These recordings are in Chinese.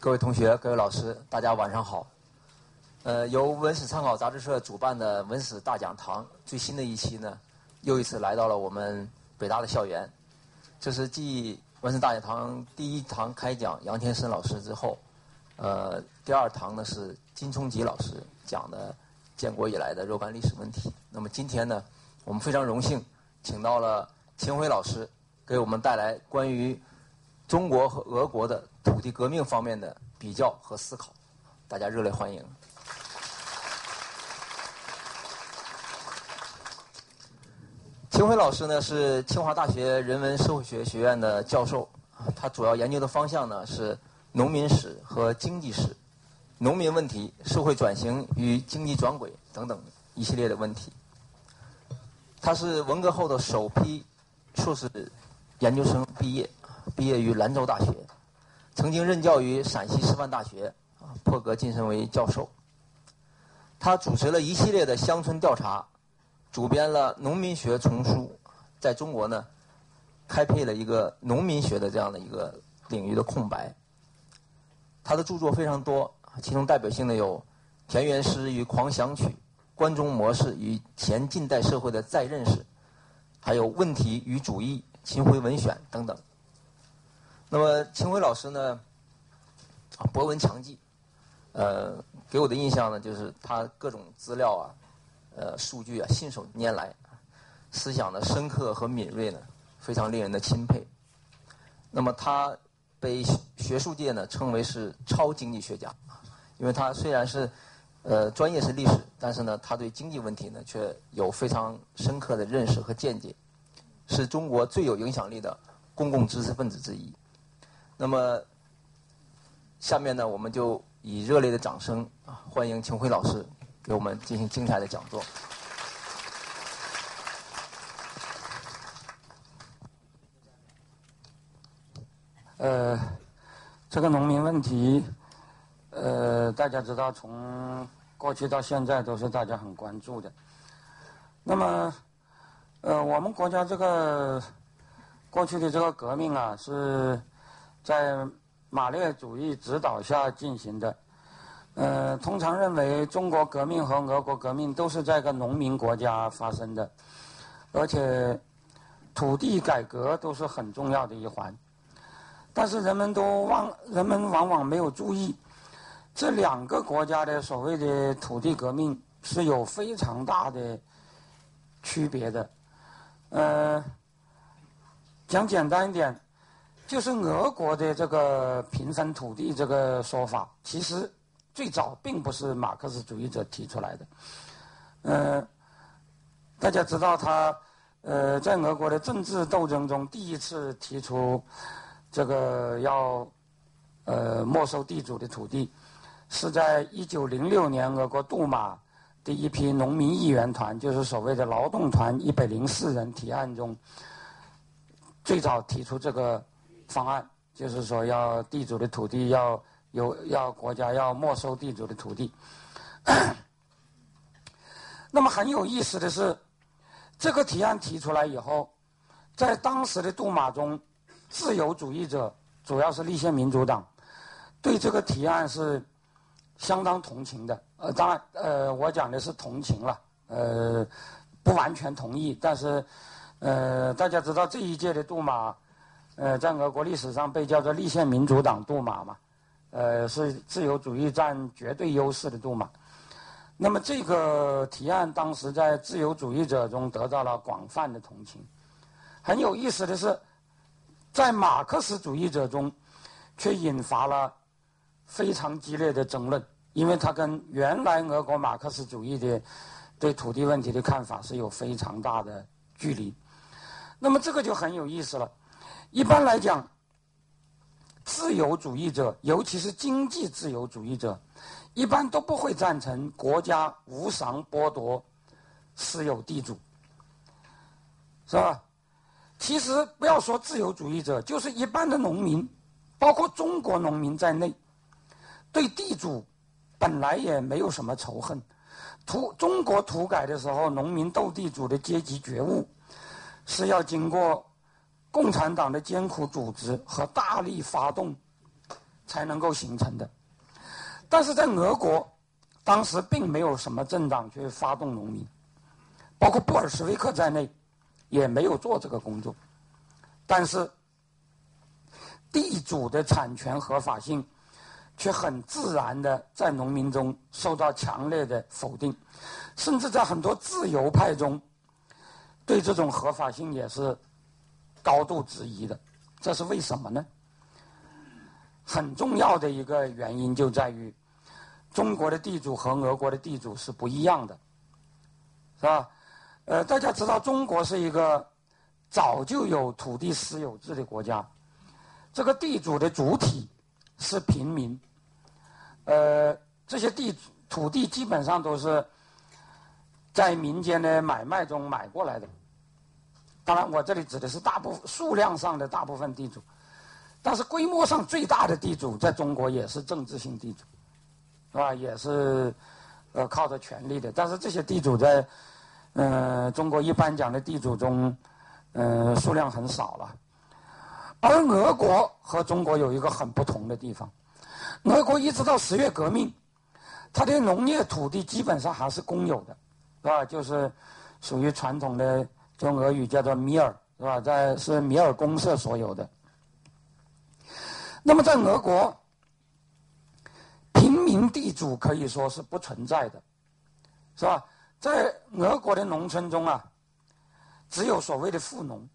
各位同学、各位老师，大家晚上好。呃，由文史参考杂志社主办的文史大讲堂最新的一期呢，又一次来到了我们北大的校园。这是继文史大讲堂第一堂开讲杨天申老师之后，呃，第二堂呢是金冲吉老师讲的建国以来的若干历史问题。那么今天呢，我们非常荣幸请到了秦晖老师，给我们带来关于中国和俄国的土地革命方面的比较和思考。大家热烈欢迎。秦晖老师呢是清华大学人文社会学学院的教授，他主要研究的方向呢是农民史和经济史、农民问题、社会转型与经济转轨等等一系列的问题。他是文革后的首批硕士研究生毕业，毕业于兰州大学，曾经任教于陕西师范大学，啊，破格晋升为教授。他主持了一系列的乡村调查。主编了《农民学丛书》，在中国呢，开辟了一个农民学的这样的一个领域的空白。他的著作非常多，其中代表性的有《田园诗与狂想曲》《关中模式与前近代社会的再认识》，还有《问题与主义》《秦晖文选》等等。那么秦晖老师呢，博闻强记，呃，给我的印象呢，就是他各种资料啊。呃，数据啊，信手拈来，思想的深刻和敏锐呢，非常令人的钦佩。那么他被学术界呢称为是超经济学家，因为他虽然是呃专业是历史，但是呢，他对经济问题呢却有非常深刻的认识和见解，是中国最有影响力的公共知识分子之一。那么下面呢，我们就以热烈的掌声啊，欢迎秦晖老师。给我们进行精彩的讲座。呃，这个农民问题，呃，大家知道，从过去到现在都是大家很关注的。那么，呃，我们国家这个过去的这个革命啊，是在马列主义指导下进行的。呃，通常认为中国革命和俄国革命都是在一个农民国家发生的，而且土地改革都是很重要的一环。但是人们都忘，人们往往没有注意，这两个国家的所谓的土地革命是有非常大的区别的。呃，讲简单一点，就是俄国的这个平分土地这个说法，其实。最早并不是马克思主义者提出来的，呃，大家知道他呃在俄国的政治斗争中第一次提出这个要呃没收地主的土地，是在一九零六年俄国杜马的一批农民议员团，就是所谓的劳动团一百零四人提案中，最早提出这个方案，就是说要地主的土地要。有要国家要没收地主的土地，那么很有意思的是，这个提案提出来以后，在当时的杜马中，自由主义者主要是立宪民主党，对这个提案是相当同情的。呃，当然，呃，我讲的是同情了，呃，不完全同意。但是，呃，大家知道这一届的杜马，呃，在俄国历史上被叫做立宪民主党杜马嘛。呃，是自由主义占绝对优势的杜马。那么这个提案当时在自由主义者中得到了广泛的同情。很有意思的是，在马克思主义者中，却引发了非常激烈的争论，因为它跟原来俄国马克思主义的对土地问题的看法是有非常大的距离。那么这个就很有意思了。一般来讲。自由主义者，尤其是经济自由主义者，一般都不会赞成国家无偿剥夺私有地主，是吧？其实不要说自由主义者，就是一般的农民，包括中国农民在内，对地主本来也没有什么仇恨。土中国土改的时候，农民斗地主的阶级觉悟，是要经过。共产党的艰苦组织和大力发动，才能够形成的。但是在俄国，当时并没有什么政党去发动农民，包括布尔什维克在内，也没有做这个工作。但是，地主的产权合法性，却很自然的在农民中受到强烈的否定，甚至在很多自由派中，对这种合法性也是高度质疑的。这是为什么呢？很重要的一个原因就在于，中国的地主和俄国的地主是不一样的，是吧？呃，大家知道，中国是一个早就有土地私有制的国家，这个地主的主体是平民，呃，这些地土地基本上都是在民间的买卖中买过来的。当然，我这里指的是大部分数量上的大部分地主。但是规模上最大的地主在中国也是政治性地主，是吧？也是呃靠着权力的。但是这些地主在呃中国一般讲的地主中，呃数量很少了。而俄国和中国有一个很不同的地方，俄国一直到十月革命，它的农业土地基本上还是公有的，是吧？就是属于传统的中俄语叫做米尔，是吧？在是米尔公社所有的。那么，在俄国，平民地主可以说是不存在的，是吧？在俄国的农村中啊，只有所谓的富农。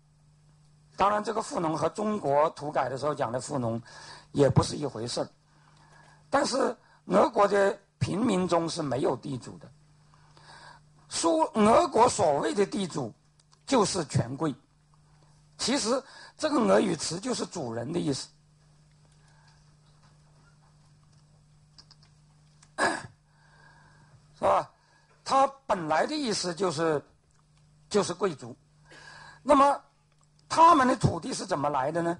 当然，这个富农和中国土改的时候讲的富农也不是一回事儿。但是，俄国的平民中是没有地主的。说俄国所谓的地主，就是权贵。其实，这个俄语词就是主人的意思。是吧？他本来的意思就是，就是贵族。那么，他们的土地是怎么来的呢？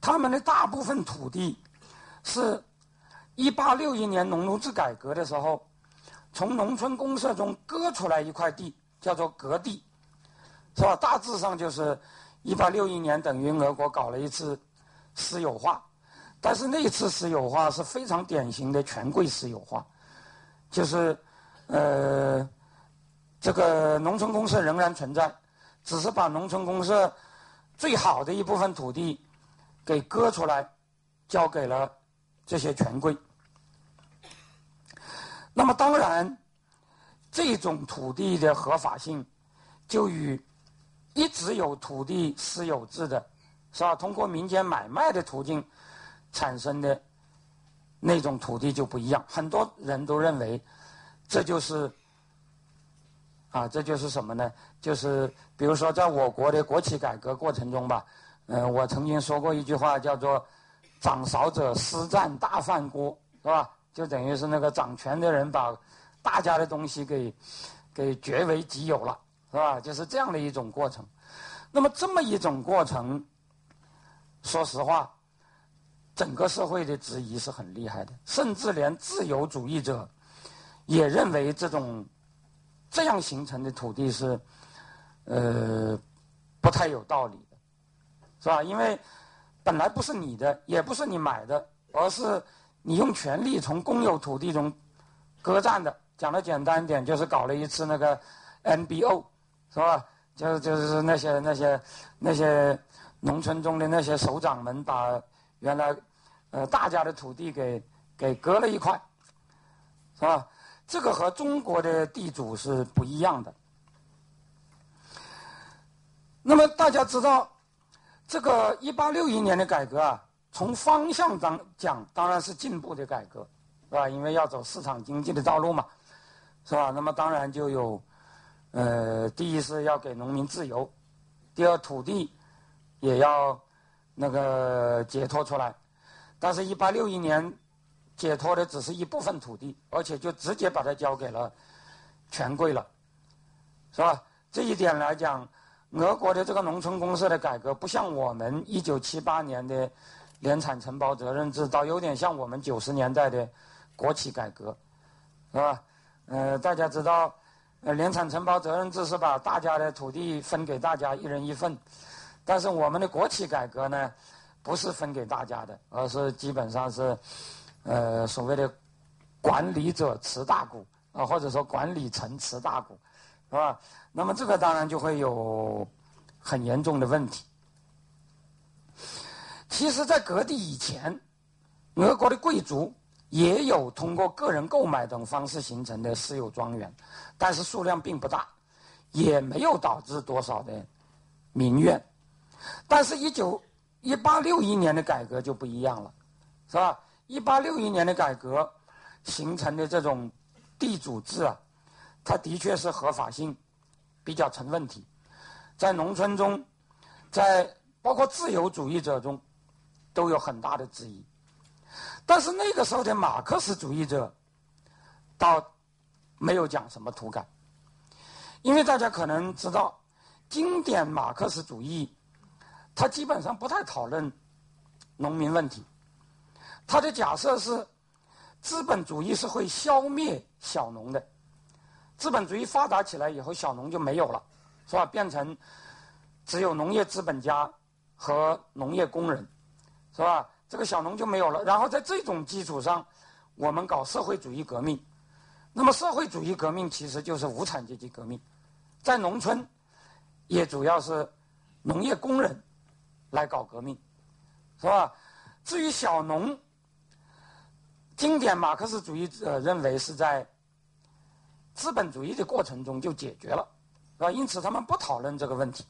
他们的大部分土地，是一八六一年农奴制改革的时候，从农村公社中割出来一块地，叫做割地，是吧？大致上就是一八六一年等于俄国搞了一次私有化，但是那一次私有化是非常典型的权贵私有化，就是。呃，这个农村公社仍然存在，只是把农村公社最好的一部分土地给割出来，交给了这些权贵。那么，当然，这种土地的合法性，就与一直有土地私有制的，是吧？通过民间买卖的途径产生的那种土地就不一样。很多人都认为。这就是，啊，这就是什么呢？就是比如说，在我国的国企改革过程中吧，嗯，我曾经说过一句话，叫做“掌勺者私占大饭锅”，是吧？就等于是那个掌权的人把大家的东西给给据为己有了，是吧？就是这样的一种过程。那么这么一种过程，说实话，整个社会的质疑是很厉害的，甚至连自由主义者。也认为这种这样形成的土地是呃不太有道理的，是吧？因为本来不是你的，也不是你买的，而是你用权力从公有土地中割占的。讲的简单一点，就是搞了一次那个 NBO，是吧？就就是那些那些那些农村中的那些首长们，把原来呃大家的土地给给割了一块，是吧？这个和中国的地主是不一样的。那么大家知道，这个一八六一年的改革啊，从方向上讲当然是进步的改革，是吧？因为要走市场经济的道路嘛，是吧？那么当然就有，呃，第一是要给农民自由，第二土地也要那个解脱出来，但是，一八六一年。解脱的只是一部分土地，而且就直接把它交给了权贵了，是吧？这一点来讲，俄国的这个农村公社的改革不像我们一九七八年的联产承包责任制，倒有点像我们九十年代的国企改革，是吧？呃，大家知道，呃，联产承包责任制是把大家的土地分给大家一人一份，但是我们的国企改革呢，不是分给大家的，而是基本上是，呃，所谓的管理者持大股啊，或者说管理层持大股，是吧？那么这个当然就会有很严重的问题。其实，在割地以前，俄国的贵族也有通过个人购买等方式形成的私有庄园，但是数量并不大，也没有导致多少的民怨。但是，一九一八六一年的改革就不一样了，是吧？一八六一年的改革形成的这种地主制啊，它的确是合法性比较成问题，在农村中，在包括自由主义者中，都有很大的质疑。但是那个时候的马克思主义者倒没有讲什么土改，因为大家可能知道，经典马克思主义。他基本上不太讨论农民问题，他的假设是资本主义是会消灭小农的，资本主义发达起来以后，小农就没有了，是吧？变成只有农业资本家和农业工人，是吧？这个小农就没有了。然后在这种基础上，我们搞社会主义革命。那么社会主义革命其实就是无产阶级革命，在农村也主要是农业工人。来搞革命，是吧？至于小农，经典马克思主义者认为是在资本主义的过程中就解决了，是吧？因此他们不讨论这个问题。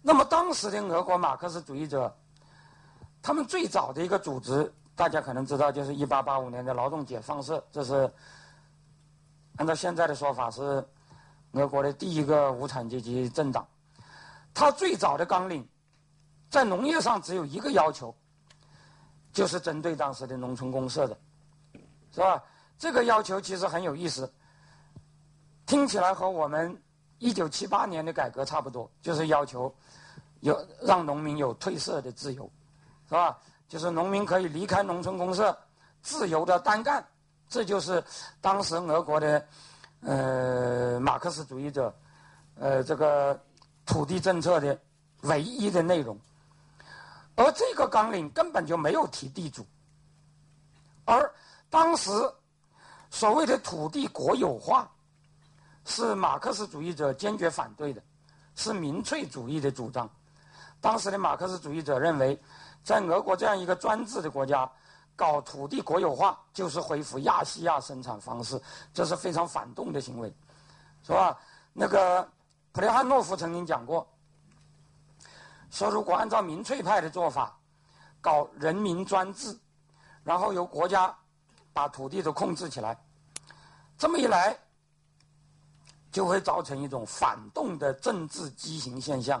那么当时的俄国马克思主义者，他们最早的一个组织，大家可能知道，就是一八八五年的劳动解放社，这是按照现在的说法是俄国的第一个无产阶级政党。他最早的纲领，在农业上只有一个要求，就是针对当时的农村公社的，是吧？这个要求其实很有意思，听起来和我们一九七八年的改革差不多，就是要求有让农民有退社的自由，是吧？就是农民可以离开农村公社，自由的单干，这就是当时俄国的呃马克思主义者呃这个。土地政策的唯一的内容，而这个纲领根本就没有提地主，而当时所谓的土地国有化，是马克思主义者坚决反对的，是民粹主义的主张。当时的马克思主义者认为，在俄国这样一个专制的国家，搞土地国有化就是恢复亚细亚生产方式，这是非常反动的行为，是吧？那个。普列汉诺夫曾经讲过，说如果按照民粹派的做法，搞人民专制，然后由国家把土地都控制起来，这么一来，就会造成一种反动的政治畸形现象，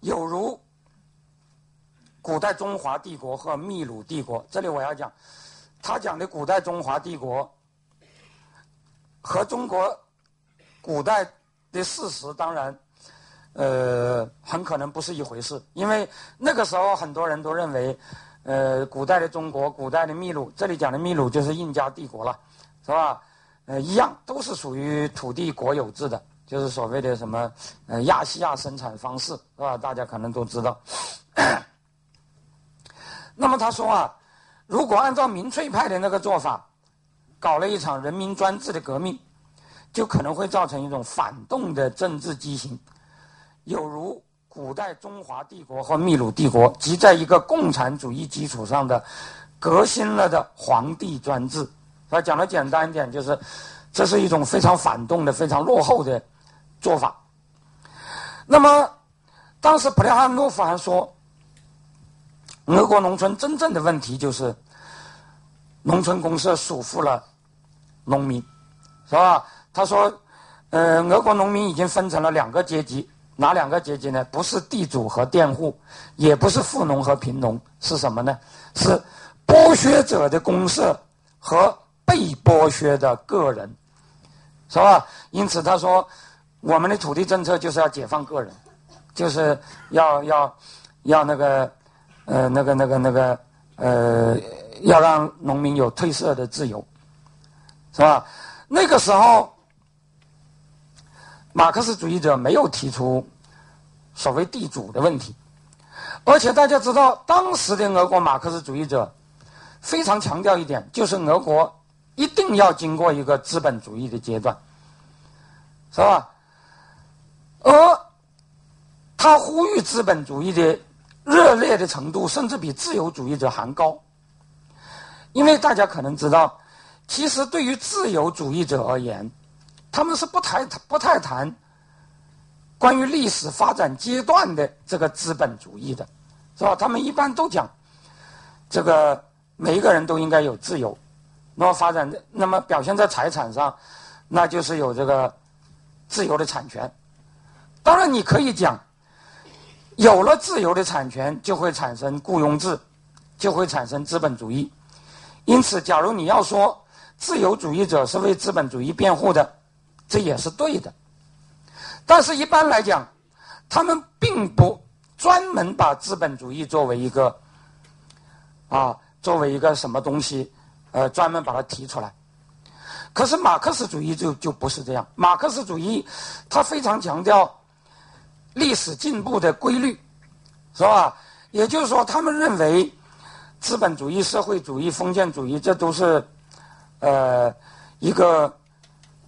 有如古代中华帝国和秘鲁帝国。这里我要讲，他讲的古代中华帝国和中国古代。的事实当然，呃，很可能不是一回事，因为那个时候很多人都认为，呃，古代的中国、古代的秘鲁，这里讲的秘鲁就是印加帝国了，是吧？呃，一样都是属于土地国有制的，就是所谓的什么呃亚细亚生产方式，是吧？大家可能都知道。那么他说啊，如果按照民粹派的那个做法，搞了一场人民专制的革命。就可能会造成一种反动的政治畸形，有如古代中华帝国和秘鲁帝国，即在一个共产主义基础上的革新了的皇帝专制。他讲的简单一点，就是这是一种非常反动的、非常落后的做法。那么，当时普列汉诺夫还说，俄国农村真正的问题就是农村公社束缚了农民，是吧？他说：“呃，俄国农民已经分成了两个阶级，哪两个阶级呢？不是地主和佃户，也不是富农和贫农，是什么呢？是剥削者的公社和被剥削的个人，是吧？因此，他说，我们的土地政策就是要解放个人，就是要要要那个呃那个那个那个呃，要让农民有退社的自由，是吧？那个时候。”马克思主义者没有提出所谓地主的问题，而且大家知道，当时的俄国马克思主义者非常强调一点，就是俄国一定要经过一个资本主义的阶段，是吧？而他呼吁资本主义的热烈的程度，甚至比自由主义者还高。因为大家可能知道，其实对于自由主义者而言，他们是不太不太谈关于历史发展阶段的这个资本主义的，是吧？他们一般都讲这个每一个人都应该有自由，那么发展的那么表现在财产上，那就是有这个自由的产权。当然，你可以讲，有了自由的产权，就会产生雇佣制，就会产生资本主义。因此，假如你要说自由主义者是为资本主义辩护的，这也是对的。但是，一般来讲，他们并不专门把资本主义作为一个啊，作为一个什么东西，呃，专门把它提出来。可是，马克思主义就就不是这样。马克思主义，他非常强调。历史进步的规律，是吧？也就是说，他们认为资本主义、社会主义、封建主义，这都是呃一个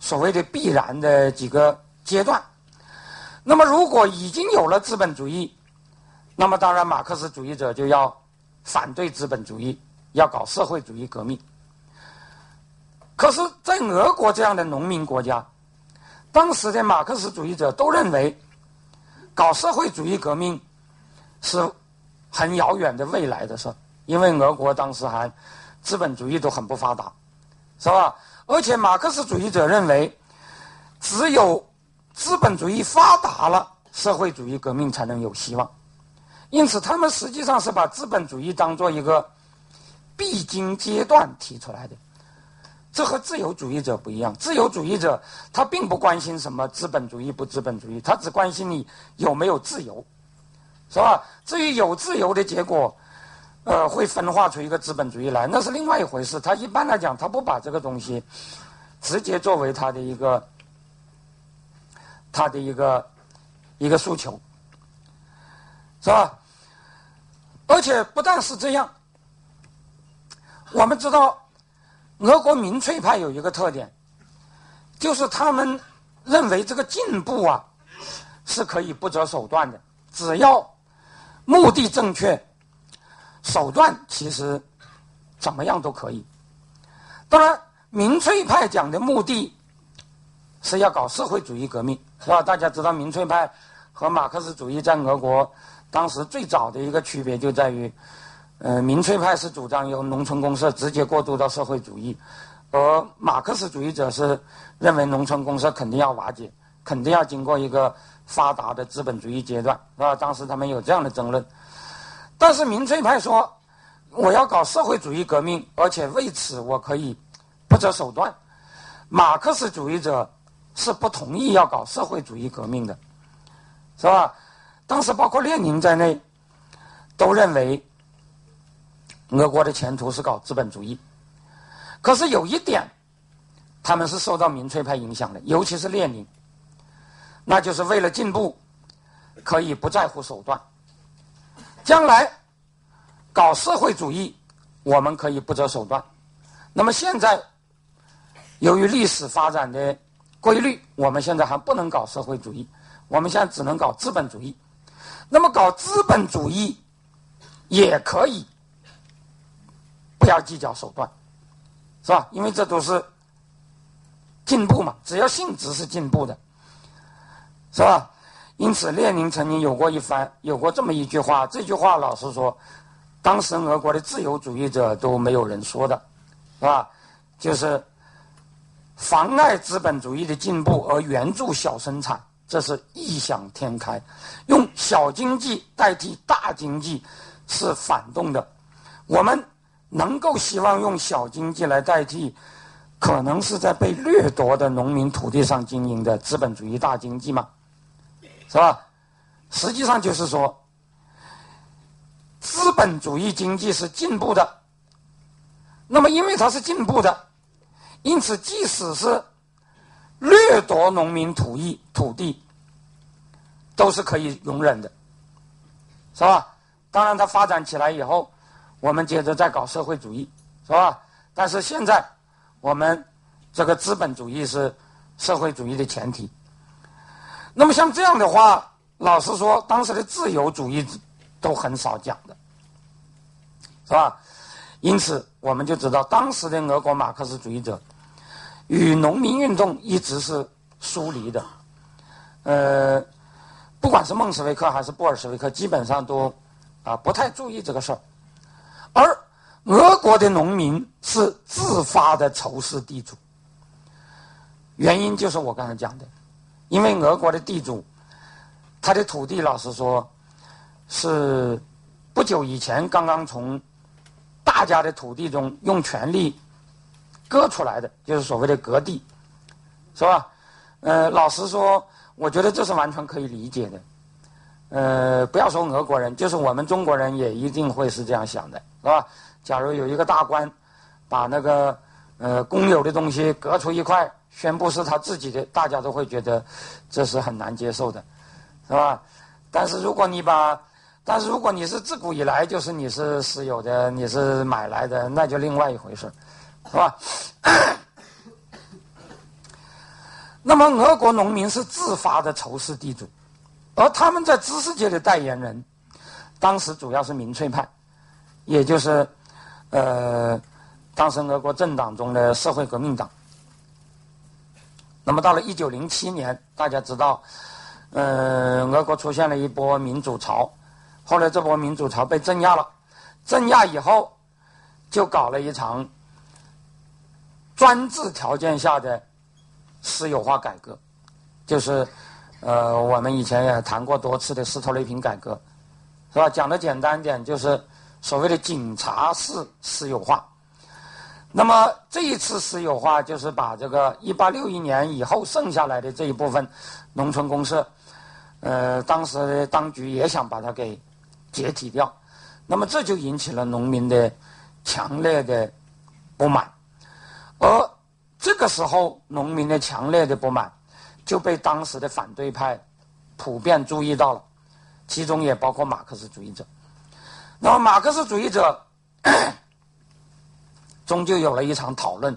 所谓的必然的几个阶段。那么，如果已经有了资本主义，那么当然，马克思主义者就要反对资本主义，要搞社会主义革命。可是，在俄国这样的农民国家，当时的马克思主义者都认为。搞社会主义革命是很遥远的未来的事，因为俄国当时还资本主义都很不发达，是吧？而且马克思主义者认为，只有资本主义发达了，社会主义革命才能有希望。因此，他们实际上是把资本主义当做一个必经阶段提出来的。这和自由主义者不一样。自由主义者他并不关心什么资本主义不资本主义，他只关心你有没有自由，是吧？至于有自由的结果，呃，会分化出一个资本主义来，那是另外一回事。他一般来讲，他不把这个东西直接作为他的一个他的一个一个诉求，是吧？而且不但是这样，我们知道。俄国民粹派有一个特点，就是他们认为这个进步啊是可以不择手段的，只要目的正确，手段其实怎么样都可以。当然，民粹派讲的目的是要搞社会主义革命，是吧？大家知道，民粹派和马克思主义在俄国当时最早的一个区别就在于。呃，民粹派是主张由农村公社直接过渡到社会主义，而马克思主义者是认为农村公社肯定要瓦解，肯定要经过一个发达的资本主义阶段，是吧？当时他们有这样的争论。但是民粹派说，我要搞社会主义革命，而且为此我可以不择手段。马克思主义者是不同意要搞社会主义革命的，是吧？当时包括列宁在内，都认为。俄国的前途是搞资本主义，可是有一点，他们是受到民粹派影响的，尤其是列宁，那就是为了进步，可以不在乎手段。将来搞社会主义，我们可以不择手段。那么现在，由于历史发展的规律，我们现在还不能搞社会主义，我们现在只能搞资本主义。那么搞资本主义也可以。不要计较手段，是吧？因为这都是进步嘛，只要性质是进步的，是吧？因此，列宁曾经有过一番，有过这么一句话。这句话老实说，当时俄国的自由主义者都没有人说的，是吧？就是妨碍资本主义的进步而援助小生产，这是异想天开。用小经济代替大经济是反动的。我们。能够希望用小经济来代替，可能是在被掠夺的农民土地上经营的资本主义大经济吗？是吧？实际上就是说，资本主义经济是进步的。那么，因为它是进步的，因此即使是掠夺农民土地土地，都是可以容忍的，是吧？当然它发展起来以后，我们接着再搞社会主义，是吧？但是现在我们这个资本主义是社会主义的前提。那么像这样的话，老实说，当时的自由主义都很少讲的，是吧？因此，我们就知道当时的俄国马克思主义者与农民运动一直是疏离的。呃，不管是孟什维克还是布尔什维克，基本上都啊不太注意这个事儿。而俄国的农民是自发的仇视地主，原因就是我刚才讲的，因为俄国的地主他的土地，老实说，是不久以前刚刚从。大家的土地中用权力割出来的，就是所谓的割地，是吧？呃，老实说，我觉得这是完全可以理解的。呃，不要说俄国人，就是我们中国人也一定会是这样想的，是吧？假如有一个大官把那个呃公有的东西割出一块，宣布是他自己的，大家都会觉得这是很难接受的，是吧？但是如果你把但是如果你是自古以来就是你是私有的，你是买来的，那就另外一回事是吧？那么俄国农民是自发的仇视地主，而他们在知识界的代言人，当时主要是民粹派，也就是呃，当时俄国政党中的社会革命党。那么到了一九零七年，大家知道，呃，俄国出现了一波民主潮。后来这波民主潮被镇压了，镇压以后，就搞了一场专制条件下的私有化改革，就是呃我们以前也谈过多次的斯托雷平改革，是吧？讲的简单点，就是所谓的警察式私有化。那么这一次私有化，就是把这个一八六一年以后剩下来的这一部分农村公社，呃，当时的当局也想把它给。解体掉，那么这就引起了农民的强烈的不满，而这个时候农民的强烈的不满就被当时的反对派普遍注意到了，其中也包括马克思主义者。那么马克思主义者 终究有了一场讨论，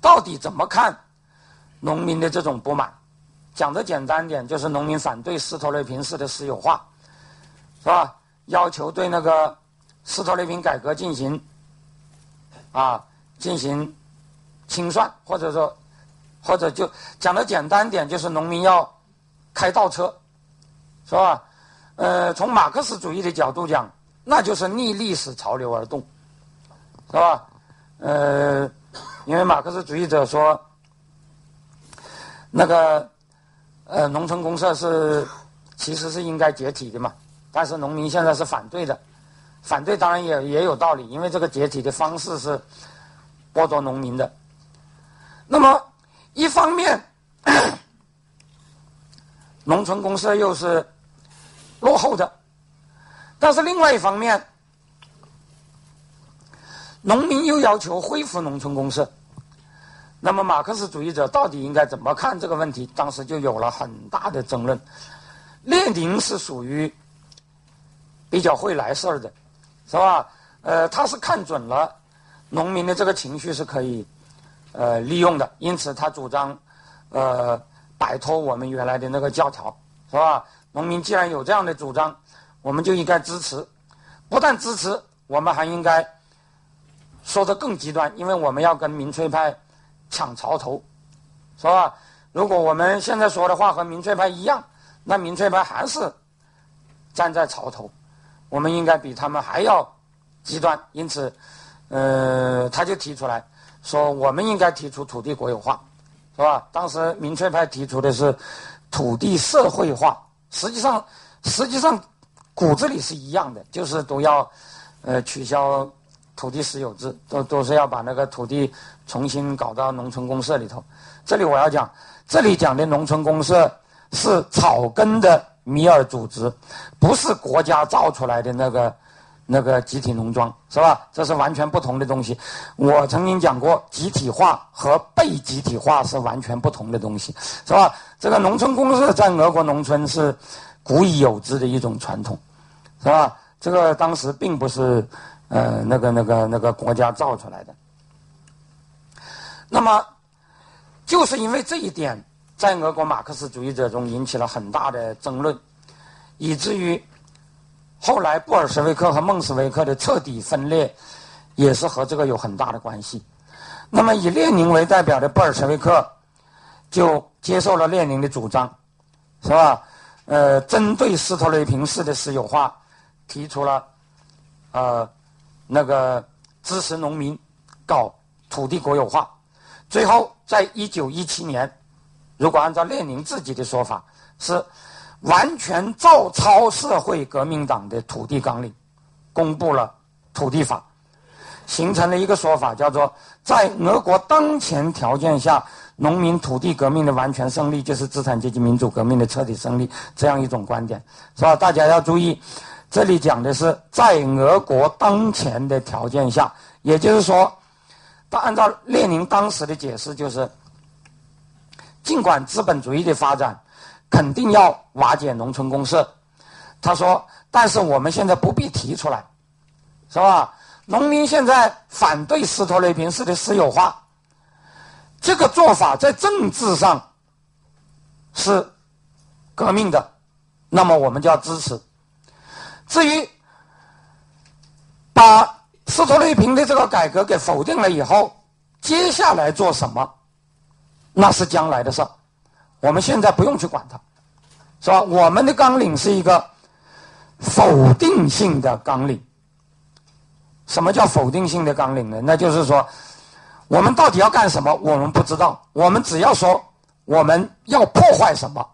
到底怎么看农民的这种不满？讲的简单点，就是农民反对斯托雷平式的私有化，是吧？要求对那个斯托雷平改革进行啊进行清算，或者说或者就讲的简单点，就是农民要开倒车，是吧？呃，从马克思主义的角度讲，那就是逆历史潮流而动，是吧？呃，因为马克思主义者说，那个呃农村公社是其实是应该解体的嘛。但是农民现在是反对的，反对当然也也有道理，因为这个解体的方式是剥夺农民的。那么一方面，农村公社又是落后的，但是另外一方面，农民又要求恢复农村公社。那么马克思主义者到底应该怎么看这个问题？当时就有了很大的争论。列宁是属于。比较会来事儿的，是吧？呃，他是看准了农民的这个情绪是可以呃利用的，因此他主张呃摆脱我们原来的那个教条，是吧？农民既然有这样的主张，我们就应该支持。不但支持，我们还应该说的更极端，因为我们要跟民粹派抢潮头，是吧？如果我们现在说的话和民粹派一样，那民粹派还是站在潮头。我们应该比他们还要极端，因此，呃，他就提出来说，我们应该提出土地国有化，是吧？当时民粹派提出的是土地社会化，实际上，实际上骨子里是一样的，就是都要呃取消土地私有制，都都是要把那个土地重新搞到农村公社里头。这里我要讲，这里讲的农村公社是草根的。米尔组织不是国家造出来的那个那个集体农庄，是吧？这是完全不同的东西。我曾经讲过，集体化和被集体化是完全不同的东西，是吧？这个农村公社在俄国农村是古已有之的一种传统，是吧？这个当时并不是呃那个那个那个国家造出来的。那么，就是因为这一点，在俄国马克思主义者中引起了很大的争论，以至于后来布尔什维克和孟什维克的彻底分裂，也是和这个有很大的关系。那么，以列宁为代表的布尔什维克就接受了列宁的主张，是吧？呃，针对斯托雷平式的私有化，提出了呃那个支持农民搞土地国有化。最后，在一九一七年，如果按照列宁自己的说法，是完全照抄社会革命党的土地纲领，公布了土地法，形成了一个说法，叫做在俄国当前条件下。农民土地革命的完全胜利，就是资产阶级民主革命的彻底胜利，这样一种观点，是吧？大家要注意，这里讲的是在俄国当前的条件下，也就是说，他按照列宁当时的解释，就是尽管资本主义的发展肯定要瓦解农村公社，他说，但是我们现在不必提出来，是吧？农民现在反对斯托雷平式的私有化。这个做法在政治上是革命的，那么我们就要支持。至于把斯托雷平的这个改革给否定了以后，接下来做什么，那是将来的事，我们现在不用去管它，是吧？我们的纲领是一个否定性的纲领。什么叫否定性的纲领呢？那就是说。我们到底要干什么？我们不知道。我们只要说我们要破坏什么，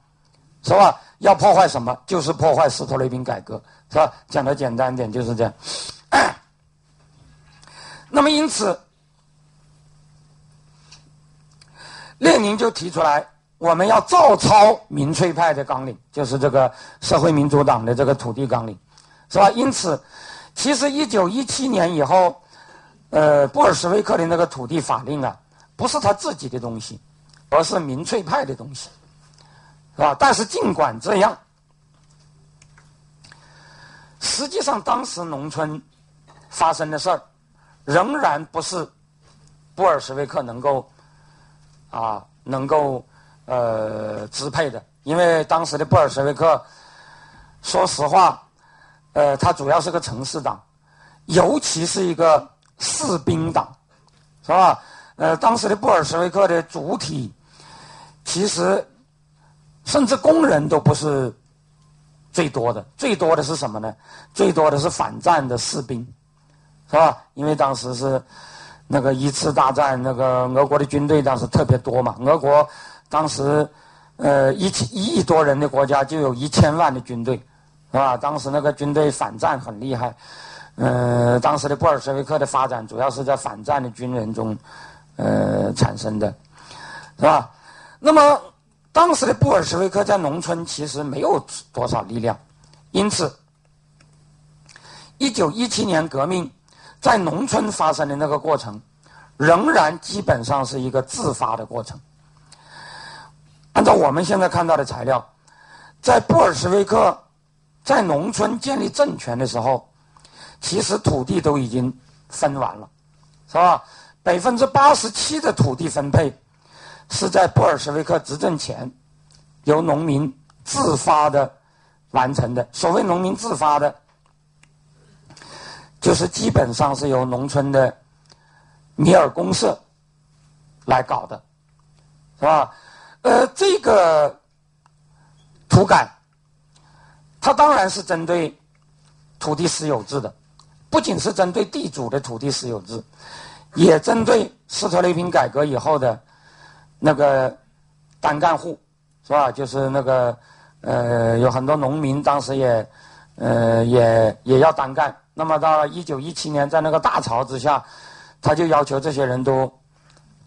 是吧？要破坏什么，就是破坏斯托雷宾改革，是吧？讲的简单点就是这样。那么因此，列宁就提出来，我们要照抄民粹派的纲领，就是这个社会民主党的这个土地纲领，是吧？因此，其实一九一七年以后。呃，布尔什维克的那个土地法令啊，不是他自己的东西，而是民粹派的东西，是吧？但是尽管这样，实际上当时农村发生的事儿，仍然不是布尔什维克能够啊能够呃支配的，因为当时的布尔什维克，说实话，呃，他主要是个城市党，尤其是一个。士兵党，是吧？呃，当时的布尔什维克的主体，其实甚至工人都不是最多的，最多的是什么呢？最多的是反战的士兵，是吧？因为当时是那个一次大战，那个俄国的军队当时特别多嘛。俄国当时呃一千一亿多人的国家就有一千万的军队，是吧？当时那个军队反战很厉害。呃，当时的布尔什维克的发展主要是在反战的军人中，呃产生的，是吧？那么当时的布尔什维克在农村其实没有多少力量，因此，一九一七年革命在农村发生的那个过程，仍然基本上是一个自发的过程。按照我们现在看到的材料，在布尔什维克在农村建立政权的时候。其实土地都已经分完了，是吧？百分之八十七的土地分配是在布尔什维克执政前由农民自发的完成的。所谓农民自发的，就是基本上是由农村的米尔公社来搞的，是吧？呃，这个土改，它当然是针对土地私有制的。不仅是针对地主的土地私有制，也针对斯特雷平改革以后的那个单干户，是吧？就是那个呃，有很多农民当时也呃也也要单干。那么到一九一七年，在那个大潮之下，他就要求这些人都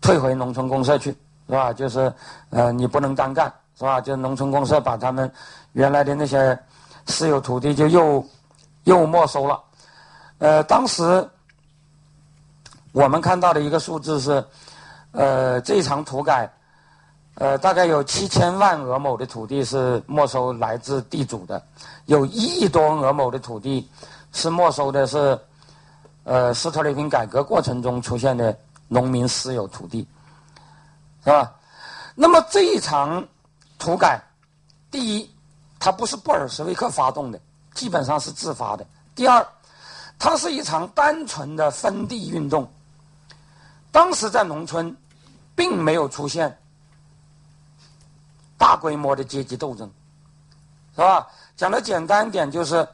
退回农村公社去，是吧？就是呃，你不能单干，是吧？就农村公社把他们原来的那些私有土地就又又没收了。呃，当时我们看到的一个数字是，呃，这一场土改，呃，大概有七千万俄亩的土地是没收来自地主的，有一亿多俄亩的土地是没收的是，呃，斯特雷平改革过程中出现的农民私有土地，是吧？那么这一场土改，第一，它不是布尔什维克发动的，基本上是自发的；第二，它是一场单纯的分地运动。当时在农村，并没有出现大规模的阶级斗争，是吧？讲的简单一点，就是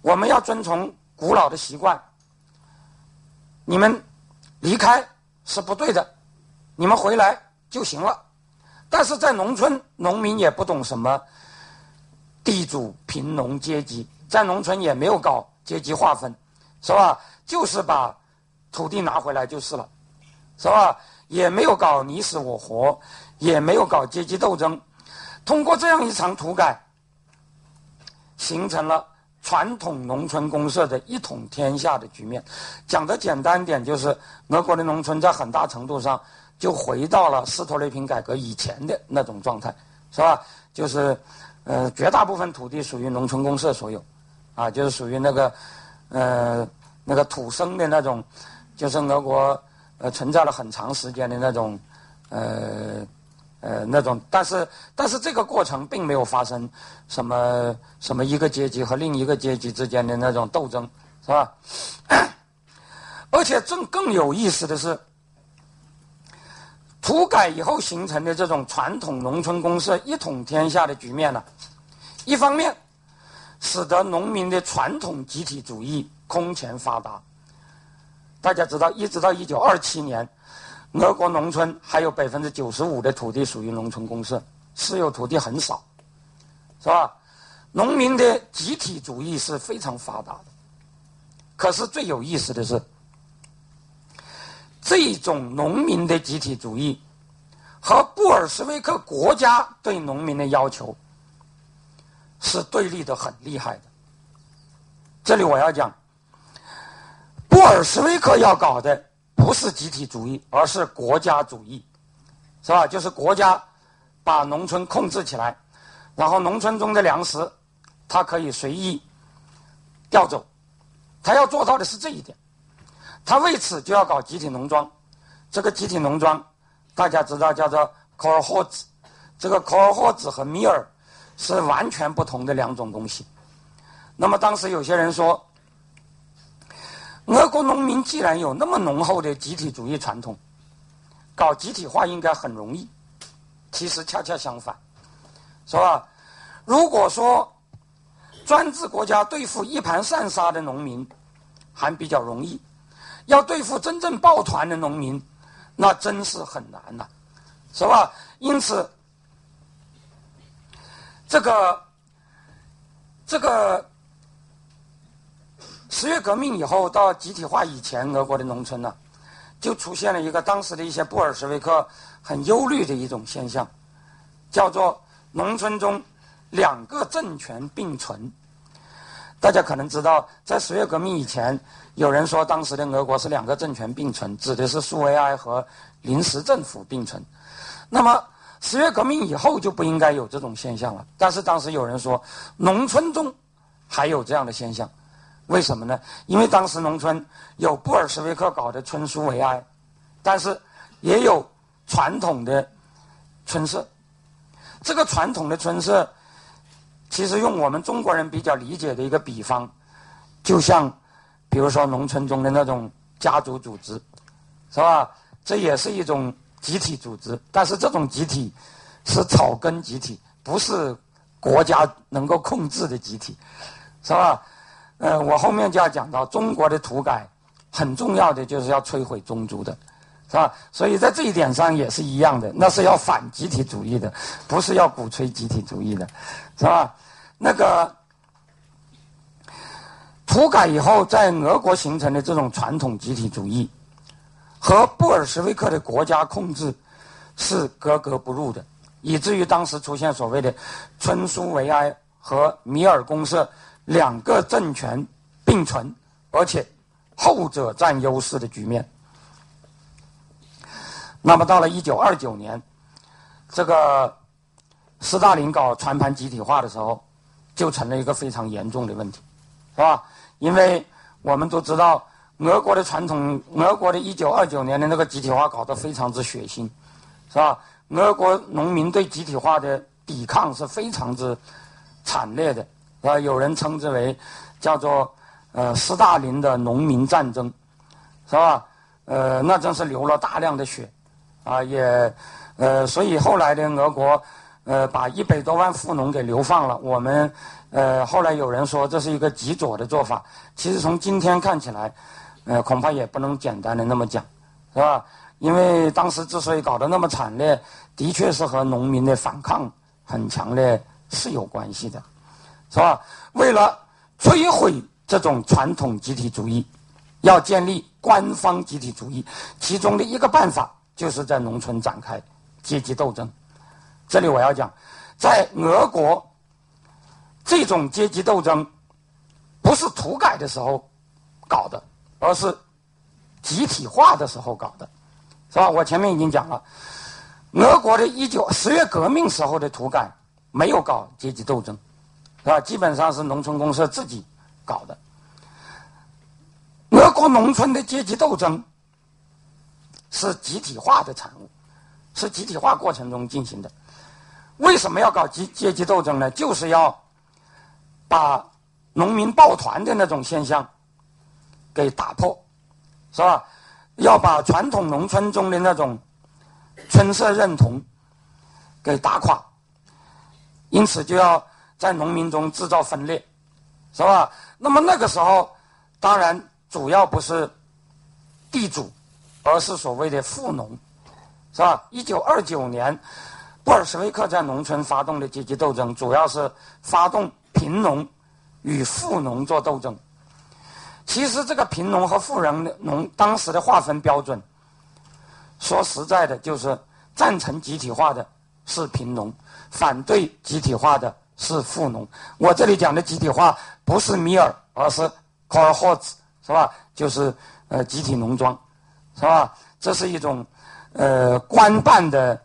我们要遵从古老的习惯。你们离开是不对的，你们回来就行了。但是在农村，农民也不懂什么地主贫农阶级，在农村也没有搞阶级划分，是吧？就是把土地拿回来就是了，是吧？也没有搞你死我活，也没有搞阶级斗争。通过这样一场土改。形成了传统农村公社的一统天下的局面。讲的简单点，就是俄国的农村在很大程度上就回到了斯托雷平改革以前的那种状态，是吧？就是呃，绝大部分土地属于农村公社所有，啊，就是属于那个呃那个土生的那种，就是俄国呃存在了很长时间的那种呃。呃，那种，但是，但是这个过程并没有发生什么什么一个阶级和另一个阶级之间的那种斗争，是吧？而且，更更有意思的是，土改以后形成的这种传统农村公社一统天下的局面呢，一方面使得农民的传统集体主义空前发达。大家知道，一直到一九二七年。俄国农村还有百分之九十五的土地属于农村公社，私有土地很少，是吧？农民的集体主义是非常发达的。可是最有意思的是，这种农民的集体主义和布尔什维克国家对农民的要求是对立的很厉害的。这里我要讲，布尔什维克要搞的。不是集体主义，而是国家主义，是吧？就是国家把农村控制起来，然后农村中的粮食，它可以随意调走。他要做到的是这一点，他为此就要搞集体农庄。这个集体农庄，大家知道叫做科尔霍兹，这个科尔霍兹和米尔是完全不同的两种东西。那么当时有些人说。俄国农民既然有那么浓厚的集体主义传统，搞集体化应该很容易。其实恰恰相反，是吧？如果说专制国家对付一盘散沙的农民还比较容易，要对付真正抱团的农民，那真是很难呐，是吧？因此，这个这个。十月革命以后到集体化以前，俄国的农村呢，就出现了一个当时的一些布尔什维克很忧虑的一种现象，叫做农村中两个政权并存。大家可能知道，在十月革命以前，有人说当时的俄国是两个政权并存，指的是苏维埃和临时政府并存。那么十月革命以后就不应该有这种现象了。但是当时有人说，农村中还有这样的现象。为什么呢？因为当时农村有布尔什维克搞的村苏维埃，但是也有传统的村社。这个传统的村社，其实用我们中国人比较理解的一个比方，就像比如说农村中的那种家族组织，是吧？这也是一种集体组织，但是这种集体是草根集体，不是国家能够控制的集体，是吧？呃，我后面就要讲到中国的土改，很重要的就是要摧毁宗族的，是吧？所以在这一点上也是一样的，那是要反集体主义的，不是要鼓吹集体主义的，是吧？那个土改以后，在俄国形成的这种传统集体主义，和布尔什维克的国家控制是格格不入的，以至于当时出现所谓的村苏维埃和米尔公社。两个政权并存，而且后者占优势的局面。那么到了一九二九年，这个斯大林搞全盘集体化的时候，就成了一个非常严重的问题，是吧？因为我们都知道，俄国的传统，俄国的一九二九年的那个集体化搞得非常之血腥，是吧？俄国农民对集体化的抵抗是非常之惨烈的，啊，有人称之为叫做呃斯大林的农民战争，是吧？呃，那真是流了大量的血，啊，也呃，所以后来的俄国呃把一百多万富农给流放了。我们呃后来有人说这是一个极左的做法，其实从今天看起来，呃，恐怕也不能简单的那么讲，是吧？因为当时之所以搞得那么惨烈，的确是和农民的反抗很强烈是有关系的，是吧？为了摧毁这种传统集体主义，要建立官方集体主义，其中的一个办法就是在农村展开阶级斗争。这里我要讲，在俄国，这种阶级斗争不是土改的时候搞的，而是集体化的时候搞的。是吧？我前面已经讲了，俄国的一九十月革命时候的土改没有搞阶级斗争，是吧？基本上是农村公社自己搞的。俄国农村的阶级斗争是集体化的产物，是集体化过程中进行的。为什么要搞阶阶级斗争呢？就是要把农民抱团的那种现象给打破，是吧？要把传统农村中的那种村社认同给打垮，因此就要在农民中制造分裂，是吧？那么那个时候，当然主要不是地主，而是所谓的富农，是吧？一九二九年，布尔什维克在农村发动的阶级斗争，主要是发动贫农与富农做斗争。其实这个贫农和富人的农当时的划分标准，说实在的，就是赞成集体化的是贫农，反对集体化的是富农。我这里讲的集体化不是米尔，而是 c o r h o t 是吧？就是呃集体农庄，是吧？这是一种呃官办的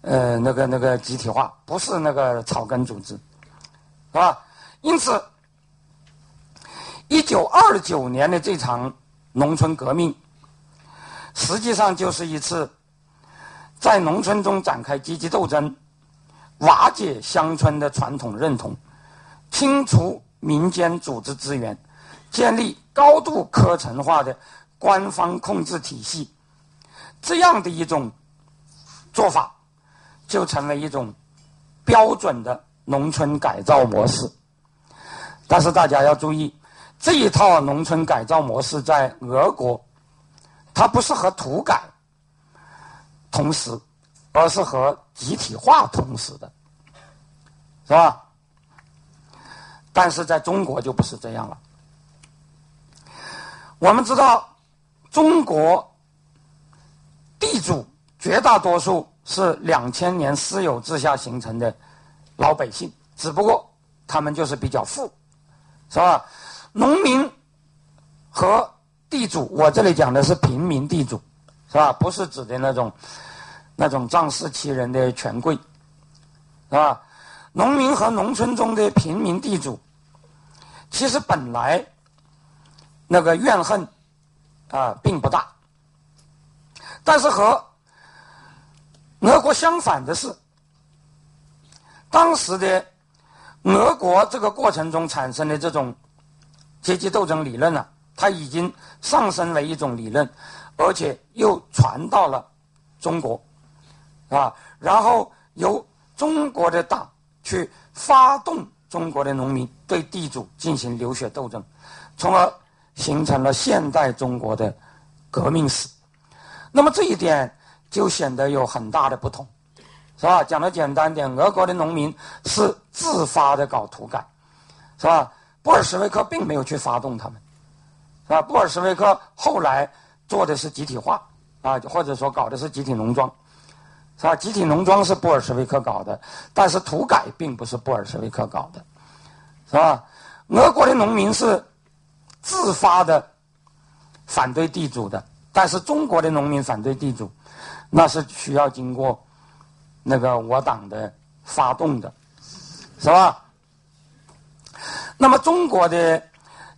呃那个那个集体化，不是那个草根组织，是吧？因此。一九二九年的这场农村革命，实际上就是一次在农村中展开阶级斗争、瓦解乡村的传统认同、清除民间组织资源、建立高度科层化的官方控制体系，这样的一种做法，就成为一种标准的农村改造模式。但是大家要注意。这一套农村改造模式在俄国，它不是和土改同时，而是和集体化同时的，是吧？但是在中国就不是这样了。我们知道，中国地主绝大多数是两千年私有制下形成的老百姓，只不过他们就是比较富，是吧？农民和地主，我这里讲的是平民地主，是吧？不是指的那种那种仗势欺人的权贵，是吧？农民和农村中的平民地主，其实本来那个怨恨啊并不大，但是和俄国相反的是，当时的俄国这个过程中产生的这种。阶级斗争理论呢，它已经上升为一种理论，而且又传到了中国，啊，然后由中国的党去发动中国的农民对地主进行流血斗争，从而形成了现代中国的革命史。那么这一点就显得有很大的不同，是吧？讲的简单点，俄国的农民是自发的搞土改，是吧？布尔什维克并没有去发动他们，是吧？布尔什维克后来做的是集体化，啊，或者说搞的是集体农庄，是吧？集体农庄是布尔什维克搞的，但是土改并不是布尔什维克搞的，是吧？俄国的农民是自发的反对地主的，但是中国的农民反对地主，那是需要经过那个我党的发动的，是吧？那么中国的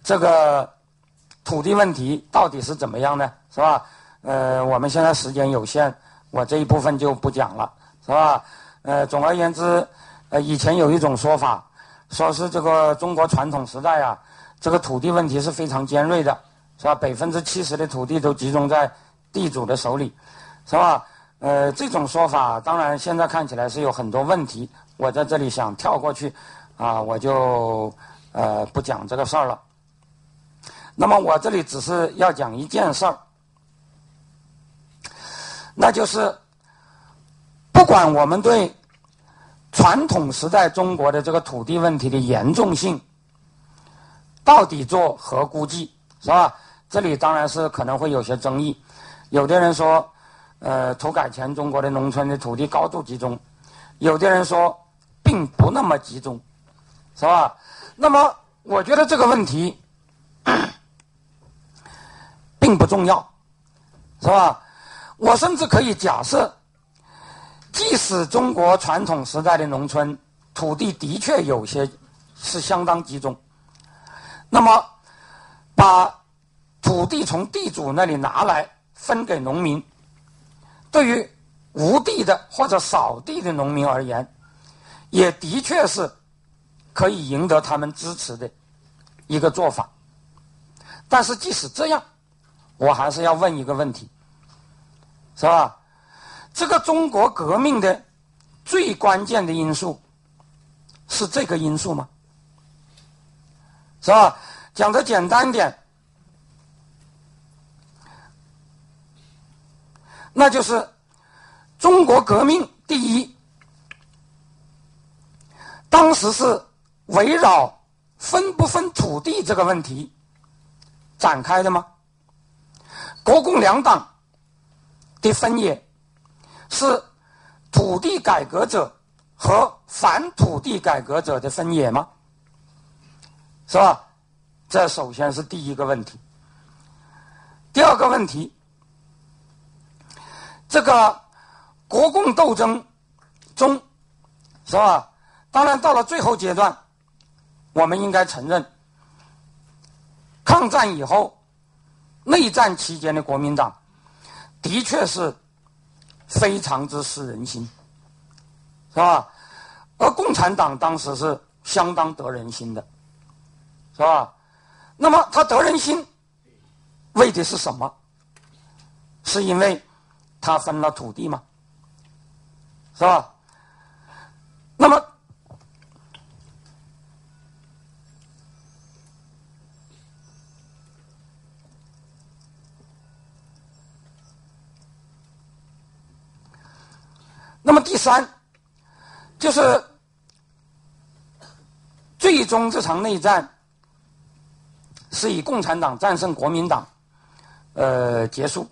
这个土地问题到底是怎么样呢？是吧？呃，我们现在时间有限，我这一部分就不讲了，是吧？呃，总而言之，呃，以前有一种说法，说是这个中国传统时代啊，这个土地问题是非常尖锐的，是吧？百分之七十的土地都集中在地主的手里，是吧？呃，这种说法当然现在看起来是有很多问题，我在这里想跳过去，啊，我就呃不讲这个事儿了。那么我这里只是要讲一件事儿，那就是不管我们对传统时代中国的这个土地问题的严重性到底作何估计，是吧？这里当然是可能会有些争议，有的人说。呃，土改前中国的农村的土地高度集中，有的人说并不那么集中，是吧？那么我觉得这个问题 并不重要，是吧？我甚至可以假设，即使中国传统时代的农村土地的确有些是相当集中，那么把土地从地主那里拿来分给农民。对于无地的或者少地的农民而言，也的确是可以赢得他们支持的一个做法。但是即使这样，我还是要问一个问题，是吧？这个中国革命的最关键的因素是这个因素吗？是吧？讲的简单点。那就是中国革命第一，当时是围绕分不分土地这个问题展开的吗？国共两党的分野是土地改革者和反土地改革者的分野吗？是吧？这首先是第一个问题。第二个问题。这个国共斗争中，是吧？当然，到了最后阶段，我们应该承认，抗战以后，内战期间的国民党的确是非常之失人心，是吧？而共产党当时是相当得人心的，是吧？那么他得人心，为的是什么？是因为。他分了土地吗？是吧？那么，那么第三，就是最终这场内战是以共产党战胜国民党，呃，结束。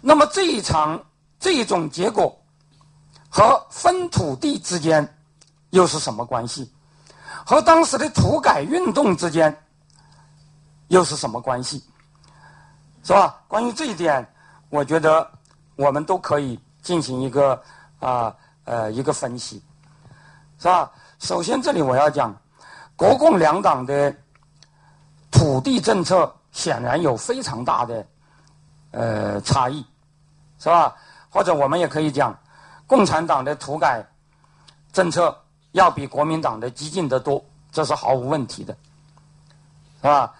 那么这一场这种结果和分土地之间又是什么关系？和当时的土改运动之间又是什么关系？是吧？关于这一点，我觉得我们都可以进行一个啊呃一个分析，是吧？首先，这里我要讲，国共两党的土地政策显然有非常大的。呃，差异，是吧？或者我们也可以讲，共产党的土改政策要比国民党的激进得多，这是毫无问题的，是吧？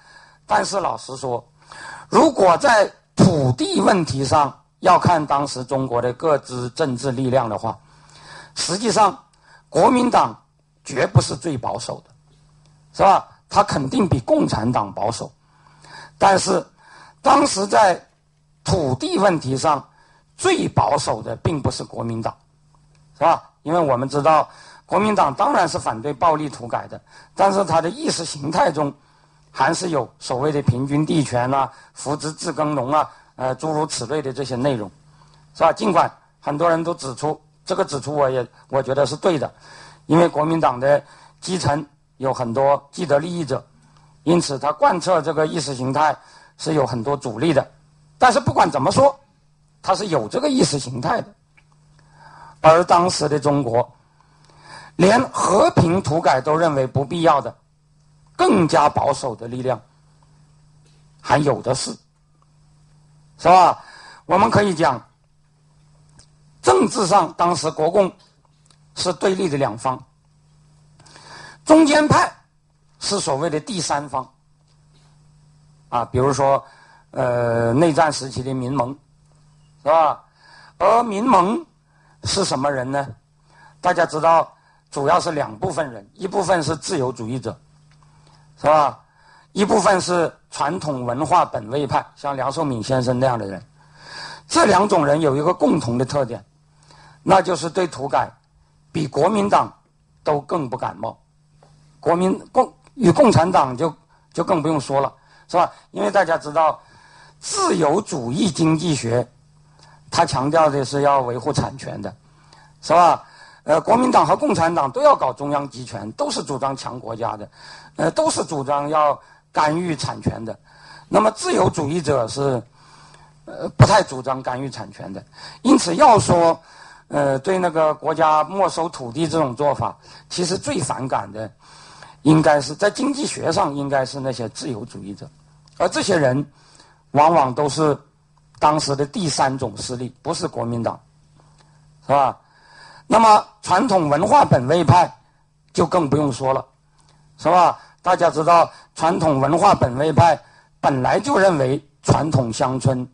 但是老实说，如果在土地问题上要看当时中国的各支政治力量的话，实际上国民党绝不是最保守的，是吧？他肯定比共产党保守，但是当时在土地问题上，最保守的并不是国民党，是吧？因为我们知道，国民党当然是反对暴力土改的，但是他的意识形态中，还是有所谓的平均地权啊、扶植自耕农啊，呃，诸如此类的这些内容，是吧？尽管很多人都指出，这个指出我也我觉得是对的，因为国民党的基层有很多既得利益者，因此他贯彻这个意识形态是有很多阻力的。但是不管怎么说，他是有这个意识形态的。而当时的中国，连和平土改都认为不必要的，更加保守的力量还有的是，是吧？我们可以讲，政治上当时国共是对立的两方，中间派是所谓的第三方，啊，比如说，呃，内战时期的民盟，是吧？而民盟是什么人呢？大家知道，主要是两部分人，一部分是自由主义者，是吧？一部分是传统文化本位派，像梁漱溟先生那样的人。这两种人有一个共同的特点，那就是对土改比国民党都更不感冒。国民共与共产党就就更不用说了，是吧？因为大家知道，自由主义经济学，它强调的是要维护产权的，是吧？呃，国民党和共产党都要搞中央集权，都是主张强国家的，呃，都是主张要干预产权的。那么自由主义者是。呃，不太主张干预产权的，因此要说，呃，对那个国家没收土地这种做法，其实最反感的，应该是在经济学上应该是那些自由主义者，而这些人，往往都是当时的第三种势力，不是国民党，是吧？那么传统文化本位派就更不用说了，是吧？大家知道，传统文化本位派本来就认为传统乡村。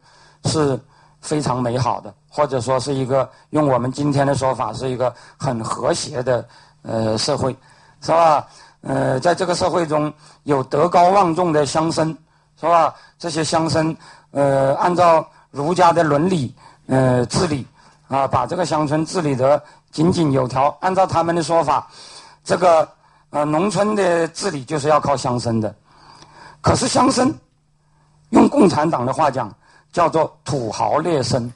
是非常美好的，或者说是一个用我们今天的说法，是一个很和谐的呃社会，是吧？呃，在这个社会中有德高望重的乡绅，是吧？这些乡绅呃，按照儒家的伦理呃治理啊，把这个乡村治理得井井有条。按照他们的说法，这个呃农村的治理就是要靠乡绅的。可是乡绅，用共产党的话讲。叫做土豪劣绅，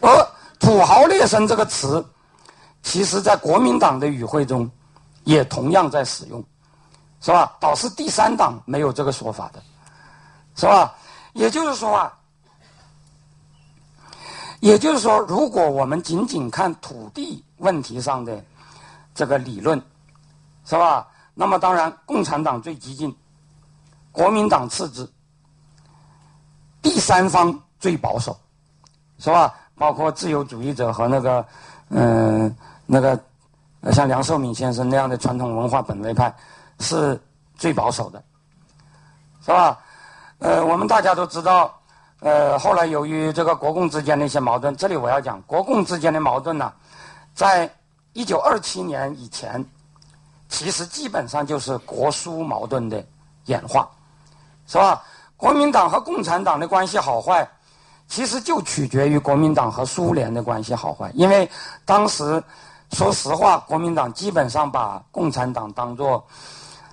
而土豪劣绅这个词，其实在国民党的语汇中，也同样在使用，是吧？倒是第三党没有这个说法的，是吧？也就是说啊，也就是说，如果我们仅仅看土地问题上的这个理论，是吧？那么当然，共产党最激进，国民党次之，第三方。最保守，是吧？包括自由主义者和那个，嗯，那个像梁漱溟先生那样的传统文化本位派，是最保守的，是吧？呃，我们大家都知道，呃，后来由于这个国共之间的一些矛盾，这里我要讲国共之间的矛盾呢，在一九二七年以前，其实基本上就是国苏矛盾的演化，是吧？国民党和共产党的关系好坏。其实就取决于国民党和苏联的关系好坏，因为当时说实话，国民党基本上把共产党当做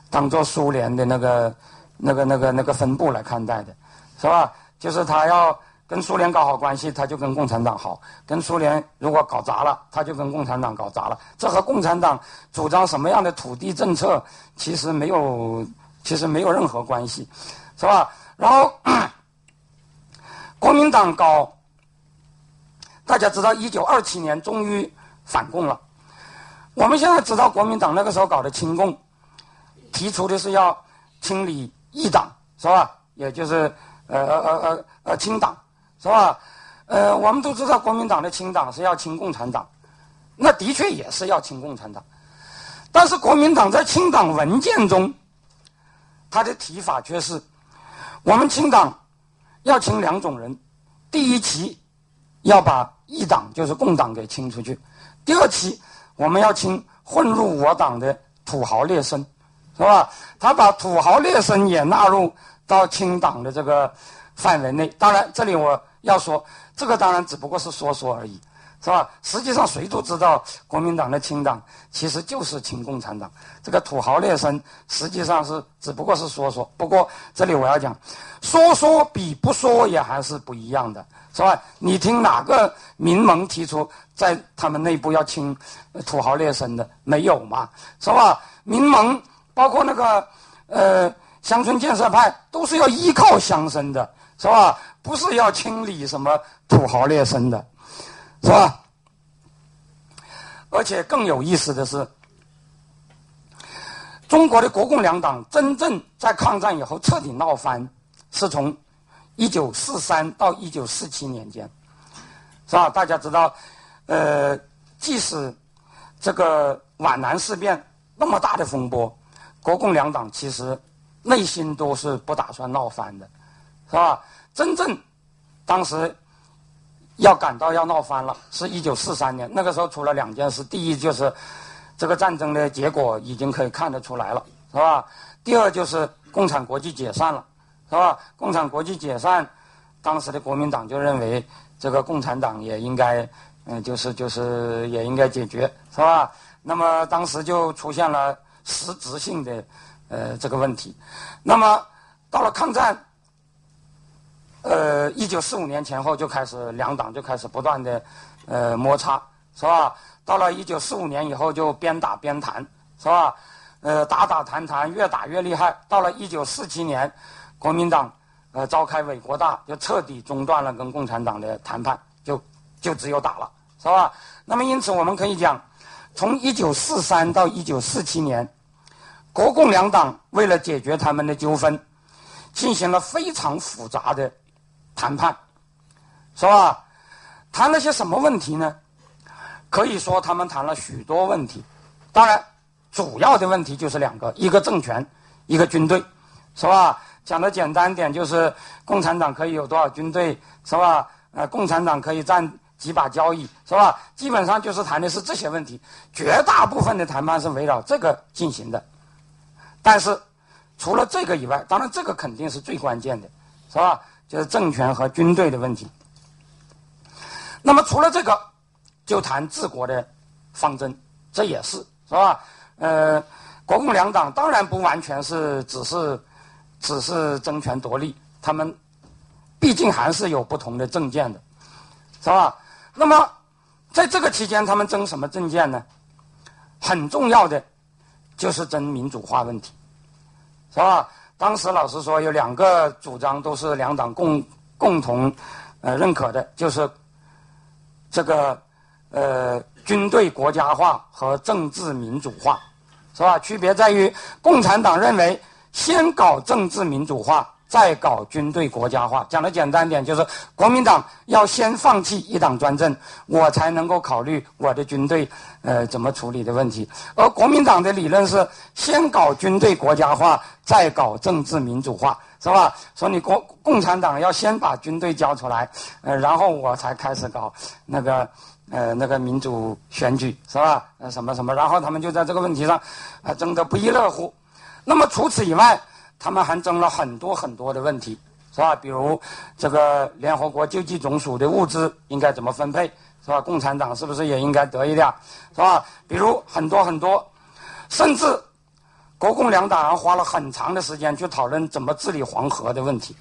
当做苏联的那个那个那个那个分部来看待的，是吧？就是他要跟苏联搞好关系，他就跟共产党好；跟苏联如果搞砸了，他就跟共产党搞砸了。这和共产党主张什么样的土地政策其实没有，其实没有任何关系，是吧？然后。国民党搞，大家知道，一九二七年终于反共了。我们现在知道，国民党那个时候搞的清共，提出的是要清理异党，是吧？也就是呃呃呃呃呃清党，是吧？呃，我们都知道，国民党的清党是要清共产党，那的确也是要清共产党。但是国民党在清党文件中，他的提法却是我们清党。要清两种人，第一期要把一党就是共党给清出去，第二期我们要清混入我党的土豪劣绅，是吧？他把土豪劣绅也纳入到清党的这个范围内。当然，这里我要说，这个当然只不过是说说而已。是吧？实际上，谁都知道，国民党的清党其实就是清共产党。这个土豪劣绅，实际上是只不过是说说。不过，这里我要讲，说说比不说也还是不一样的，是吧？你听哪个民盟提出在他们内部要清土豪劣绅的？没有嘛，是吧？民盟包括那个呃乡村建设派，都是要依靠乡绅的，是吧？不是要清理什么土豪劣绅的。是吧？而且更有意思的是，中国的国共两党真正在抗战以后彻底闹翻，是从一九四三到一九四七年间，是吧？大家知道，呃，即使这个皖南事变那么大的风波，国共两党其实内心都是不打算闹翻的，是吧？真正当时要赶到要闹翻了，是一九四三年。那个时候出了两件事：第一，就是这个战争的结果已经可以看得出来了，是吧？第二，就是共产国际解散了，是吧？共产国际解散，当时的国民党就认为这个共产党也应该，嗯，就是就是也应该解决，是吧？那么当时就出现了实质性的呃这个问题。那么到了抗战。呃，一九四五年前后就开始两党就开始不断的呃摩擦，是吧？到了一九四五年以后就边打边谈，是吧？呃，打打谈谈越打越厉害。到了一九四七年，国民党呃召开伪国大，就彻底中断了跟共产党的谈判，就就只有打了，是吧？那么因此我们可以讲，从一九四三到一九四七年，国共两党为了解决他们的纠纷，进行了非常复杂的。谈判，是吧？谈了些什么问题呢？可以说他们谈了许多问题。当然，主要的问题就是两个：一个政权，一个军队，是吧？讲的简单点，就是共产党可以有多少军队，是吧？呃，共产党可以占几把交椅，是吧？基本上就是谈的是这些问题。绝大部分的谈判是围绕这个进行的。但是，除了这个以外，当然这个肯定是最关键的，是吧？就是政权和军队的问题。那么除了这个，就谈治国的方针，这也是是吧？呃，国共两党当然不完全是只是只是争权夺利，他们毕竟还是有不同的政见的，是吧？那么在这个期间，他们争什么政见呢？很重要的就是争民主化问题，是吧？当时老师说，有两个主张都是两党共共同呃认可的，就是这个呃军队国家化和政治民主化，是吧？区别在于，共产党认为先搞政治民主化。再搞军队国家化，讲的简单点，就是国民党要先放弃一党专政，我才能够考虑我的军队呃怎么处理的问题。而国民党的理论是先搞军队国家化，再搞政治民主化，是吧？说你国共产党要先把军队交出来，呃，然后我才开始搞那个呃那个民主选举，是吧？呃什么什么，然后他们就在这个问题上啊争得不亦乐乎。那么除此以外。他们还争了很多很多的问题，是吧？比如这个联合国救济总署的物资应该怎么分配，是吧？共产党是不是也应该得一点，是吧？比如很多很多，甚至国共两党还花了很长的时间去讨论怎么治理黄河的问题，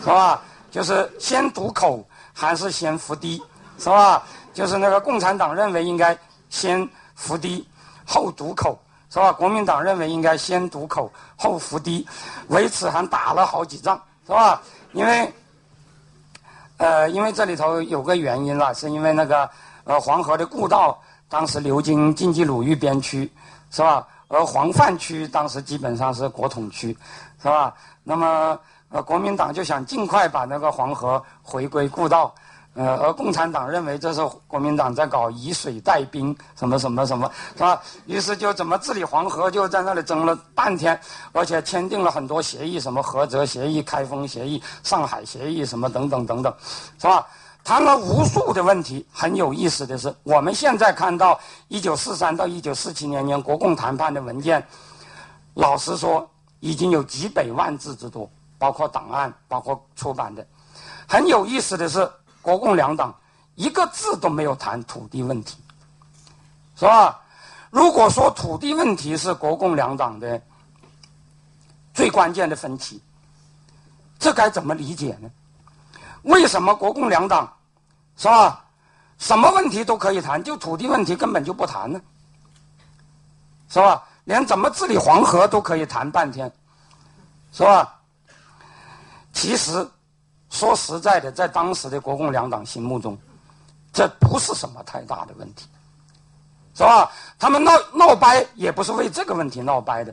是吧？就是先堵口还是先伏堤，是吧？就是那个共产党认为应该先伏堤后堵口。是吧？国民党认为应该先堵口后伏堤，为此还打了好几仗，是吧？因为，呃，因为这里头有个原因了，是因为那个呃黄河的故道当时流经晋冀鲁豫边区，是吧？而黄泛区当时基本上是国统区，是吧？那么呃国民党就想尽快把那个黄河回归故道。呃，而共产党认为这是国民党在搞以水带兵，什么什么什么，是吧？于是就怎么治理黄河，就在那里争了半天，而且签订了很多协议，什么菏泽协议、开封协议、上海协议，什么等等等等，是吧？谈了无数的问题。很有意思的是，我们现在看到一九四三到一九四七年年国共谈判的文件，老实说已经有几百万字之多，包括档案，包括出版的。很有意思的是。国共两党一个字都没有谈土地问题，是吧？如果说土地问题是国共两党的最关键的分歧，这该怎么理解呢？为什么国共两党是吧？什么问题都可以谈，就土地问题根本就不谈呢？是吧？连怎么治理黄河都可以谈半天，是吧？其实。说实在的，在当时的国共两党心目中，这不是什么太大的问题，是吧？他们闹闹掰也不是为这个问题闹掰的，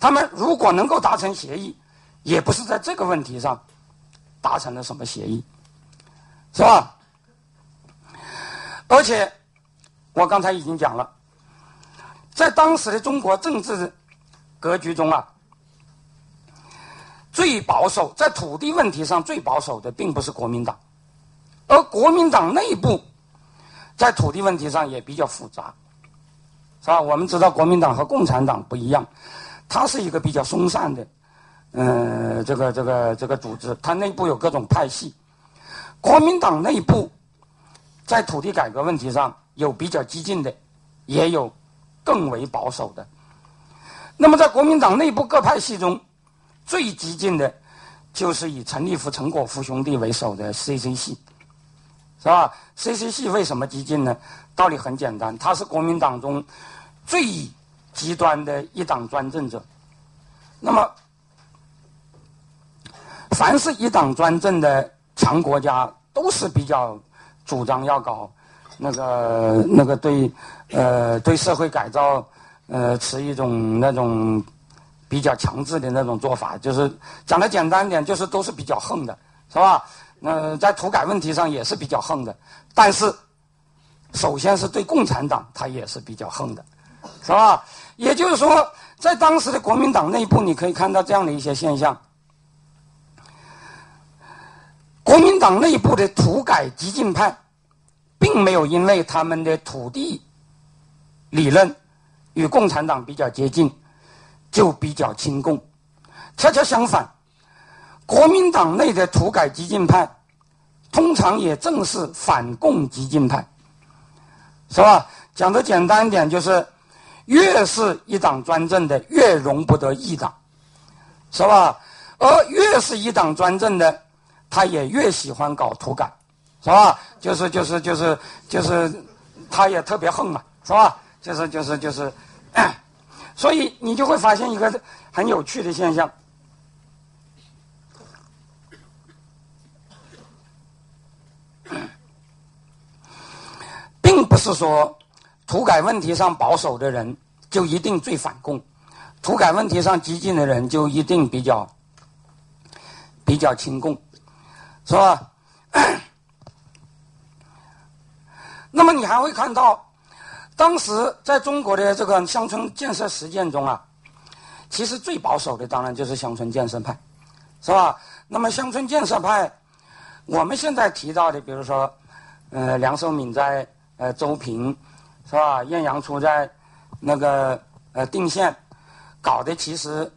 他们如果能够达成协议，也不是在这个问题上达成了什么协议，是吧？而且我刚才已经讲了，在当时的中国政治格局中啊，最保守在土地问题上最保守的并不是国民党，而国民党内部在土地问题上也比较复杂，是吧？我们知道国民党和共产党不一样，它是一个比较松散的。嗯，这个这个这个组织，它内部有各种派系。国民党内部在土地改革问题上有比较激进的，也有更为保守的。那么，在国民党内部各派系中，最激进的，就是以陈立夫、陈果夫兄弟为首的 CC 系，是吧？CC 系为什么激进呢？道理很简单，他是国民党中最极端的一党专政者。那么，凡是一党专政的强国家，都是比较主张要搞那个那个对呃对社会改造呃持一种那种比较强制的那种做法，就是讲的简单点，就是都是比较横的，是吧？那在土改问题上也是比较横的，但是首先是对共产党，他也是比较横的，是吧？也就是说，在当时的国民党内部，你可以看到这样的一些现象。国民党内部的土改激进派，并没有因为他们的土地理论与共产党比较接近，就比较亲共。恰恰相反，国民党内的土改激进派，通常也正是反共激进派，是吧？讲的简单一点，就是越是一党专政的，越容不得异党，是吧？而越是一党专政的。他也越喜欢搞土改，是吧？就是就是就是就是，他也特别横嘛，是吧？就是就是就是，所以你就会发现一个很有趣的现象，并不是说土改问题上保守的人就一定最反共，土改问题上激进的人就一定比较比较亲共。是吧？那么你还会看到，当时在中国的这个乡村建设实践中啊，其实最保守的当然就是乡村建设派，是吧？那么乡村建设派，我们现在提到的，比如说，呃，梁漱溟在呃周平，是吧？晏阳初在那个呃定县搞的，其实。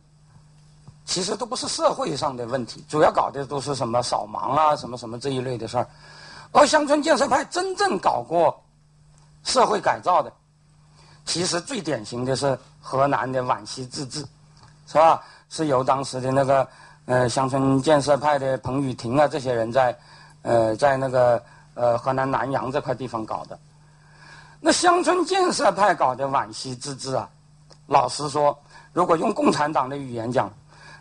其实都不是社会上的问题，主要搞的都是什么扫盲啊，什么什么这一类的事儿。而乡村建设派真正搞过社会改造的，其实最典型的是河南的皖西自治，是吧？是由当时的那个呃乡村建设派的彭雨婷啊这些人在呃在那个呃河南南阳这块地方搞的。那乡村建设派搞的皖西自治啊，老实说，如果用共产党的语言讲。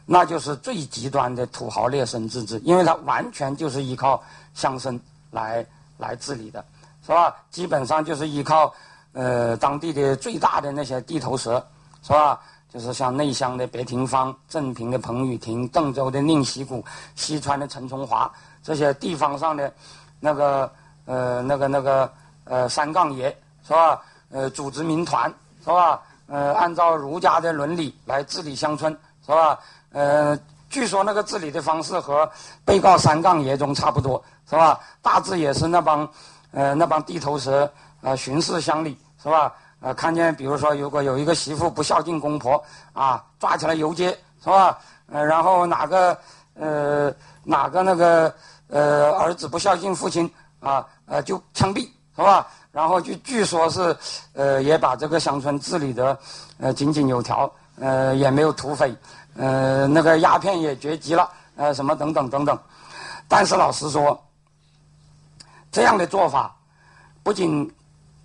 那就是最极端的土豪劣绅自治，因为它完全就是依靠乡绅来来治理的，是吧？基本上就是依靠呃当地的最大的那些地头蛇，是吧？就是像内乡的白廷芳、镇平的彭雨婷、邓州的宁锡谷、西川的陈崇华这些地方上的那个呃那个那个呃三杠爷，是吧？呃，组织民团，是吧？呃，按照儒家的伦理来治理乡村，是吧？呃，据说那个治理的方式和被告三杠爷中差不多，是吧？大致也是那帮，呃，那帮地头蛇呃巡视乡里，是吧？呃，看见比如说如果有一个媳妇不孝敬公婆，啊，抓起来游街，是吧？呃，然后哪个呃哪个那个呃儿子不孝敬父亲，啊呃就枪毙，是吧？然后就据说是呃也把这个乡村治理的呃井井有条，呃也没有土匪。呃，那个鸦片也绝迹了，呃，什么等等等等。但是老实说，这样的做法不仅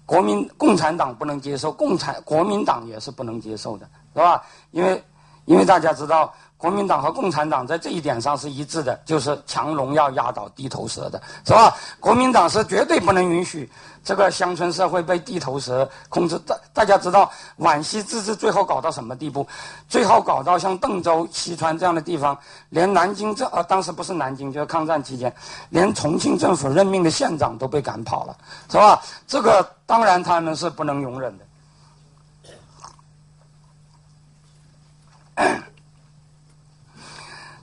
国民共产党不能接受，共产国民党也是不能接受的，是吧？因为因为大家知道，国民党和共产党在这一点上是一致的，就是强龙要压倒地头蛇的，是吧？国民党是绝对不能允许这个乡村社会被地头蛇控制。大大家知道，皖西自治最后搞到什么地步？最后搞到像邓州、西川这样的地方，连南京政呃当时不是南京，就是抗战期间，连重庆政府任命的县长都被赶跑了，是吧？这个当然他们是不能容忍的。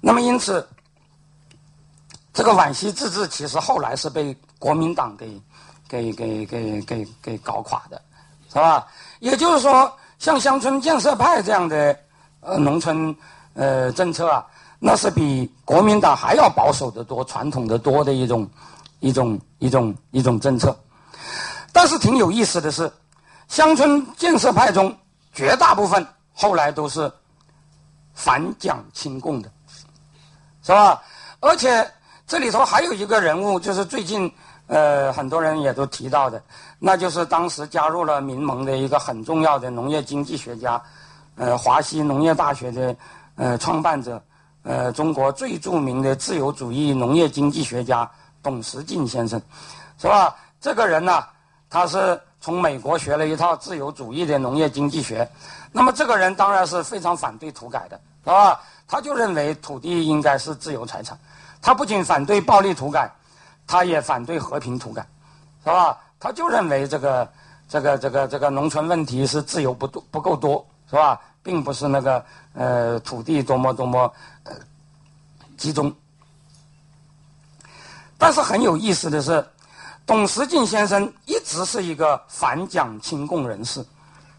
那么，因此，这个皖西自治其实后来是被国民党给、给、给、给、给、给搞垮的，是吧？也就是说，像乡村建设派这样的呃农村呃政策啊，那是比国民党还要保守的多、传统的多的一种、一种、一种、一种政策。但是挺有意思的是，乡村建设派中绝大部分后来都是反蒋亲共的。是吧？而且这里头还有一个人物，就是最近呃很多人也都提到的，那就是当时加入了民盟的一个很重要的农业经济学家，呃，华西农业大学的呃创办者，呃，中国最著名的自由主义农业经济学家董时进先生，是吧？这个人呢，他是从美国学了一套自由主义的农业经济学，那么这个人当然是非常反对土改的，是吧？他就认为土地应该是自由财产，他不仅反对暴力土改，他也反对和平土改，是吧？他就认为这个这个这个这个农村问题是自由不多不够多，是吧？并不是那个呃土地多么多么呃集中。但是很有意思的是，董时进先生一直是一个反蒋亲共人士，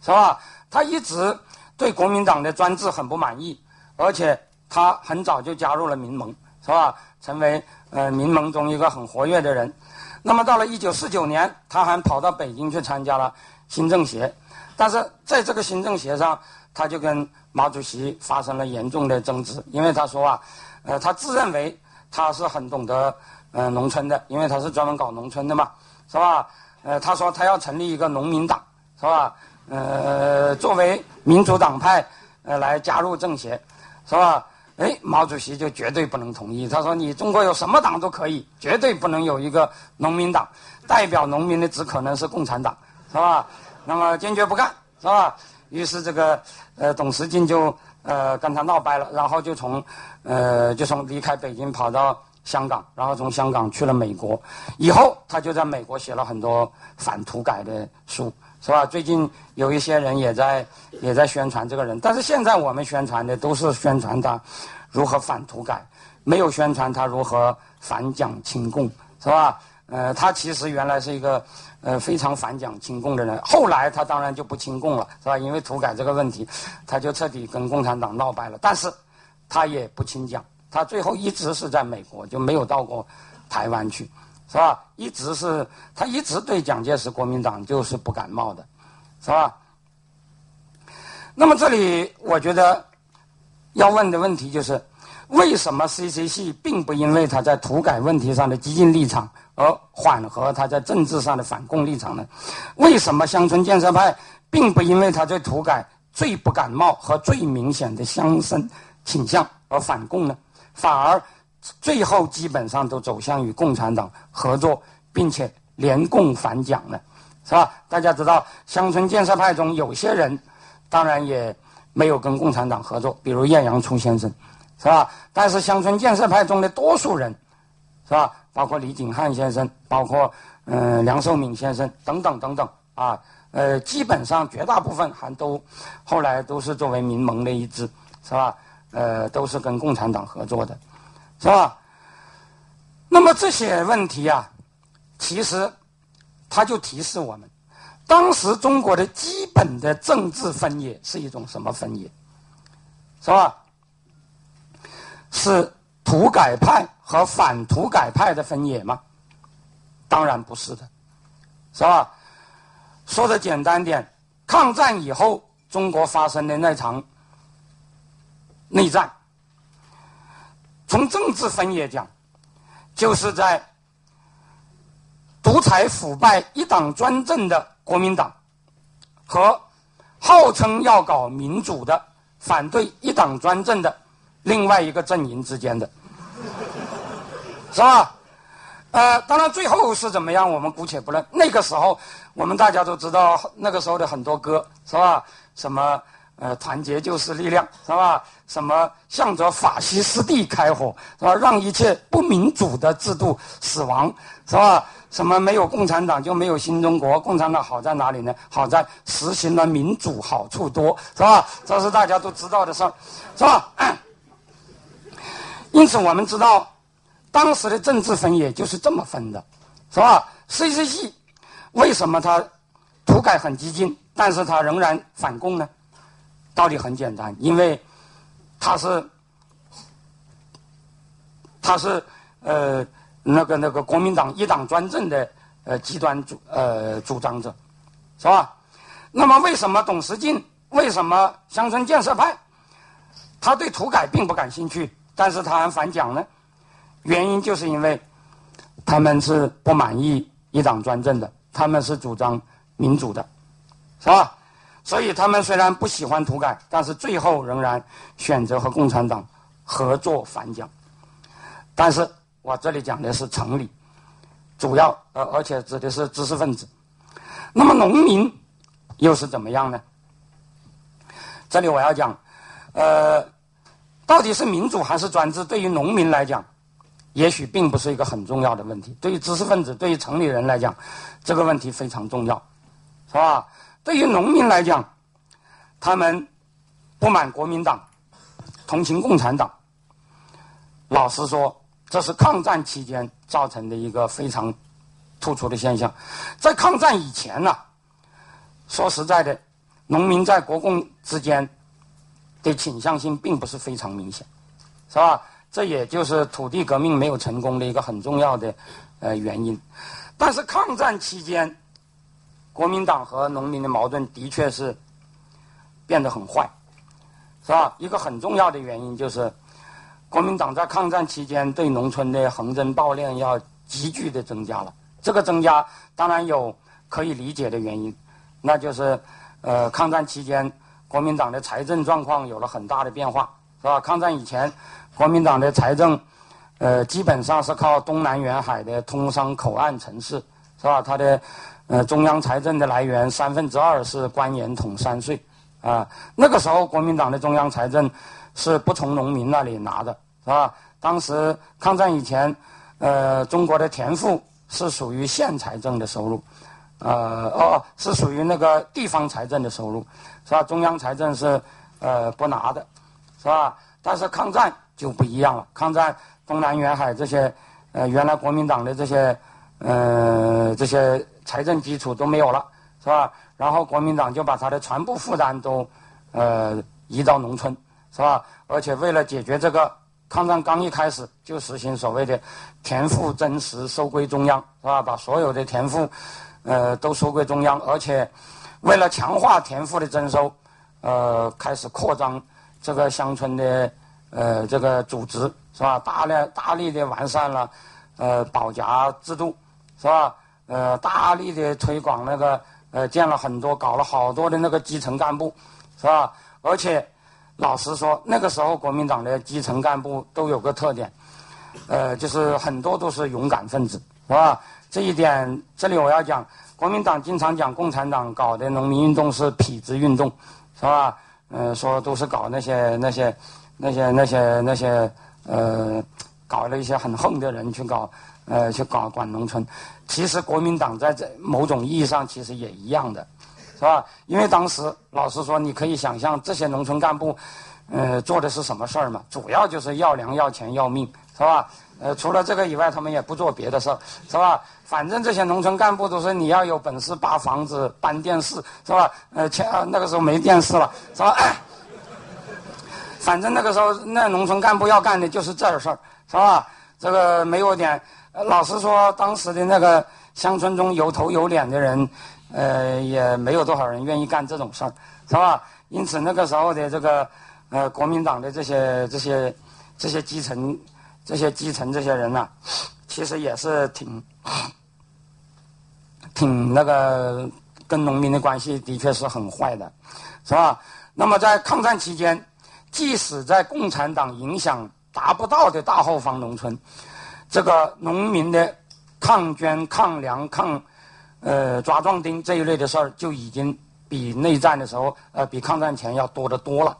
是吧？他一直对国民党的专制很不满意。而且他很早就加入了民盟，是吧？成为呃民盟中一个很活跃的人。那么到了一九四九年，他还跑到北京去参加了新政协。但是在这个新政协上，他就跟毛主席发生了严重的争执，因为他说啊，呃，他自认为他是很懂得呃农村的，因为他是专门搞农村的嘛，是吧？呃，他说他要成立一个农民党，是吧？呃，作为民主党派呃来加入政协。是吧？哎，毛主席就绝对不能同意。他说：“你中国有什么党都可以，绝对不能有一个农民党，代表农民的只可能是共产党，是吧？”那么坚决不干，是吧？于是这个呃董时进就呃跟他闹掰了，然后就从呃就从离开北京跑到香港，然后从香港去了美国。以后他就在美国写了很多反土改的书。是吧？最近有一些人也在也在宣传这个人，但是现在我们宣传的都是宣传他如何反土改，没有宣传他如何反蒋亲共，是吧？呃，他其实原来是一个呃非常反蒋亲共的人，后来他当然就不亲共了，是吧？因为土改这个问题，他就彻底跟共产党闹掰了。但是他也不亲蒋，他最后一直是在美国，就没有到过台湾去。是吧？一直是他一直对蒋介石国民党就是不感冒的，是吧？那么这里我觉得要问的问题就是：为什么 CCC 并不因为他在土改问题上的激进立场而缓和他在政治上的反共立场呢？为什么乡村建设派并不因为他对土改最不感冒和最明显的乡绅倾向而反共呢？反而？最后基本上都走向与共产党合作，并且联共反蒋了，是吧？大家知道，乡村建设派中有些人，当然也没有跟共产党合作，比如晏阳初先生，是吧？但是乡村建设派中的多数人，是吧？包括李景汉先生，包括嗯梁寿敏先生等等等等啊，呃，基本上绝大部分还都后来都是作为民盟的一支，是吧？呃，都是跟共产党合作的。是吧？那么这些问题啊，其实它就提示我们，当时中国的基本的政治分野是一种什么分野？是吧？是土改派和反土改派的分野吗？当然不是的，是吧？说的简单点，抗战以后中国发生的那场内战。从政治分野讲，就是在独裁腐败、一党专政的国民党和号称要搞民主的反对一党专政的另外一个阵营之间的，是吧？呃，当然最后是怎么样，我们姑且不论。那个时候，我们大家都知道，那个时候的很多歌，是吧？什么呃，团结就是力量，是吧？什么向着法西斯地开火，是吧？让一切不民主的制度死亡，是吧？什么没有共产党就没有新中国？共产党好在哪里呢？好在实行了民主，好处多，是吧？这是大家都知道的事儿，是吧？因此，我们知道当时的政治分野就是这么分的，是吧？C.C. 系为什么他土改很激进，但是他仍然反共呢？道理很简单，因为他是他是呃。那个那个国民党一党专政的呃极端主呃主张者，是吧？那么为什么董时进为什么乡村建设派他对土改并不感兴趣，但是他还反蒋呢？原因就是因为他们是不满意一党专政的，他们是主张民主的，是吧？所以他们虽然不喜欢土改，但是最后仍然选择和共产党合作反蒋，但是。我这里讲的是城里，主要呃，而且指的是知识分子。那么农民又是怎么样呢？这里我要讲，呃，到底是民主还是专制？对于农民来讲，也许并不是一个很重要的问题。对于知识分子、对于城里人来讲，这个问题非常重要，是吧？对于农民来讲，他们不满国民党，同情共产党。老实说。这是抗战期间造成的一个非常突出的现象。在抗战以前呢，说实在的，农民在国共之间的倾向性并不是非常明显，是吧？这也就是土地革命没有成功的一个很重要的呃原因。但是抗战期间，国民党和农民的矛盾的确是变得很坏，是吧？一个很重要的原因就是。国民党在抗战期间对农村的横征暴敛要急剧的增加了，这个增加当然有可以理解的原因，那就是，呃，抗战期间国民党的财政状况有了很大的变化，是吧？抗战以前，国民党的财政，呃，基本上是靠东南沿海的通商口岸城市，是吧？它的，呃，中央财政的来源三分之二是官盐统三税，啊，那个时候国民党的中央财政是不从农民那里拿的。是吧？当时抗战以前，呃，中国的田赋是属于县财政的收入，呃，哦，是属于那个地方财政的收入，是吧？中央财政是呃不拿的，是吧？但是抗战就不一样了，抗战东南沿海这些，呃，原来国民党的这些，呃，这些财政基础都没有了，是吧？然后国民党就把他的全部负担都，呃，移到农村，是吧？而且为了解决这个。抗战刚一开始就实行所谓的田赋增实收归中央，是吧？把所有的田赋，呃，都收归中央，而且为了强化田赋的征收，呃，开始扩张这个乡村的呃这个组织，是吧？大量大力的完善了呃保甲制度，是吧？呃，大力的推广那个呃建了很多，搞了好多的那个基层干部，是吧？而且。老实说，那个时候国民党的基层干部都有个特点，呃，就是很多都是勇敢分子，是吧？这一点，这里我要讲，国民党经常讲共产党搞的农民运动是痞子运动，是吧？呃，说都是搞那些那些那些那些那些呃，搞了一些很横的人去搞，呃，去搞管农村。其实国民党在这某种意义上其实也一样的。是吧？因为当时老实说，你可以想象这些农村干部，呃，做的是什么事儿嘛？主要就是要粮、要钱、要命，是吧？呃，除了这个以外，他们也不做别的事儿，是吧？反正这些农村干部都是你要有本事扒房子、搬电视，是吧？呃，前那个时候没电视了，是吧？反正那个时候那农村干部要干的就是这事儿，是吧？这个没有点，老实说，当时的那个乡村中有头有脸的人。呃，也没有多少人愿意干这种事儿，是吧？因此那个时候的这个呃，国民党的这些这些这些基层这些基层这些人呐，其实也是挺挺那个跟农民的关系的确是很坏的，是吧？那么在抗战期间，即使在共产党影响达不到的大后方农村，这个农民的抗捐、抗粮、抗呃抓壮丁这一类的事儿，就已经比内战的时候，呃，比抗战前要多得多了，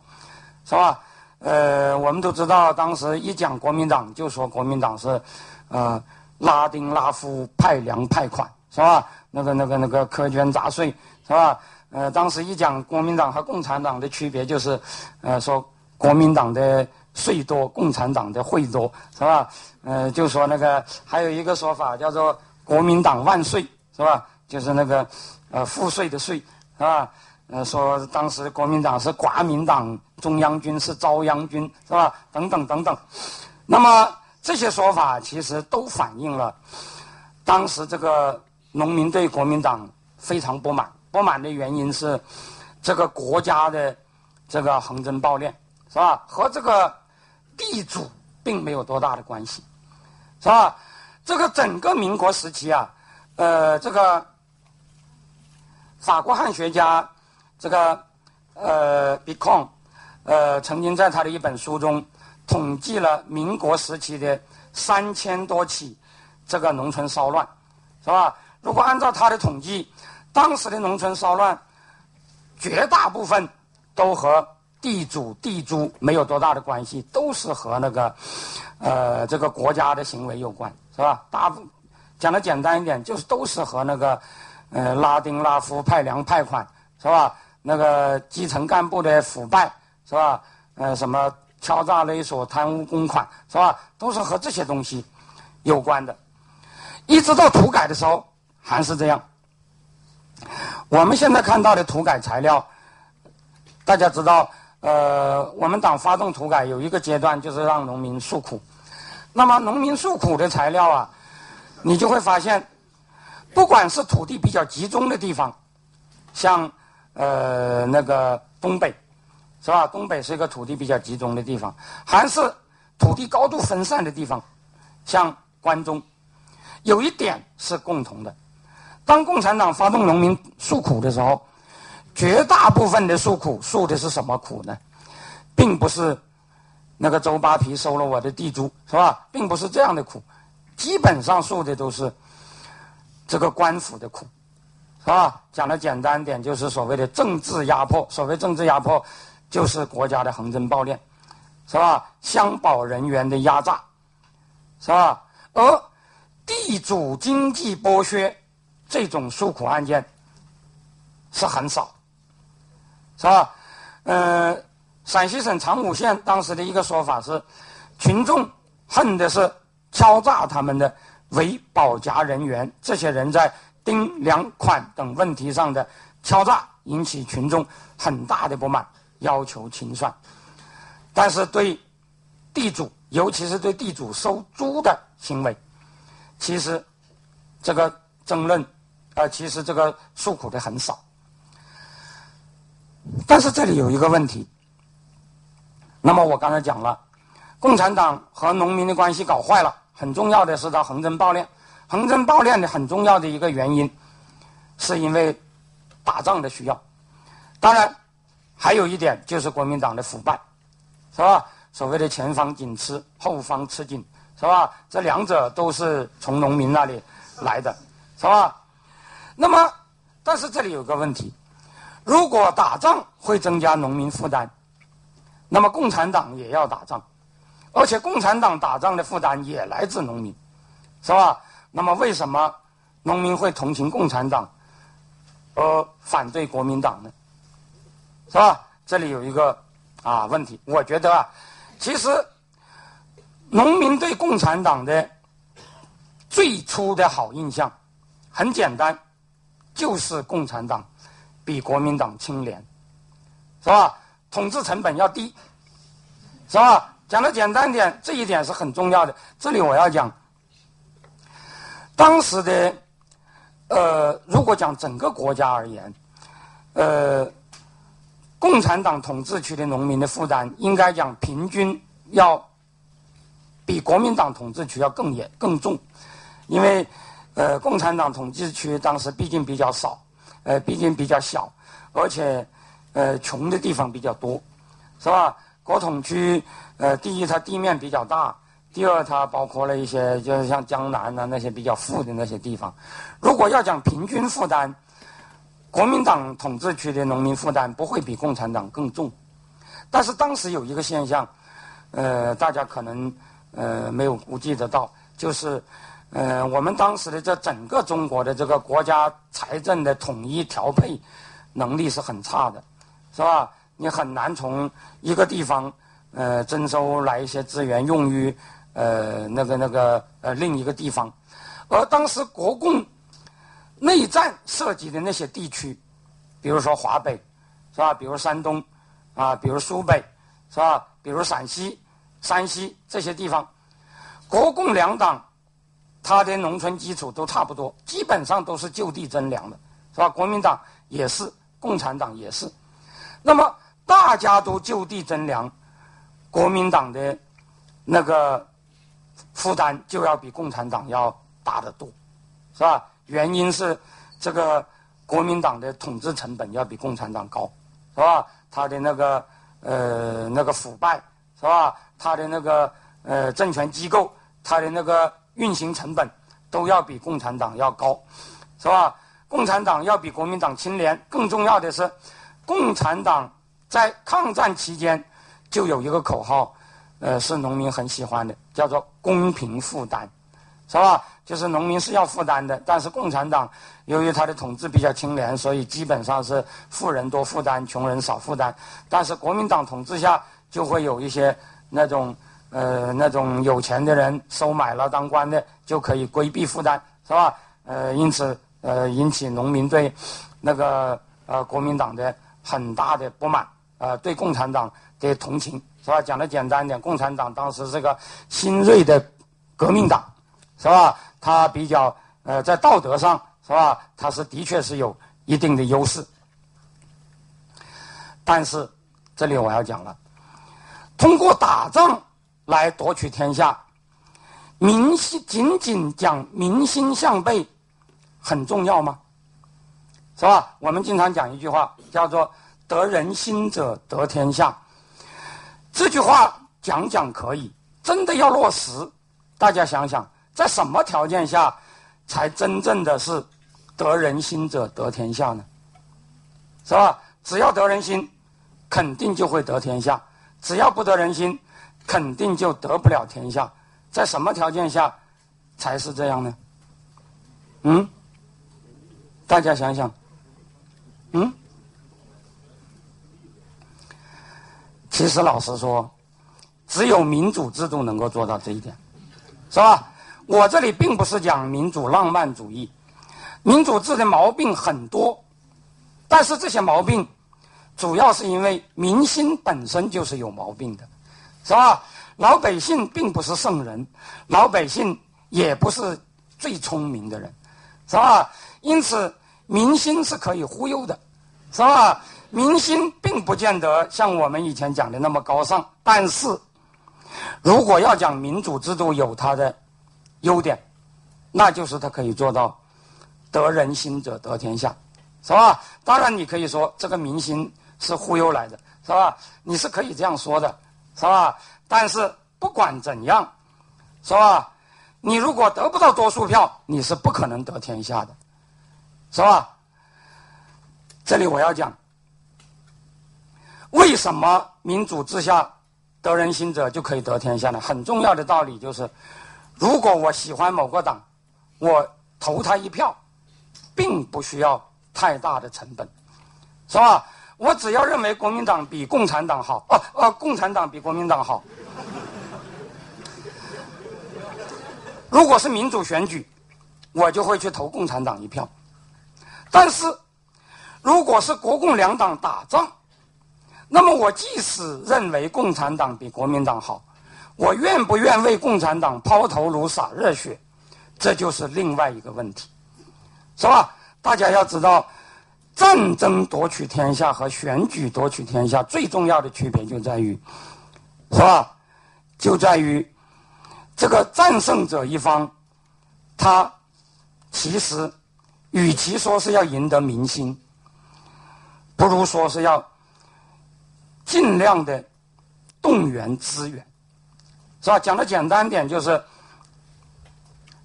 是吧？呃，我们都知道，当时一讲国民党，就说国民党是，呃，拉丁拉夫派粮派款，是吧？那个那个那个苛捐杂税，是吧？呃，当时一讲国民党和共产党的区别，就是，呃，说国民党的税多，共产党的会多，是吧？呃，就说那个还有一个说法叫做国民党万岁，是吧？就是那个，呃，赋税的税，是吧？呃，说当时国民党是国民党，中央军是遭殃军，是吧？等等等等。那么这些说法其实都反映了当时这个农民对国民党非常不满。不满的原因是这个国家的这个横征暴敛，是吧？和这个地主并没有多大的关系，是吧？这个整个民国时期啊，呃，这个法国汉学家。这个呃 b i c o n 呃，曾经在他的一本书中统计了民国时期的三千多起这个农村骚乱，是吧？如果按照他的统计，当时的农村骚乱绝大部分都和地主地租没有多大的关系，都是和那个呃这个国家的行为有关，是吧？大部讲的简单一点，就是都是和那个呃拉丁拉夫派粮派款，是吧？那个基层干部的腐败是吧？呃，什么敲诈勒索、贪污公款是吧？都是和这些东西有关的。一直到土改的时候还是这样。我们现在看到的土改材料，大家知道，呃，我们党发动土改有一个阶段就是让农民诉苦。那么农民诉苦的材料啊，你就会发现，不管是土地比较集中的地方，像。呃，那个东北，是吧？东北是一个土地比较集中的地方，还是土地高度分散的地方，像关中，有一点是共同的：当共产党发动农民诉苦的时候，绝大部分的诉苦诉的是什么苦呢？并不是那个周扒皮收了我的地租，是吧？并不是这样的苦，基本上诉的都是这个官府的苦。是吧，讲的简单点，就是所谓的政治压迫。所谓政治压迫，就是国家的横征暴敛，是吧？乡保人员的压榨，是吧？而地主经济剥削这种诉苦案件是很少，是吧？呃，陕西省长武县当时的一个说法是，群众恨的是敲诈他们的伪保甲人员，这些人在。丁粮款等问题上的敲诈引起群众很大的不满，要求清算。但是对地主，尤其是对地主收租的行为，其实这个争论，呃，其实这个诉苦的很少。但是这里有一个问题。那么我刚才讲了，共产党和农民的关系搞坏了，很重要的是他横征暴敛。横征暴敛的很重要的一个原因，是因为打仗的需要。当然，还有一点就是国民党的腐败，是吧？所谓的前方紧吃，后方吃紧，是吧？这两者都是从农民那里来的，是吧？那么，但是这里有个问题：如果打仗会增加农民负担，那么共产党也要打仗，而且共产党打仗的负担也来自农民，是吧？那么，为什么农民会同情共产党，而反对国民党呢？是吧？这里有一个啊问题。我觉得啊，其实农民对共产党的最初的好印象很简单，就是共产党比国民党清廉，是吧？统治成本要低，是吧？讲的简单点，这一点是很重要的。这里我要讲。当时的，呃，如果讲整个国家而言，呃，共产党统治区的农民的负担，应该讲平均要比国民党统治区要更严更重，因为，呃，共产党统治区当时毕竟比较少，呃，毕竟比较小，而且，呃，穷的地方比较多，是吧？国统区，呃，第一它地面比较大，第二它包括了一些就是像江南啊那些比较富的那些地方。如果要讲平均负担，国民党统治区的农民负担不会比共产党更重。但是当时有一个现象，呃，大家可能呃没有估计得到，就是呃我们当时的这整个中国的这个国家财政的统一调配能力是很差的，是吧？你很难从一个地方，呃，征收来一些资源用于，呃，那个那个呃另一个地方，而当时国共内战涉及的那些地区，比如说华北，是吧？比如山东，啊，比如苏北，是吧？比如陕西、山西这些地方，国共两党，它的农村基础都差不多，基本上都是就地征粮的，是吧？国民党也是，共产党也是，那么。大家都就地征粮，国民党的那个负担就要比共产党要大得多，是吧？原因是这个国民党的统治成本要比共产党高，是吧？他的那个呃那个腐败，是吧？他的那个呃政权机构，他的那个运行成本都要比共产党要高，是吧？共产党要比国民党清廉，更重要的是，共产党。在抗战期间，就有一个口号，呃，是农民很喜欢的，叫做“公平负担”，是吧？就是农民是要负担的，但是共产党由于他的统治比较清廉，所以基本上是富人多负担，穷人少负担。但是国民党统治下，就会有一些那种呃那种有钱的人收买了当官的，就可以规避负担，是吧？呃，因此呃引起农民对那个呃国民党的很大的不满。呃，对共产党的同情是吧？讲的简单一点，共产党当时是个新锐的革命党，是吧？他比较呃，在道德上是吧？他是的确是有一定的优势。但是这里我要讲了，通过打仗来夺取天下，民心仅仅讲民心向背很重要吗？是吧？我们经常讲一句话，叫做。得人心者得天下，这句话讲讲可以，真的要落实，大家想想，在什么条件下才真正的是得人心者得天下呢？是吧？只要得人心，肯定就会得天下；只要不得人心，肯定就得不了天下。在什么条件下才是这样呢？嗯？大家想想，嗯？其实，老实说，只有民主制度能够做到这一点，是吧？我这里并不是讲民主浪漫主义，民主制的毛病很多，但是这些毛病主要是因为民心本身就是有毛病的，是吧？老百姓并不是圣人，老百姓也不是最聪明的人，是吧？因此，民心是可以忽悠的，是吧？民心并不见得像我们以前讲的那么高尚，但是，如果要讲民主制度有它的优点，那就是它可以做到得人心者得天下，是吧？当然，你可以说这个民心是忽悠来的，是吧？你是可以这样说的，是吧？但是不管怎样，是吧？你如果得不到多数票，你是不可能得天下的，是吧？这里我要讲。为什么民主之下得人心者就可以得天下呢？很重要的道理就是，如果我喜欢某个党，我投他一票，并不需要太大的成本，是吧？我只要认为国民党比共产党好，哦哦，共产党比国民党好。如果是民主选举，我就会去投共产党一票。但是，如果是国共两党打仗，那么我即使认为共产党比国民党好，我愿不愿为共产党抛头颅洒热血，这就是另外一个问题，是吧？大家要知道，战争夺取天下和选举夺取天下最重要的区别就在于，是吧？就在于这个战胜者一方，他其实与其说是要赢得民心，不如说是要。尽量的动员资源，是吧？讲的简单点就是，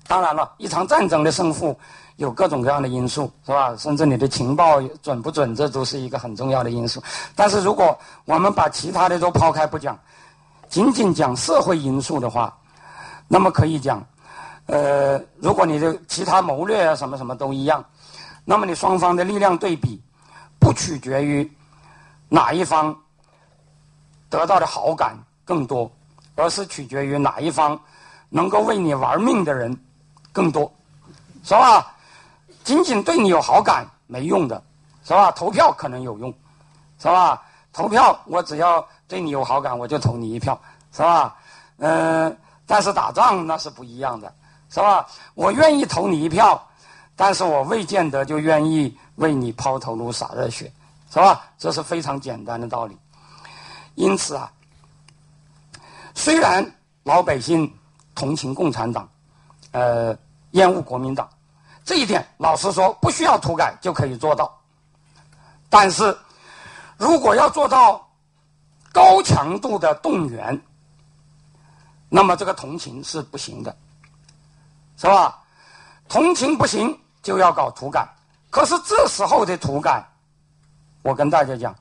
当然了，一场战争的胜负有各种各样的因素，是吧？甚至你的情报准不准，这都是一个很重要的因素。但是如果我们把其他的都抛开不讲，仅仅讲社会因素的话，那么可以讲，呃，如果你的其他谋略啊什么什么都一样，那么你双方的力量对比，不取决于哪一方。得到的好感更多，而是取决于哪一方能够为你玩命的人更多，是吧？仅仅对你有好感没用的，是吧？投票可能有用，是吧？投票我只要对你有好感，我就投你一票，是吧？嗯，但是打仗那是不一样的，是吧？我愿意投你一票，但是我未见得就愿意为你抛头颅洒热血，是吧？这是非常简单的道理。因此啊，虽然老百姓同情共产党，呃，厌恶国民党，这一点老实说不需要土改就可以做到。但是，如果要做到高强度的动员，那么这个同情是不行的，是吧？同情不行，就要搞土改。可是这时候的土改，我跟大家讲。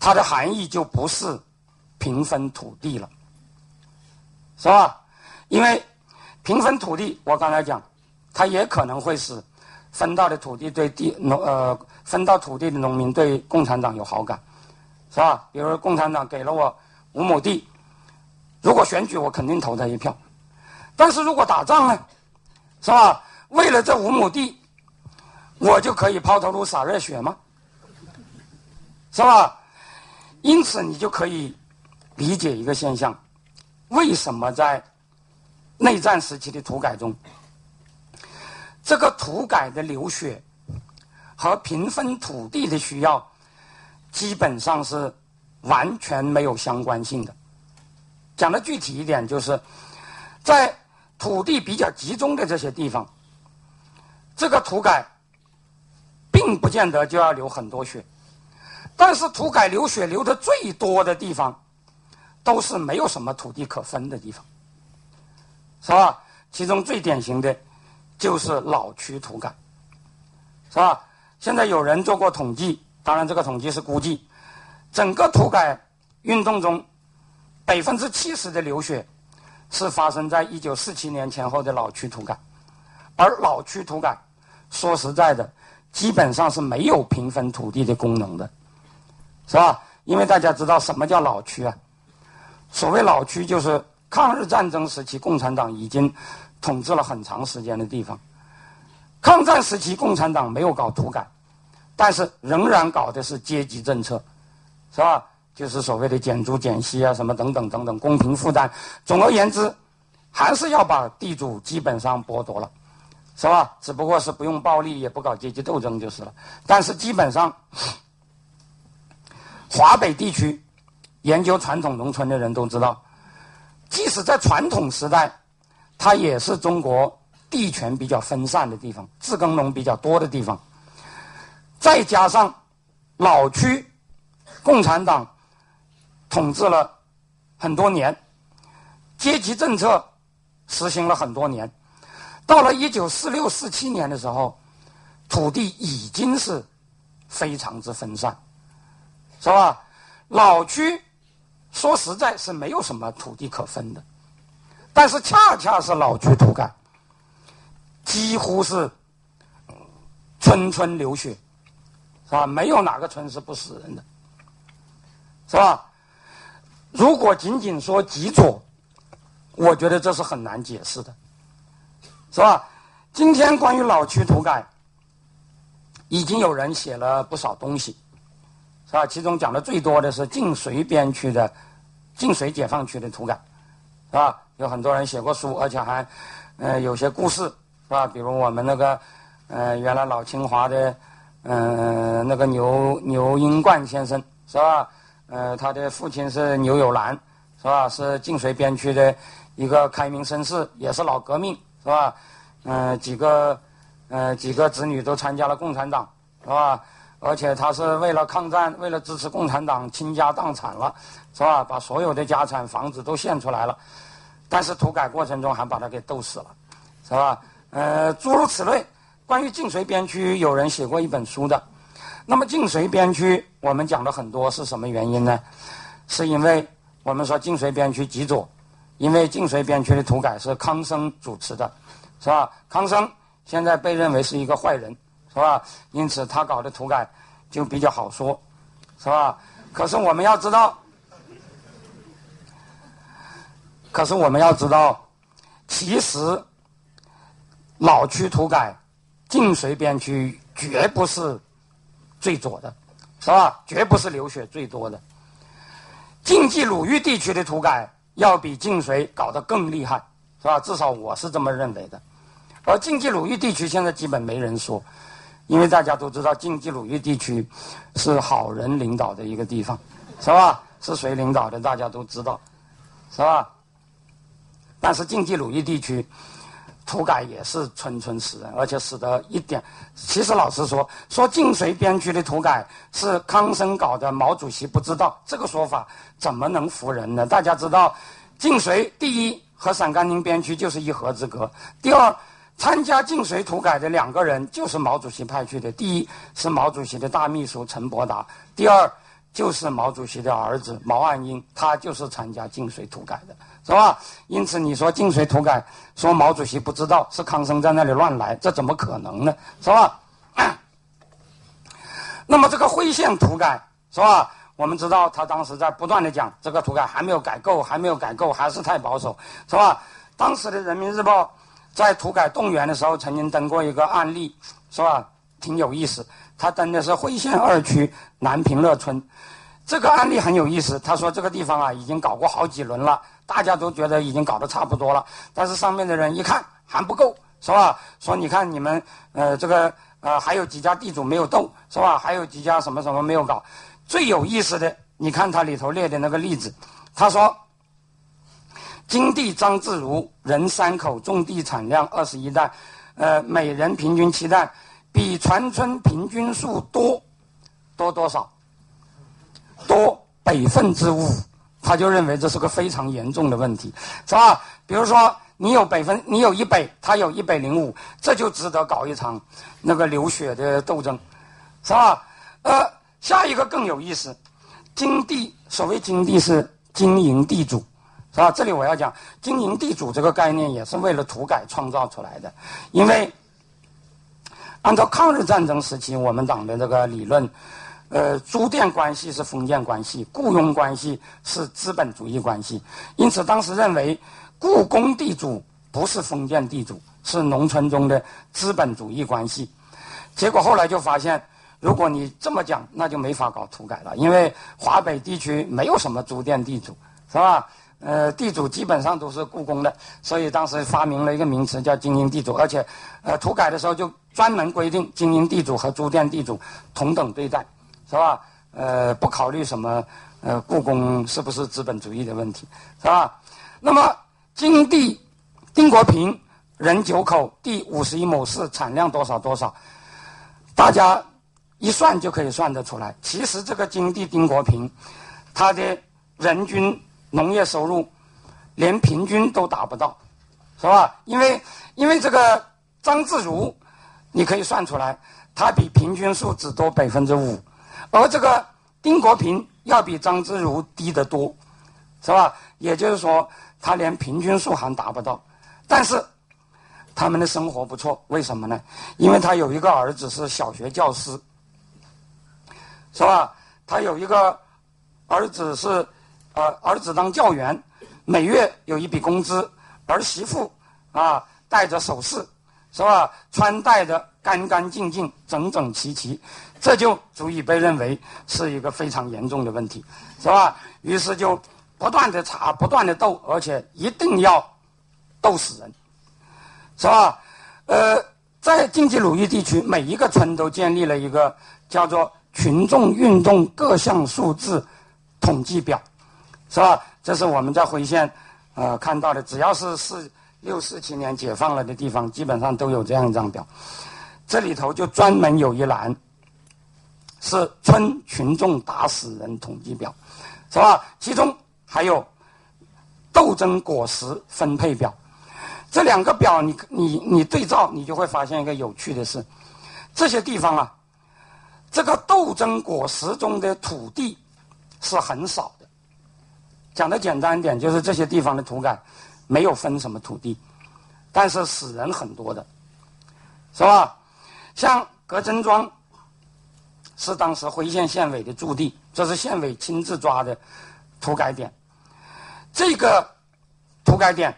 它的含义就不是平分土地了，是吧？因为平分土地，我刚才讲，它也可能会使分到的土地对地农呃分到土地的农民对共产党有好感，是吧？比如共产党给了我五亩地，如果选举我肯定投他一票，但是如果打仗呢，是吧？为了这五亩地，我就可以抛头颅洒热血吗？是吧？因此，你就可以理解一个现象：为什么在内战时期的土改中，这个土改的流血和平分土地的需要基本上是完全没有相关性的？讲的具体一点，就是在土地比较集中的这些地方，这个土改并不见得就要流很多血。但是土改流血流的最多的地方，都是没有什么土地可分的地方，是吧？其中最典型的，就是老区土改，是吧？现在有人做过统计，当然这个统计是估计，整个土改运动中，百分之七十的流血是发生在一九四七年前后的老区土改，而老区土改，说实在的，基本上是没有平分土地的功能的。是吧？因为大家知道什么叫老区啊？所谓老区，就是抗日战争时期共产党已经统治了很长时间的地方。抗战时期共产党没有搞土改，但是仍然搞的是阶级政策，是吧？就是所谓的减租减息啊，什么等等等等，公平负担。总而言之，还是要把地主基本上剥夺了，是吧？只不过是不用暴力，也不搞阶级斗争就是了。但是基本上。华北地区研究传统农村的人都知道，即使在传统时代，它也是中国地权比较分散的地方，自耕农比较多的地方。再加上老区共产党统治了很多年，阶级政策实行了很多年，到了一九四六四七年的时候，土地已经是非常之分散。是吧？老区说实在是没有什么土地可分的，但是恰恰是老区土改，几乎是村村流血，是吧？没有哪个村是不死人的，是吧？如果仅仅说极左，我觉得这是很难解释的，是吧？今天关于老区土改，已经有人写了不少东西。啊，其中讲的最多的是晋绥边区的晋绥解放区的土改，是吧？有很多人写过书，而且还呃有些故事，是吧？比如我们那个呃原来老清华的嗯那个牛牛英冠先生，是吧？呃，他的父亲是牛有兰，是吧？是晋绥边区的一个开明绅士，也是老革命，是吧？嗯，几个呃几个子女都参加了共产党，是吧？而且他是为了抗战，为了支持共产党倾家荡产了，是吧？把所有的家产、房子都献出来了，但是土改过程中还把他给斗死了，是吧？呃，诸如此类。关于晋绥边区，有人写过一本书的。那么晋绥边区，我们讲了很多，是什么原因呢？是因为我们说晋绥边区极左，因为晋绥边区的土改是康生主持的，是吧？康生现在被认为是一个坏人。是吧？因此他搞的土改就比较好说，是吧？可是我们要知道，可是我们要知道，其实老区土改晋绥边区绝不是最左的，是吧？绝不是流血最多的。晋冀鲁豫地区的土改要比晋绥搞得更厉害，是吧？至少我是这么认为的。而晋冀鲁豫地区现在基本没人说。因为大家都知道，晋冀鲁豫地区是好人领导的一个地方，是吧？是谁领导的？大家都知道，是吧？但是晋冀鲁豫地区土改也是村村死人，而且死的一点。其实老实说，说晋绥边区的土改是康生搞的，毛主席不知道，这个说法怎么能服人呢？大家知道，晋绥第一和陕甘宁边区就是一河之隔，第二。参加晋绥土改的两个人就是毛主席派去的，第一是毛主席的大秘书陈伯达，第二就是毛主席的儿子毛岸英，他就是参加晋绥土改的，是吧？因此你说晋绥土改，说毛主席不知道，是康生在那里乱来，这怎么可能呢？是吧？那么这个徽县土改，是吧？我们知道他当时在不断的讲，这个土改还没有改够，还没有改够，还是太保守，是吧？当时的人民日报。在土改动员的时候，曾经登过一个案例，是吧？挺有意思。他登的是徽县二区南平乐村，这个案例很有意思。他说这个地方啊，已经搞过好几轮了，大家都觉得已经搞得差不多了。但是上面的人一看还不够，是吧？说你看你们呃这个呃还有几家地主没有动，是吧？还有几家什么什么没有搞。最有意思的，你看他里头列的那个例子，他说。金地张自如人三口种地产量二十一担，呃，每人平均七担，比全村平均数多多多少？多百分之五，他就认为这是个非常严重的问题，是吧？比如说你有百分，你有一百，他有一百零五，这就值得搞一场那个流血的斗争，是吧？呃，下一个更有意思，金地所谓金地是经营地主。是吧？这里我要讲经营地主这个概念，也是为了土改创造出来的。因为按照抗日战争时期我们党的这个理论，呃，租佃关系是封建关系，雇佣关系是资本主义关系。因此，当时认为雇工地主不是封建地主，是农村中的资本主义关系。结果后来就发现，如果你这么讲，那就没法搞土改了，因为华北地区没有什么租佃地主，是吧？呃，地主基本上都是雇工的，所以当时发明了一个名词叫经营地主，而且，呃，土改的时候就专门规定经营地主和租佃地主同等对待，是吧？呃，不考虑什么呃雇工是不是资本主义的问题，是吧？那么金地丁国平人九口，地五十一亩四，产量多少多少，大家一算就可以算得出来。其实这个金地丁国平，他的人均。农业收入连平均都达不到，是吧？因为因为这个张自如，你可以算出来，他比平均数只多百分之五，而这个丁国平要比张自如低得多，是吧？也就是说，他连平均数还达不到，但是他们的生活不错，为什么呢？因为他有一个儿子是小学教师，是吧？他有一个儿子是。呃，儿子当教员，每月有一笔工资，儿媳妇啊戴着首饰，是吧？穿戴的干干净净、整整齐齐，这就足以被认为是一个非常严重的问题，是吧？于是就不断的查，不断的斗，而且一定要斗死人，是吧？呃，在晋冀鲁豫地区，每一个村都建立了一个叫做群众运动各项数字统计表。是吧？这是我们在辉县，呃，看到的。只要是四六四七年解放了的地方，基本上都有这样一张表。这里头就专门有一栏，是村群众打死人统计表，是吧？其中还有斗争果实分配表。这两个表，你你你对照，你就会发现一个有趣的事：这些地方啊，这个斗争果实中的土地是很少的。讲的简单一点，就是这些地方的土改没有分什么土地，但是死人很多的，是吧？像葛真庄是当时辉县县委的驻地，这是县委亲自抓的土改点。这个土改点。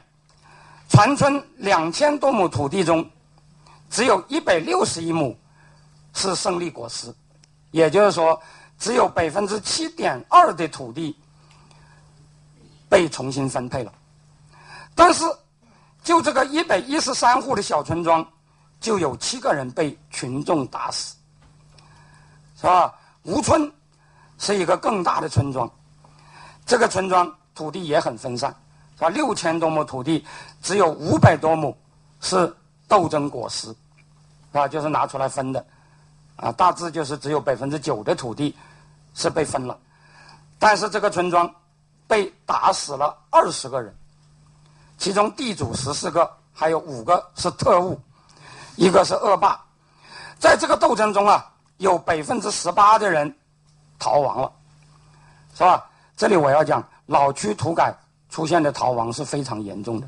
全村两千多亩土地中，只有一百六十一亩是胜利果实，也就是说，只有百分之七点二的土地被重新分配了。但是，就这个一百一十三户的小村庄，就有七个人被群众打死，是吧？吴村是一个更大的村庄，这个村庄土地也很分散。是吧？六千多亩土地，只有五百多亩是斗争果实，啊，就是拿出来分的，啊，大致就是只有百分之九的土地是被分了。但是这个村庄被打死了二十个人，其中地主十四个，还有五个是特务，一个是恶霸。在这个斗争中啊，有百分之十八的人逃亡了，是吧？这里我要讲老区土改。出现的逃亡是非常严重的，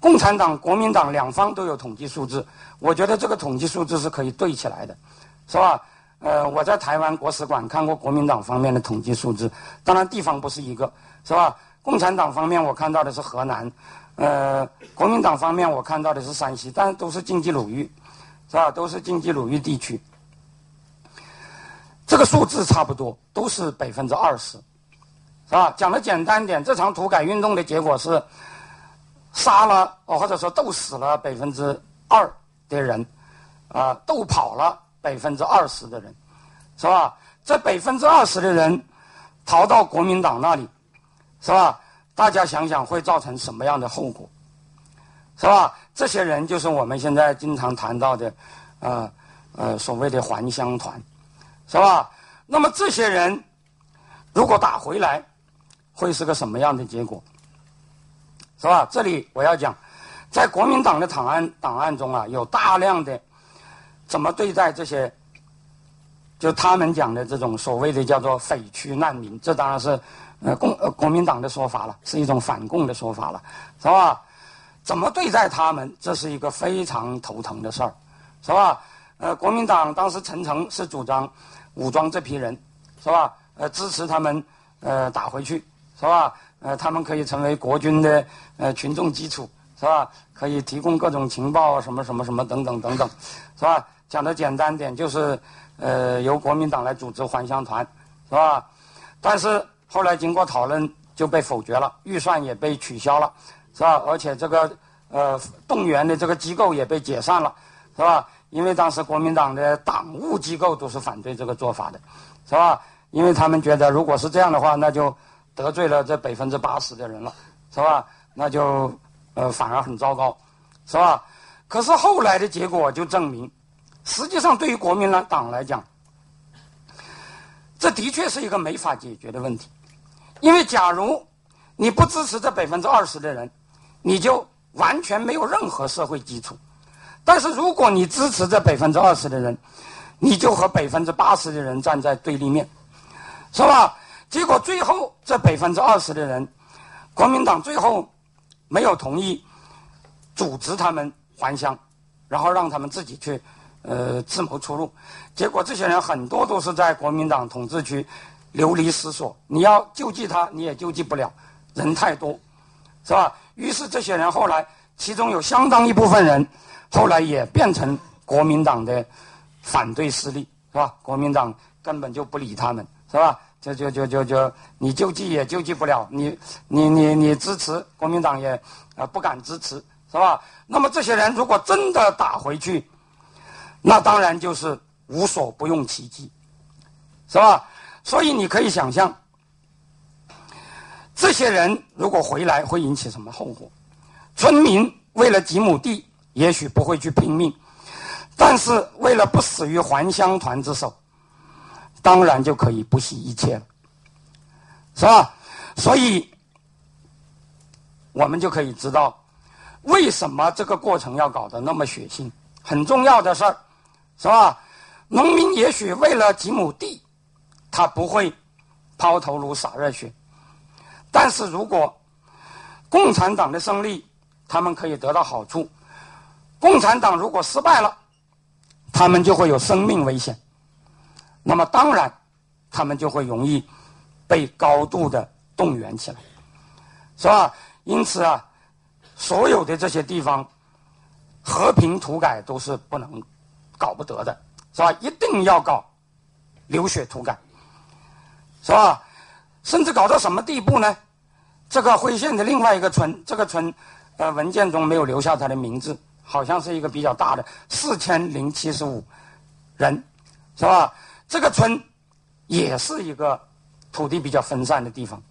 共产党、国民党两方都有统计数字，我觉得这个统计数字是可以对起来的，是吧？呃，我在台湾国史馆看过国民党方面的统计数字，当然地方不是一个，是吧？共产党方面我看到的是河南，呃，国民党方面我看到的是山西，但都是经济鲁豫，是吧？都是经济鲁豫地区，这个数字差不多，都是百分之二十。是吧？讲的简单点，这场土改运动的结果是杀了哦，或者说斗死了百分之二的人，啊，斗跑了百分之二十的人，是吧？这百分之二十的人逃到国民党那里，是吧？大家想想会造成什么样的后果，是吧？这些人就是我们现在经常谈到的，呃呃，所谓的还乡团，是吧？那么这些人如果打回来，会是个什么样的结果，是吧？这里我要讲，在国民党的档案档案中啊，有大量的怎么对待这些，就他们讲的这种所谓的叫做匪区难民，这当然是呃共呃国民党的说法了，是一种反共的说法了，是吧？怎么对待他们，这是一个非常头疼的事儿，是吧？呃，国民党当时陈诚是主张武装这批人，是吧？呃，支持他们呃打回去。是吧？呃，他们可以成为国军的呃群众基础，是吧？可以提供各种情报啊，什么什么什么等等等等，是吧？讲的简单点，就是呃由国民党来组织还乡团，是吧？但是后来经过讨论就被否决了，预算也被取消了，是吧？而且这个呃动员的这个机构也被解散了，是吧？因为当时国民党的党务机构都是反对这个做法的，是吧？因为他们觉得如果是这样的话，那就。得罪了这百分之八十的人了，是吧？那就呃反而很糟糕，是吧？可是后来的结果就证明，实际上对于国民党来讲，这的确是一个没法解决的问题。因为假如你不支持这百分之二十的人，你就完全没有任何社会基础；但是如果你支持这百分之二十的人，你就和百分之八十的人站在对立面，是吧？结果最后这百分之二十的人，国民党最后没有同意组织他们还乡，然后让他们自己去呃自谋出路。结果这些人很多都是在国民党统治区流离失所，你要救济他你也救济不了，人太多，是吧？于是这些人后来，其中有相当一部分人后来也变成国民党的反对势力，是吧？国民党根本就不理他们，是吧？就就就就就，你救济也救济不了，你你你你支持国民党也啊不敢支持，是吧？那么这些人如果真的打回去，那当然就是无所不用其极，是吧？所以你可以想象，这些人如果回来会引起什么后果？村民为了几亩地，也许不会去拼命，但是为了不死于还乡团之手。当然就可以不惜一切了，是吧？所以，我们就可以知道，为什么这个过程要搞得那么血腥。很重要的事儿，是吧？农民也许为了几亩地，他不会抛头颅洒热血，但是如果共产党的胜利，他们可以得到好处；共产党如果失败了，他们就会有生命危险。那么当然，他们就会容易被高度的动员起来，是吧？因此啊，所有的这些地方。和平土改都是不能搞不得的，是吧？一定要搞流血土改，是吧？甚至搞到什么地步呢？这个辉县的另外一个村，这个村呃文件中没有留下他的名字，好像是一个比较大的四千零七十五人，是吧？这个村也是一个土地比较分散的地方，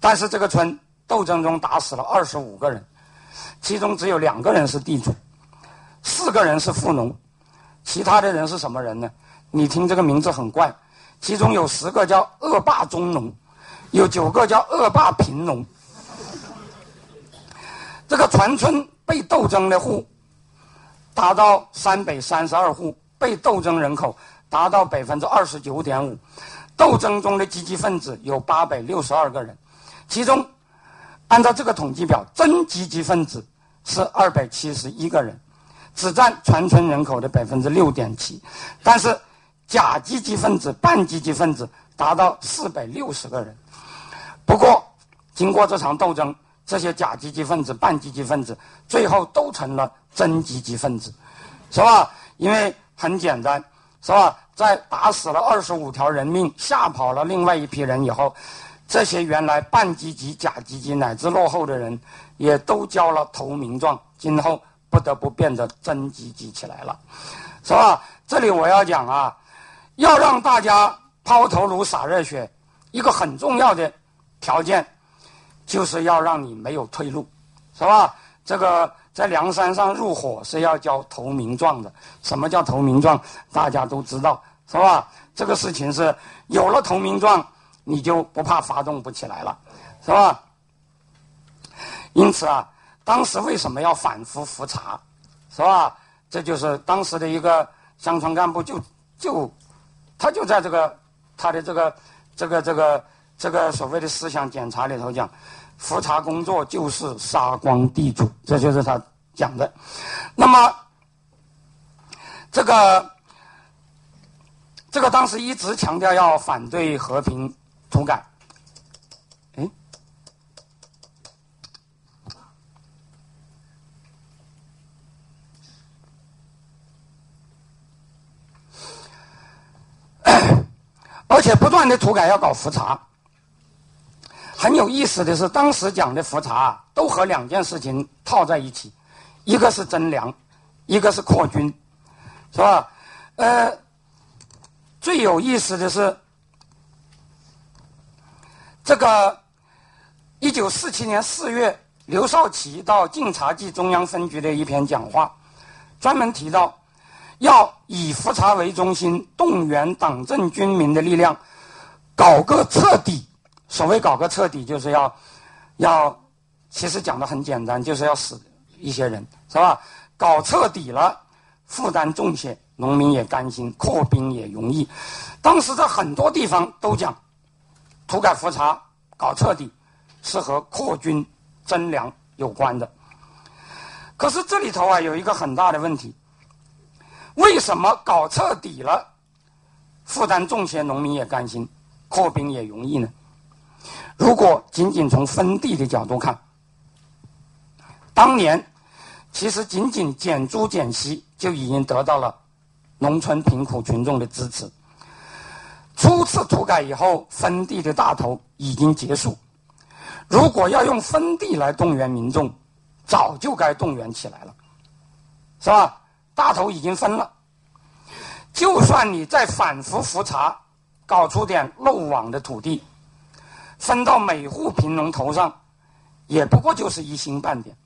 但是这个村斗争中打死了二十五个人，其中只有两个人是地主。四个人是富农，其他的人是什么人呢？你听这个名字很怪，其中有十个叫恶霸中农，有九个叫恶霸贫农。这个全村被斗争的户达到三百三十二户，被斗争人口达到百分之二十九点五，斗争中的积极分子有八百六十二个人，其中按照这个统计表，真积极分子是二百七十一个人。只占全村人口的百分之六点七，但是假积极分子、半积极分子达到四百六十个人。不过，经过这场斗争，这些假积极分子、半积极分子最后都成了真积极分子，是吧？因为很简单，是吧？在打死了二十五条人命、吓跑了另外一批人以后，这些原来半积极、假积极乃至落后的人，也都交了投名状，今后。不得不变得真积极起来了，是吧？这里我要讲啊，要让大家抛头颅洒热血，一个很重要的条件，就是要让你没有退路，是吧？这个在梁山上入伙是要交投名状的。什么叫投名状？大家都知道，是吧？这个事情是有了投名状，你就不怕发动不起来了，是吧？因此啊。当时为什么要反复复查，是吧？这就是当时的一个乡村干部，就就他就在这个他的这个这个这个这个所谓的思想检查里头讲，复查工作就是杀光地主，这就是他讲的。那么这个这个当时一直强调要反对和平土改。而且不断的土改要搞复查，很有意思的是，当时讲的复查都和两件事情套在一起，一个是征粮，一个是扩军，是吧？呃，最有意思的是，这个一九四七年四月，刘少奇到晋察冀中央分局的一篇讲话，专门提到。要以复查为中心，动员党政军民的力量，搞个彻底。所谓搞个彻底，就是要要，其实讲的很简单，就是要死一些人，是吧？搞彻底了，负担重些，农民也甘心，扩兵也容易。当时在很多地方都讲，土改复查搞彻底，是和扩军征粮有关的。可是这里头啊，有一个很大的问题。为什么搞彻底了，负担重些，农民也甘心，扩兵也容易呢？如果仅仅从分地的角度看，当年其实仅仅减租减息就已经得到了农村贫苦群众的支持。初次土改以后，分地的大头已经结束。如果要用分地来动员民众，早就该动员起来了，是吧？大头已经分了，就算你再反复复查，搞出点漏网的土地，分到每户贫农头上，也不过就是一星半点。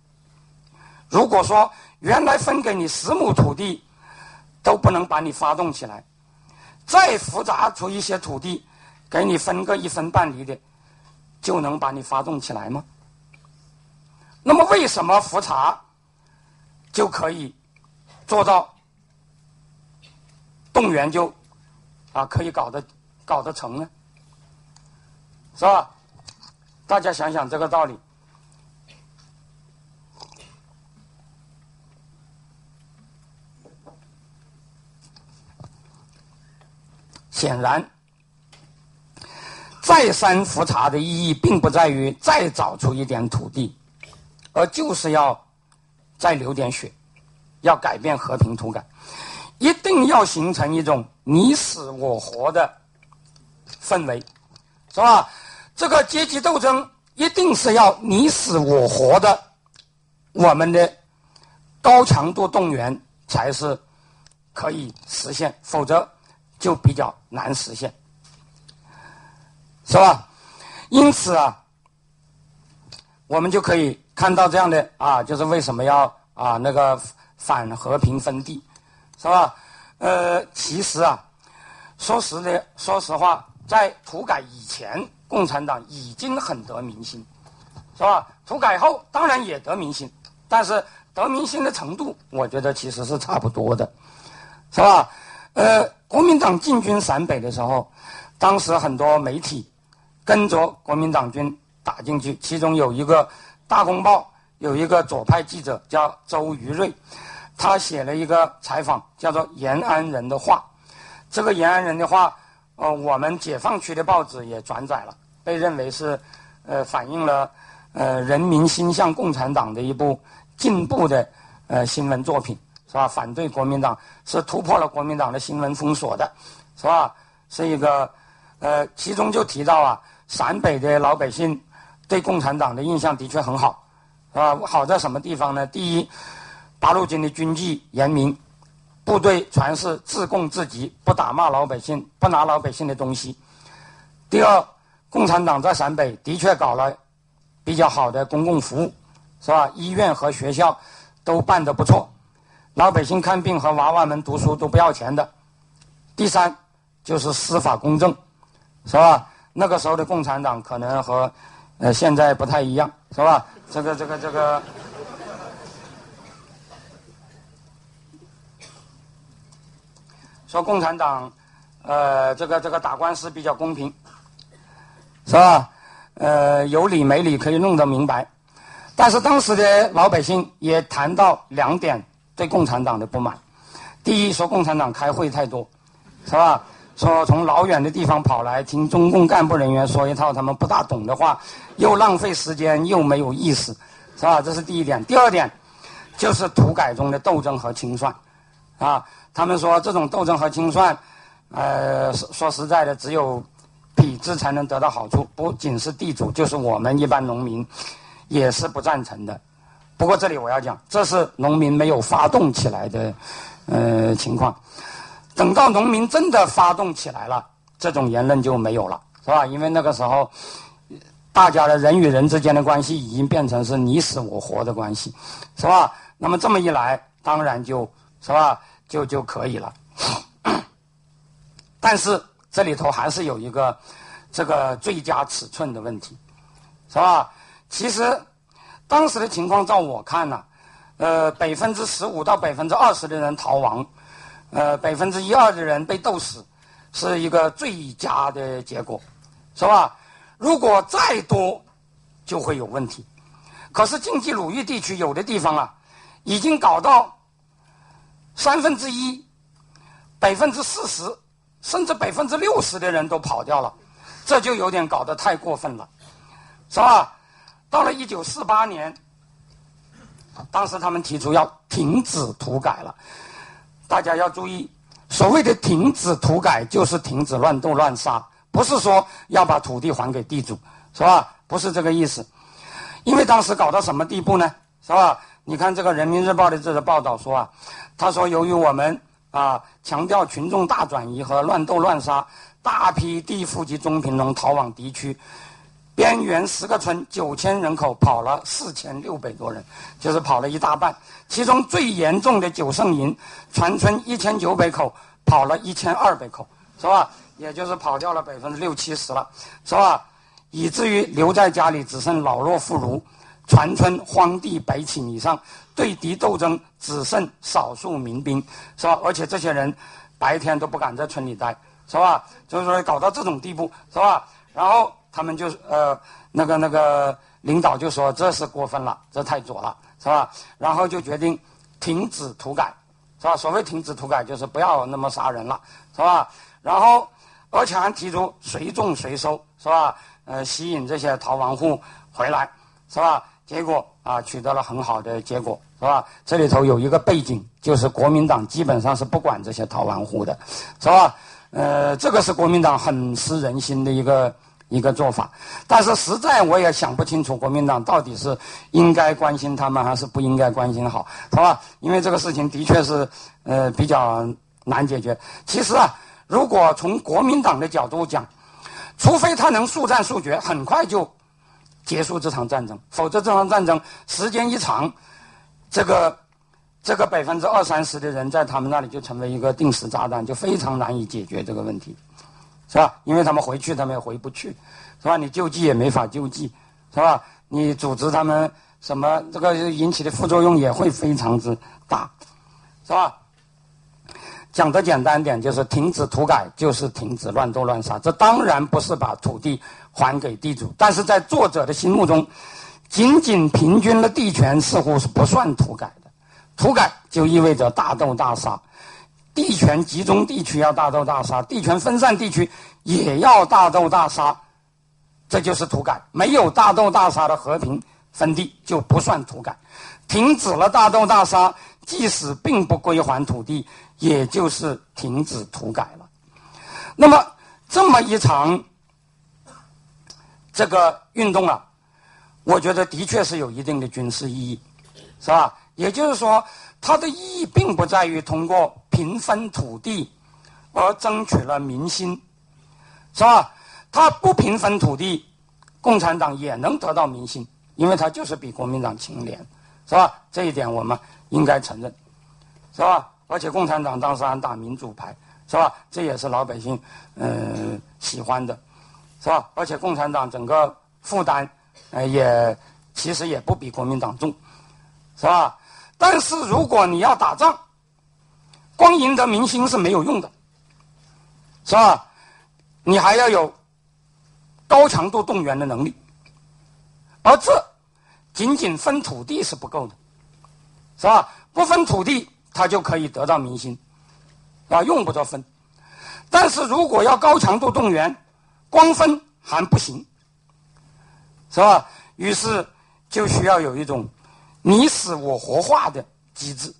如果说原来分给你十亩土地，都不能把你发动起来，再复杂出一些土地，给你分个一分半厘的，就能把你发动起来吗？那么为什么复查就可以做到动员就啊可以搞得搞得成呢？是吧？大家想想这个道理。显然，再三复查的意义，并不在于再找出一点土地，而就是要再流点血，要改变和平土改，一定要形成一种你死我活的氛围，是吧？这个阶级斗争一定是要你死我活的，我们的高强度动员才是可以实现，否则。就比较难实现，是吧？因此啊，我们就可以看到这样的啊，就是为什么要啊那个反和平分地，是吧？呃，其实啊，说实的，说实话，在土改以前，共产党已经很得民心，是吧？土改后当然也得民心，但是得民心的程度，我觉得其实是差不多的，是吧？呃，国民党进军陕北的时候，当时很多媒体跟着国民党军打进去，其中有一个《大公报》有一个左派记者叫周瑜瑞，他写了一个采访，叫做《延安人的话》。这个延安人的话，呃，我们解放区的报纸也转载了，被认为是呃反映了呃人民心向共产党的一部进步的呃新闻作品。是吧？反对国民党是突破了国民党的新闻封锁的，是吧？是一个，呃，其中就提到啊，陕北的老百姓对共产党的印象的确很好，是吧？好在什么地方呢？第一，八路军的军纪严明，部队全是自供自给，不打骂老百姓，不拿老百姓的东西。第二，共产党在陕北的确搞了比较好的公共服务，是吧？医院和学校都办得不错。老百姓看病和娃娃们读书都不要钱的。第三，就是司法公正，是吧？那个时候的共产党可能和呃现在不太一样，是吧？这个这个这个，说共产党呃这个这个打官司比较公平，是吧？呃有理没理可以弄得明白，但是当时的老百姓也谈到两点。对共产党的不满，第一说共产党开会太多，是吧？说从老远的地方跑来听中共干部人员说一套他们不大懂的话，又浪费时间又没有意思，是吧？这是第一点。第二点，就是土改中的斗争和清算，啊，他们说这种斗争和清算，呃，说实在的，只有痞子才能得到好处，不仅是地主，就是我们一般农民，也是不赞成的。不过这里我要讲，这是农民没有发动起来的，呃情况。等到农民真的发动起来了，这种言论就没有了，是吧？因为那个时候，大家的人与人之间的关系已经变成是你死我活的关系，是吧？那么这么一来，当然就是吧，就就可以了。但是这里头还是有一个这个最佳尺寸的问题，是吧？其实。当时的情况，照我看呢，呃，百分之十五到百分之二十的人逃亡，呃，百分之一二的人被斗死，是一个最佳的结果，是吧？如果再多，就会有问题。可是经济鲁豫地区有的地方啊，已经搞到三分之一、百分之四十，甚至百分之六十的人都跑掉了，这就有点搞得太过分了，是吧？到了一九四八年，当时他们提出要停止土改了。大家要注意，所谓的停止土改，就是停止乱斗乱杀，不是说要把土地还给地主，是吧？不是这个意思。因为当时搞到什么地步呢？是吧？你看这个《人民日报》的这个报道说啊，他说由于我们啊强调群众大转移和乱斗乱杀，大批地富及中贫农逃往敌区。边缘十个村九千人口跑了四千六百多人，就是跑了一大半。其中最严重的九圣营全村一千九百口跑了一千二百口，是吧？也就是跑掉了百分之六七十了，是吧？以至于留在家里只剩老弱妇孺，全村荒地百顷以上，对敌斗争只剩少数民兵，是吧？而且这些人白天都不敢在村里待，是吧？就是说搞到这种地步，是吧？然后他们就呃那个那个领导就说这是过分了，这太左了，是吧？然后就决定停止土改，是吧？所谓停止土改，就是不要那么杀人了，是吧？然后而且还提出随种随收，是吧？呃，吸引这些逃亡户回来，是吧？结果啊，取得了很好的结果，是吧？这里头有一个背景，就是国民党基本上是不管这些逃亡户的，是吧？呃，这个是国民党很失人心的一个一个做法。但是实在我也想不清楚，国民党到底是应该关心他们，还是不应该关心好，是吧？因为这个事情的确是呃比较难解决。其实啊，如果从国民党的角度讲，除非他能速战速决，很快就结束这场战争，否则这场战争时间一长，这个这个百分之二三十的人在他们那里就成为一个定时炸弹，就非常难以解决这个问题，是吧？因为他们回去，他们也回不去，是吧？你救济也没法救济，是吧？你组织他们什么，这个引起的副作用也会非常之大，是吧？讲的简单点，就是停止土改，就是停止乱斗乱杀。这当然不是把土地还给地主，但是在作者的心目中，仅仅平均了地权似乎是不算土改的。土改就意味着大斗大杀，地权集中地区要大斗大杀，地权分散地区也要大斗大杀，这就是土改。没有大斗大杀的和平分地就不算土改。停止了大斗大杀，即使并不归还土地。也就是停止土改了。那么，这么一场这个运动啊，我觉得的确是有一定的军事意义，是吧？也就是说，它的意义并不在于通过平分土地而争取了民心，是吧？它不平分土地，共产党也能得到民心，因为它就是比国民党清廉，是吧？这一点我们应该承认，是吧？而且共产党当时还打民主牌，是吧？这也是老百姓嗯喜欢的，是吧？而且共产党整个负担呃也其实也不比国民党重，是吧？但是如果你要打仗，光赢得民心是没有用的，是吧？你还要有高强度动员的能力，而这仅仅分土地是不够的，是吧？不分土地。他就可以得到民心，啊，用不着分。但是如果要高强度动员，光分还不行，是吧？于是就需要有一种你死我活化的机制，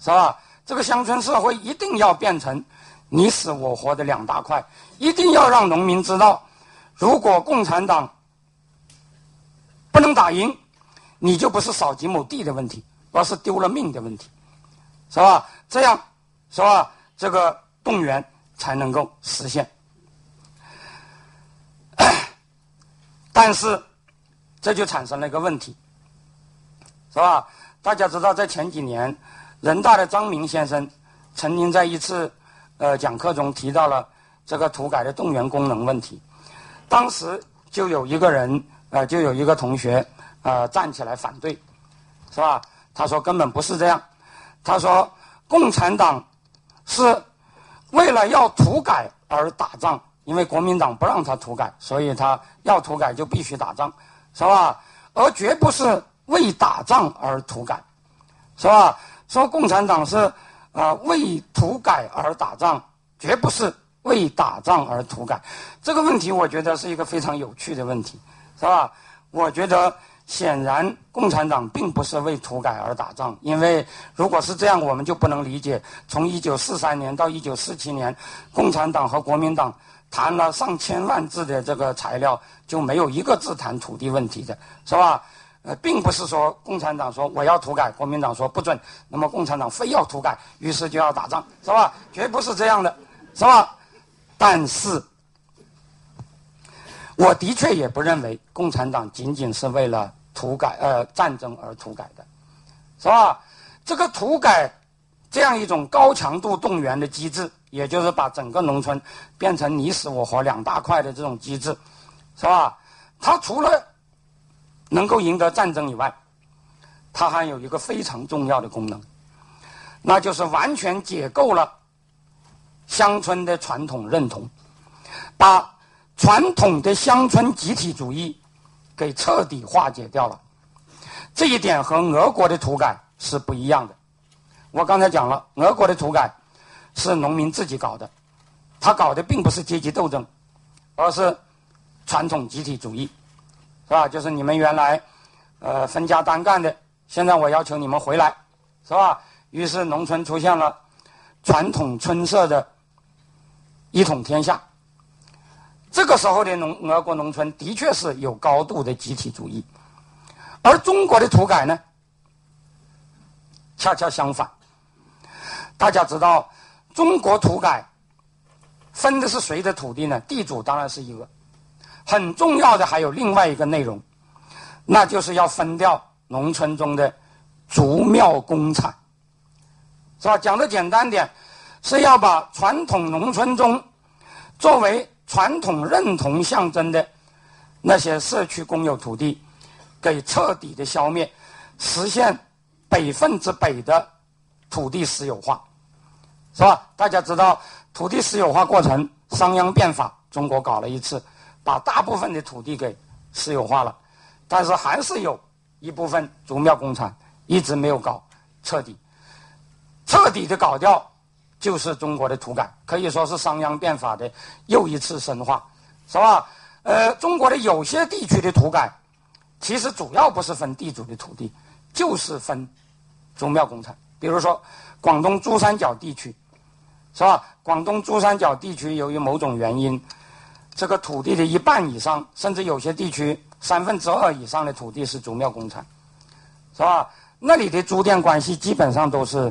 是吧？这个乡村社会一定要变成你死我活的两大块，一定要让农民知道，如果共产党不能打赢，你就不是少几亩地的问题，而是丢了命的问题。是吧？这样，是吧？这个动员才能够实现。但是，这就产生了一个问题，是吧？大家知道，在前几年，人大的张明先生曾经在一次呃讲课中提到了这个土改的动员功能问题。当时就有一个人，呃，就有一个同学，呃，站起来反对，是吧？他说根本不是这样。他说：“共产党是为了要土改而打仗，因为国民党不让他土改，所以他要土改就必须打仗，是吧？而绝不是为打仗而土改，是吧？说共产党是啊为土改而打仗，绝不是为打仗而土改。这个问题，我觉得是一个非常有趣的问题，是吧？我觉得。”显然，共产党并不是为土改而打仗，因为如果是这样，我们就不能理解，从一九四三年到一九四七年，共产党和国民党谈了上千万字的这个材料，就没有一个字谈土地问题的，是吧？呃，并不是说共产党说我要土改，国民党说不准，那么共产党非要土改，于是就要打仗，是吧？绝不是这样的，是吧？但是。我的确也不认为共产党仅仅是为了土改呃战争而土改的，是吧？这个土改这样一种高强度动员的机制，也就是把整个农村变成你死我活两大块的这种机制，是吧？它除了能够赢得战争以外，它还有一个非常重要的功能，那就是完全解构了乡村的传统认同，把传统的乡村集体主义给彻底化解掉了。这一点和俄国的土改是不一样的。我刚才讲了，俄国的土改是农民自己搞的，他搞的并不是阶级斗争，而是传统集体主义，是吧？就是你们原来呃分家单干的，现在我要求你们回来，是吧？于是农村出现了传统村社的一统天下。这个时候的农俄国农村的确是有高度的集体主义。而中国的土改呢，恰恰相反。大家知道，中国土改分的是谁的土地呢？地主当然是一个，很重要的还有另外一个内容，那就是要分掉农村中的族庙公产，是吧？讲的简单点，是要把传统农村中作为传统认同象征的那些社区公有土地。给彻底的消灭，实现百分之百的土地私有化，是吧？大家知道土地私有化过程，商鞅变法，中国搞了一次，把大部分的土地给私有化了，但是还是有一部分族庙公产一直没有搞彻底，彻底的搞掉，就是中国的土改，可以说是商鞅变法的又一次深化，是吧？呃，中国的有些地区的土改。其实主要不是分地主的土地，就是分宗庙公产。比如说，广东珠三角地区，是吧？广东珠三角地区由于某种原因，这个土地的一半以上，甚至有些地区三分之二以上的土地是宗庙公产，是吧？那里的租佃关系基本上都是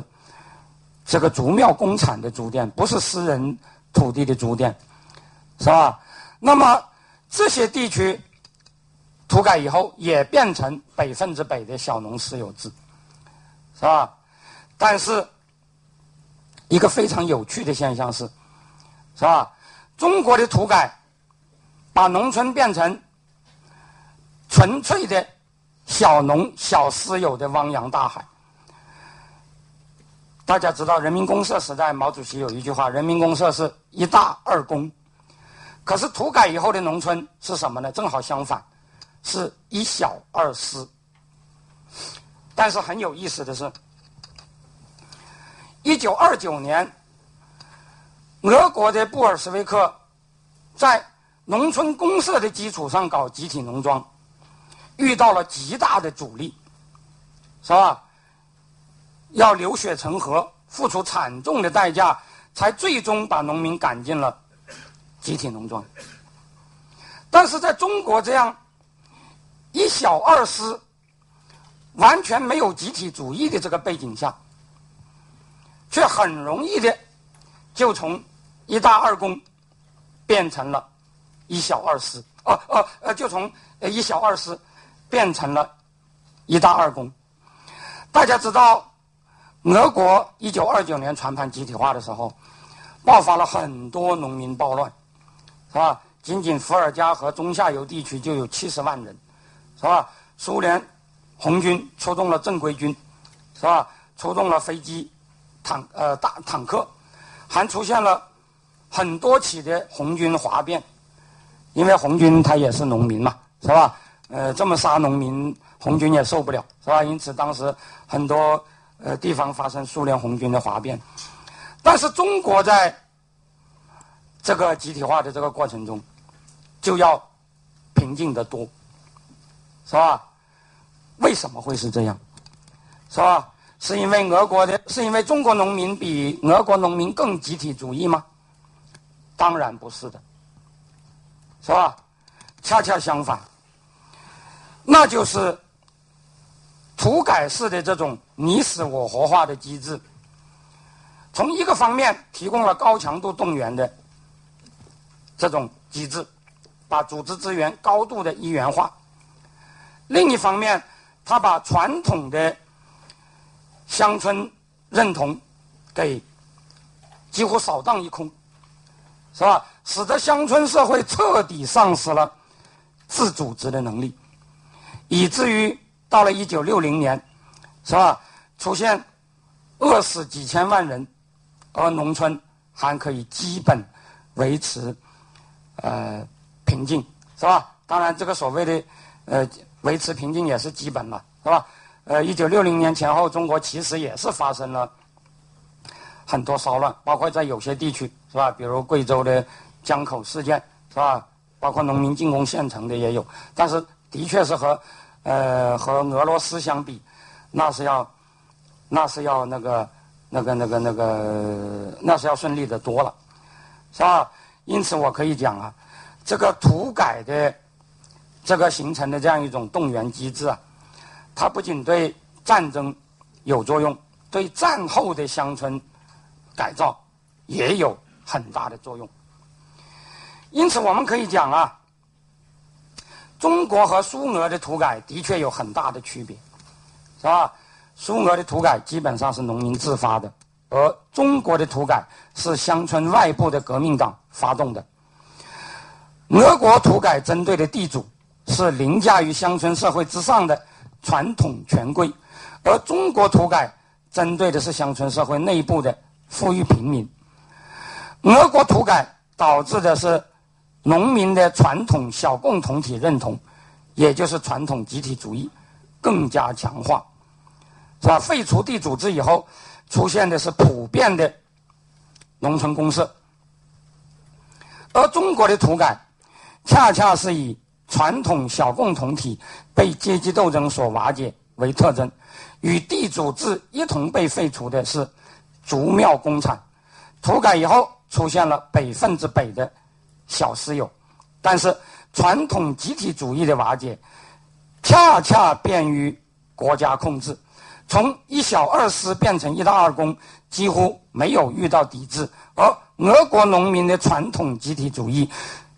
这个竹庙工厂的租佃，不是私人土地的租佃，是吧？那么这些地区。土改以后也变成百分之百的小农私有制，是吧？但是一个非常有趣的现象是，是吧？中国的土改把农村变成纯粹的小农小私有的汪洋大海。大家知道，人民公社时代，毛主席有一句话：“人民公社是一大二公。”可是土改以后的农村是什么呢？正好相反。是一小二私，但是很有意思的是，一九二九年，俄国的布尔什维克在农村公社的基础上搞集体农庄，遇到了极大的阻力，是吧？要流血成河，付出惨重的代价，才最终把农民赶进了集体农庄。但是在中国这样。一小二私，完全没有集体主义的这个背景下，却很容易的就从一大二公变成了一小二私，哦哦呃，就从一小二私变成了一大二公。大家知道，俄国一九二九年全盘集体化的时候，爆发了很多农民暴乱，是吧？仅仅伏尔加和中下游地区就有七十万人。是吧？苏联红军出动了正规军，是吧？出动了飞机、坦呃大坦克，还出现了很多起的红军哗变。因为红军他也是农民嘛，是吧？呃，这么杀农民，红军也受不了，是吧？因此当时很多呃地方发生苏联红军的哗变。但是中国在这个集体化的这个过程中，就要平静得多。是吧？为什么会是这样？是吧？是因为俄国的，是因为中国农民比俄国农民更集体主义吗？当然不是的，是吧？恰恰相反，那就是土改式的这种你死我活化的机制，从一个方面提供了高强度动员的这种机制，把组织资源高度的一元化。另一方面，他把传统的乡村认同给几乎扫荡一空，是吧？使得乡村社会彻底丧失了自组织的能力，以至于到了一九六零年，是吧？出现饿死几千万人，而农村还可以基本维持呃平静，是吧？当然，这个所谓的呃维持平静也是基本了，是吧？呃，一九六零年前后，中国其实也是发生了很多骚乱，包括在有些地区，是吧？比如贵州的江口事件，是吧？包括农民进攻县城的也有，但是的确是和呃和俄罗斯相比，那是要那是要那个那个那个那个那是要顺利的多了，是吧？因此，我可以讲啊，这个土改的这个形成的这样一种动员机制啊。它不仅对战争有作用，对战后的乡村改造也有很大的作用。因此，我们可以讲啊，中国和苏俄的土改的确有很大的区别，是吧？苏俄的土改基本上是农民自发的，而中国的土改是乡村外部的革命党发动的。俄国土改针对的地主是凌驾于乡村社会之上的。传统权贵，而中国土改针对的是乡村社会内部的富裕平民。俄国土改导致的是农民的传统小共同体认同，也就是传统集体主义更加强化，是吧？废除地主制以后，出现的是普遍的农村公社，而中国的土改恰恰是以。传统小共同体被阶级斗争所瓦解为特征，与地主制一同被废除的是竹庙工厂。土改以后出现了北分之北的小私有，但是传统集体主义的瓦解，恰恰便于国家控制。从一小二私变成一大二公，几乎没有遇到抵制，而俄国农民的传统集体主义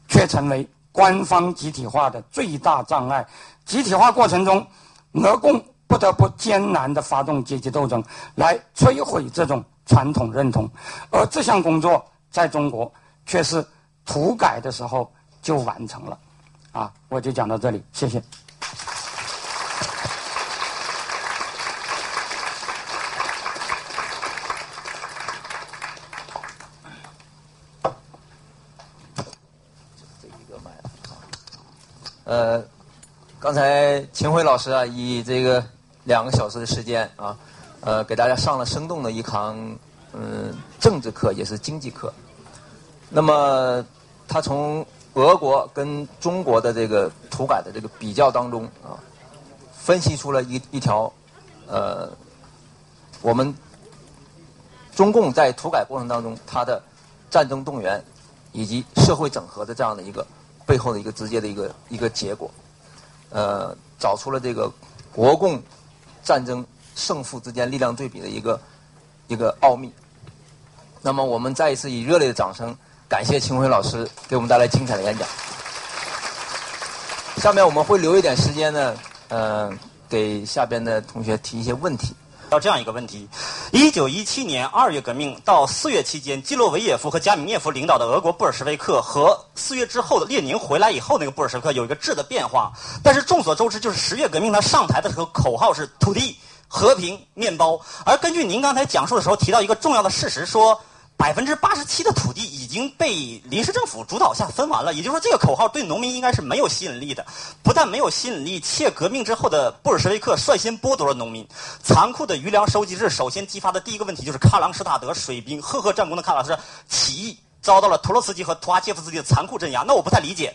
却成为。官方集体化的最大障碍，集体化过程中，俄共不得不艰难地发动阶级斗争，来摧毁这种传统认同，而这项工作在中国却是土改的时候就完成了，啊，我就讲到这里，谢谢。呃，刚才秦晖老师啊，以这个两个小时的时间啊，呃，给大家上了生动的一堂嗯政治课，也是经济课。那么他从俄国跟中国的这个土改的这个比较当中啊，分析出了一一条呃，我们中共在土改过程当中，它的战争动员以及社会整合的这样的一个。背后的一个直接的一个一个结果，呃，找出了这个国共战争胜负之间力量对比的一个一个奥秘。那么，我们再一次以热烈的掌声感谢秦晖老师给我们带来精彩的演讲。下面我们会留一点时间呢，呃，给下边的同学提一些问题。到这样一个问题：一九一七年二月革命到四月期间，基洛维耶夫和加米涅夫领导的俄国布尔什维克和四月之后的列宁回来以后，那个布尔什维克有一个质的变化。但是众所周知，就是十月革命他上台的时候，口号是土地、和平、面包。而根据您刚才讲述的时候提到一个重要的事实，说。百分之八十七的土地已经被临时政府主导下分完了，也就是说，这个口号对农民应该是没有吸引力的。不但没有吸引力，且革命之后的布尔什维克率先剥夺了农民。残酷的余粮收集制首先激发的第一个问题就是喀朗施塔德水兵赫赫战功的喀朗施起义，遭到了托洛茨基和图阿切夫斯基的残酷镇压。那我不太理解，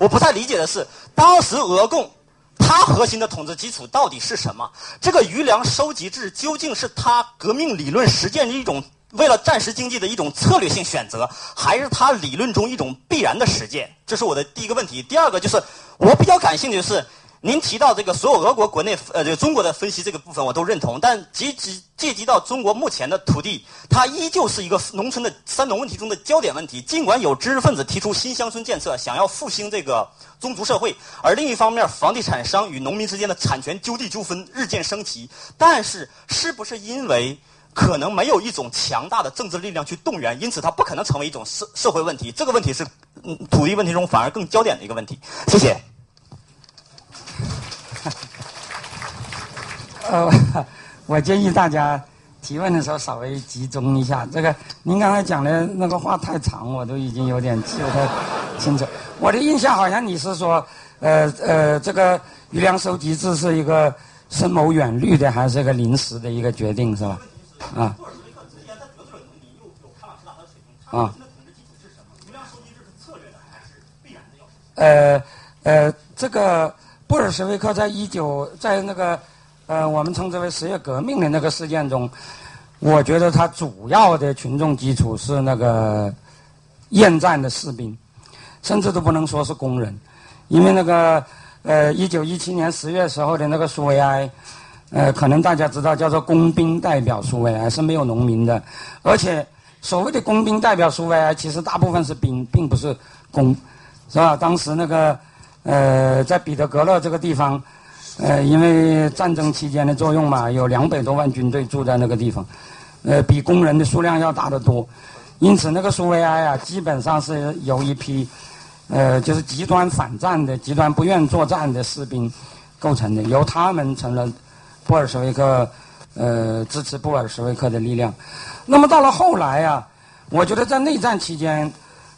我不太理解的是，当时俄共它核心的统治基础到底是什么？这个余粮收集制究竟是它革命理论实践的一种？为了战时经济的一种策略性选择，还是他理论中一种必然的实践？这是我的第一个问题。第二个就是，我比较感兴趣的是，您提到这个所有俄国国内呃，这个中国的分析这个部分我都认同，但及及借及到中国目前的土地，它依旧是一个农村的三农问题中的焦点问题。尽管有知识分子提出新乡村建设，想要复兴这个宗族社会，而另一方面，房地产商与农民之间的产权纠地纠纷日渐升级，但是是不是因为？可能没有一种强大的政治力量去动员，因此它不可能成为一种社社会问题。这个问题是嗯土地问题中反而更焦点的一个问题。谢谢。呃，我建议大家提问的时候稍微集中一下。这个您刚才讲的那个话太长，我都已经有点记不太清楚。我的印象好像你是说，呃呃，这个余粮收集制是一个深谋远虑的，还是一个临时的一个决定，是吧？啊。啊。呃呃，这个布尔什维克在一九在那个。呃，我们称之为十月革命的那个事件中，我觉得他主要的群众基础是那个厌战的士兵，甚至都不能说是工人，因为那个呃，一九一七年十月时候的那个苏维埃，呃，可能大家知道叫做工兵代表苏维埃是没有农民的，而且所谓的工兵代表苏维埃，其实大部分是兵，并不是工，是吧？当时那个呃，在彼得格勒这个地方。呃，因为战争期间的作用嘛，有两百多万军队住在那个地方，呃，比工人的数量要大得多，因此那个苏维埃啊，基本上是由一批，呃，就是极端反战的、极端不愿作战的士兵构成的，由他们成了布尔什维克，呃，支持布尔什维克的力量。那么到了后来啊，我觉得在内战期间，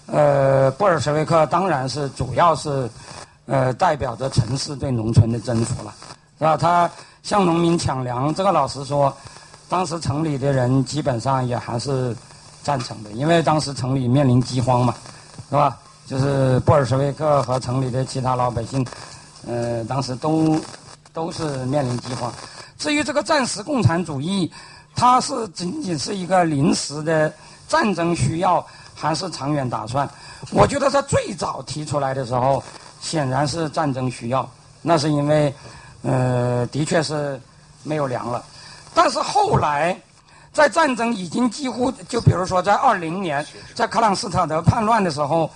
呃，布尔什维克当然是主要是。呃，代表着城市对农村的征服了，是吧？他向农民抢粮，这个老实说，当时城里的人基本上也还是赞成的，因为当时城里面临饥荒嘛，是吧？就是布尔什维克和城里的其他老百姓，呃，当时都都是面临饥荒。至于这个战时共产主义，它是仅仅是一个临时的战争需要，还是长远打算？我觉得他最早提出来的时候。显然是战争需要，那是因为，呃，的确是没有粮了。但是后来，在战争已经几乎，就比如说在二零年，在克朗斯塔德叛乱的时候，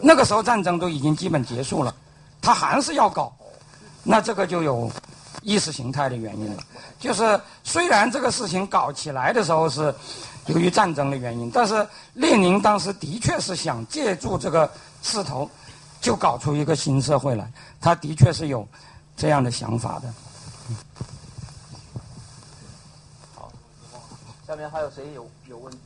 那个时候战争都已经基本结束了，他还是要搞，那这个就有意识形态的原因了。就是虽然这个事情搞起来的时候是由于战争的原因，但是列宁当时的确是想借助这个势头。就搞出一个新社会来，他的确是有这样的想法的。好，下面还有谁有有问题？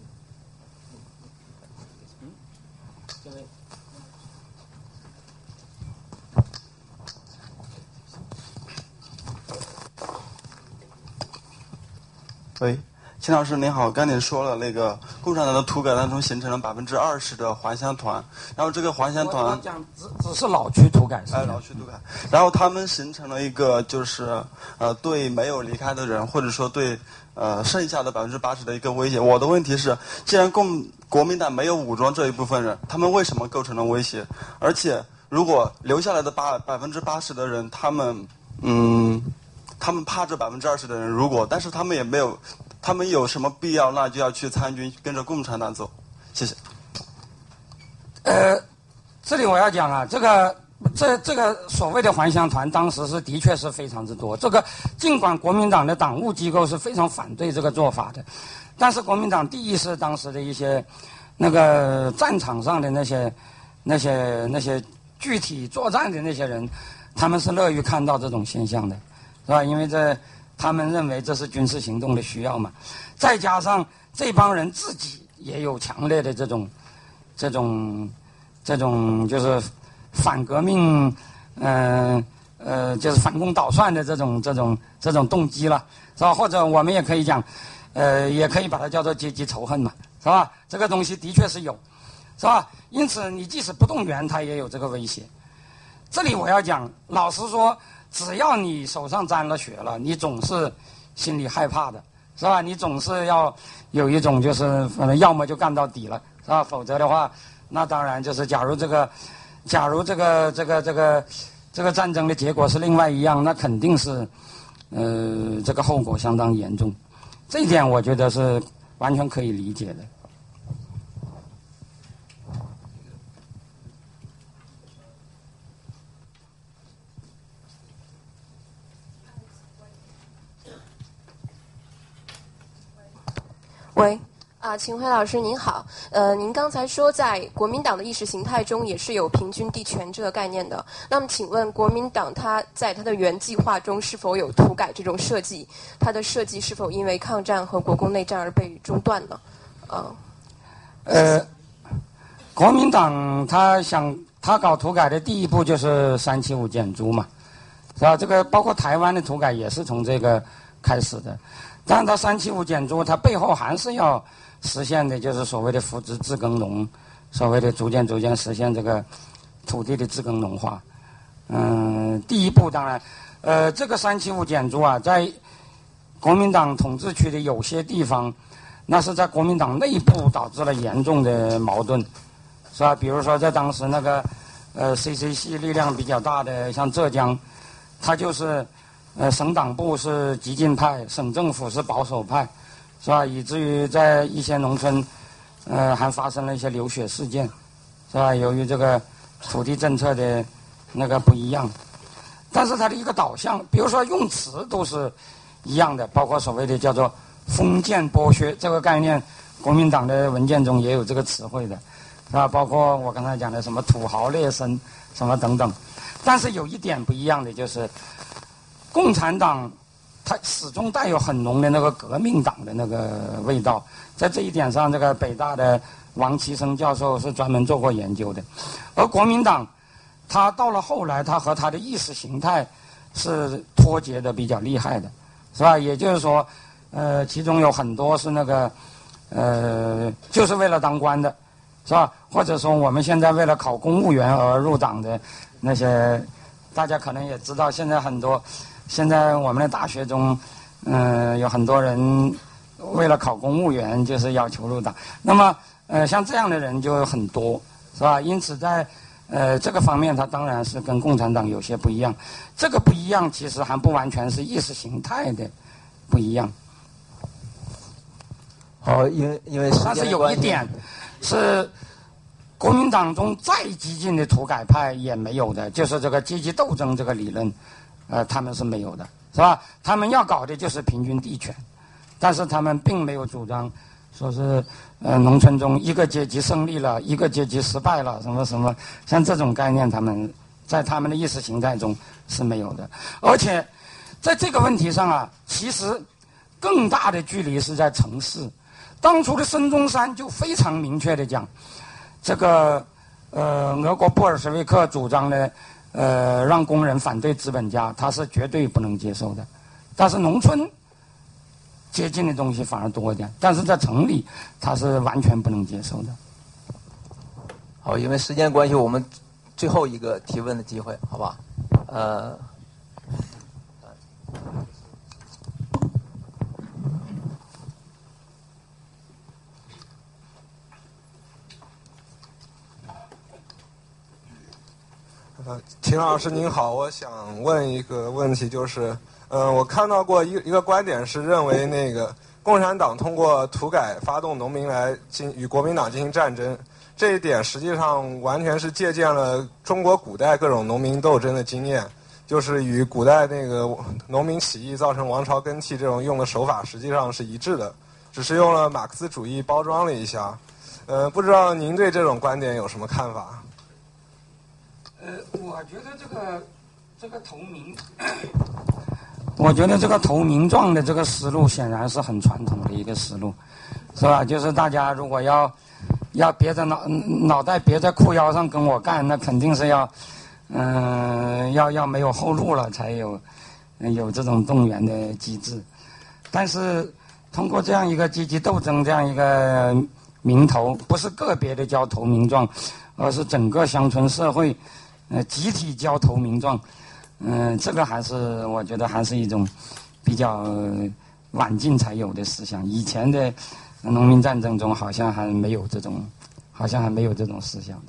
喂。秦老师您好，刚才说了那个共产党的土改当中形成了百分之二十的还乡团，然后这个还乡团讲只只是老区土改，哎，老区土改，然后他们形成了一个就是呃对没有离开的人或者说对呃剩下的百分之八十的一个威胁。我的问题是，既然共国民党没有武装这一部分人，他们为什么构成了威胁？而且如果留下来的八百分之八十的人，他们嗯，他们怕这百分之二十的人，如果但是他们也没有。他们有什么必要？那就要去参军，跟着共产党走。谢谢。呃，这里我要讲啊，这个这这个所谓的还乡团，当时是的确是非常之多。这个尽管国民党的党务机构是非常反对这个做法的，但是国民党第一是当时的一些那个战场上的那些那些那些具体作战的那些人，他们是乐于看到这种现象的，是吧？因为这。他们认为这是军事行动的需要嘛，再加上这帮人自己也有强烈的这种、这种、这种就是反革命，嗯呃，就是反攻倒算的这种、这种、这种动机了，是吧？或者我们也可以讲，呃，也可以把它叫做阶级仇恨嘛，是吧？这个东西的确是有，是吧？因此，你即使不动员，他也有这个威胁。这里我要讲，老实说。只要你手上沾了血了，你总是心里害怕的，是吧？你总是要有一种就是，反正要么就干到底了，是吧？否则的话，那当然就是，假如这个，假如这个这个这个这个战争的结果是另外一样，那肯定是，呃，这个后果相当严重。这一点我觉得是完全可以理解的。喂。啊，秦晖老师您好，呃，您刚才说在国民党的意识形态中也是有平均地权这个概念的，那么请问国民党它在它的原计划中是否有土改这种设计？它的设计是否因为抗战和国共内战而被中断呢？啊，呃，国民党他想他搞土改的第一步就是三七五减租嘛，是吧？这个包括台湾的土改也是从这个开始的，但是他三七五减租，它背后还是要。实现的就是所谓的扶植自耕农，所谓的逐渐逐渐实现这个土地的自耕农化。嗯，第一步当然，呃，这个三七五减租啊，在国民党统治区的有些地方，那是在国民党内部导致了严重的矛盾，是吧？比如说在当时那个呃 CC 系力量比较大的像浙江，它就是呃省党部是激进派，省政府是保守派。是吧？以至于在一些农村，呃，还发生了一些流血事件，是吧？由于这个土地政策的那个不一样，但是它的一个导向，比如说用词都是一样的，包括所谓的叫做“封建剥削”这个概念，国民党的文件中也有这个词汇的，是吧？包括我刚才讲的什么土豪劣绅什么等等，但是有一点不一样的就是，共产党。它始终带有很浓的那个革命党的那个味道，在这一点上，这个北大的王其生教授是专门做过研究的。而国民党，他到了后来，他和他的意识形态是脱节的比较厉害的，是吧？也就是说，呃，其中有很多是那个，呃，就是为了当官的，是吧？或者说我们现在为了考公务员而入党的那些，大家可能也知道，现在很多。现在我们的大学中，嗯，有很多人为了考公务员，就是要求入党。那么，呃，像这样的人就很多，是吧？因此，在呃这个方面，他当然是跟共产党有些不一样。这个不一样，其实还不完全是意识形态的不一样。哦，因为因为但是有一点是国民党中再激进的土改派也没有的，就是这个阶级斗争这个理论。呃，他们是没有的，是吧？他们要搞的就是平均地权，但是他们并没有主张说是呃，农村中一个阶级胜利了，一个阶级失败了，什么什么，像这种概念，他们在他们的意识形态中是没有的。而且在这个问题上啊，其实更大的距离是在城市。当初的孙中山就非常明确的讲，这个呃，俄国布尔什维克主张的。呃，让工人反对资本家，他是绝对不能接受的。但是农村接近的东西反而多一点，但是在城里他是完全不能接受的。好，因为时间关系，我们最后一个提问的机会，好吧？呃。秦老师您好，我想问一个问题，就是，嗯，我看到过一一个观点是认为那个共产党通过土改发动农民来进与国民党进行战争，这一点实际上完全是借鉴了中国古代各种农民斗争的经验，就是与古代那个农民起义造成王朝更替这种用的手法实际上是一致的，只是用了马克思主义包装了一下，呃，不知道您对这种观点有什么看法？呃，我觉得这个这个投名，我觉得这个投名状的这个思路显然是很传统的一个思路，是吧？就是大家如果要要别在脑脑袋别在裤腰上跟我干，那肯定是要嗯要要没有后路了才有有这种动员的机制。但是通过这样一个积极斗争这样一个名头，不是个别的交投名状，而是整个乡村社会。呃，集体交投名状，嗯，这个还是我觉得还是一种比较晚近才有的思想。以前的农民战争中好像还没有这种，好像还没有这种思想。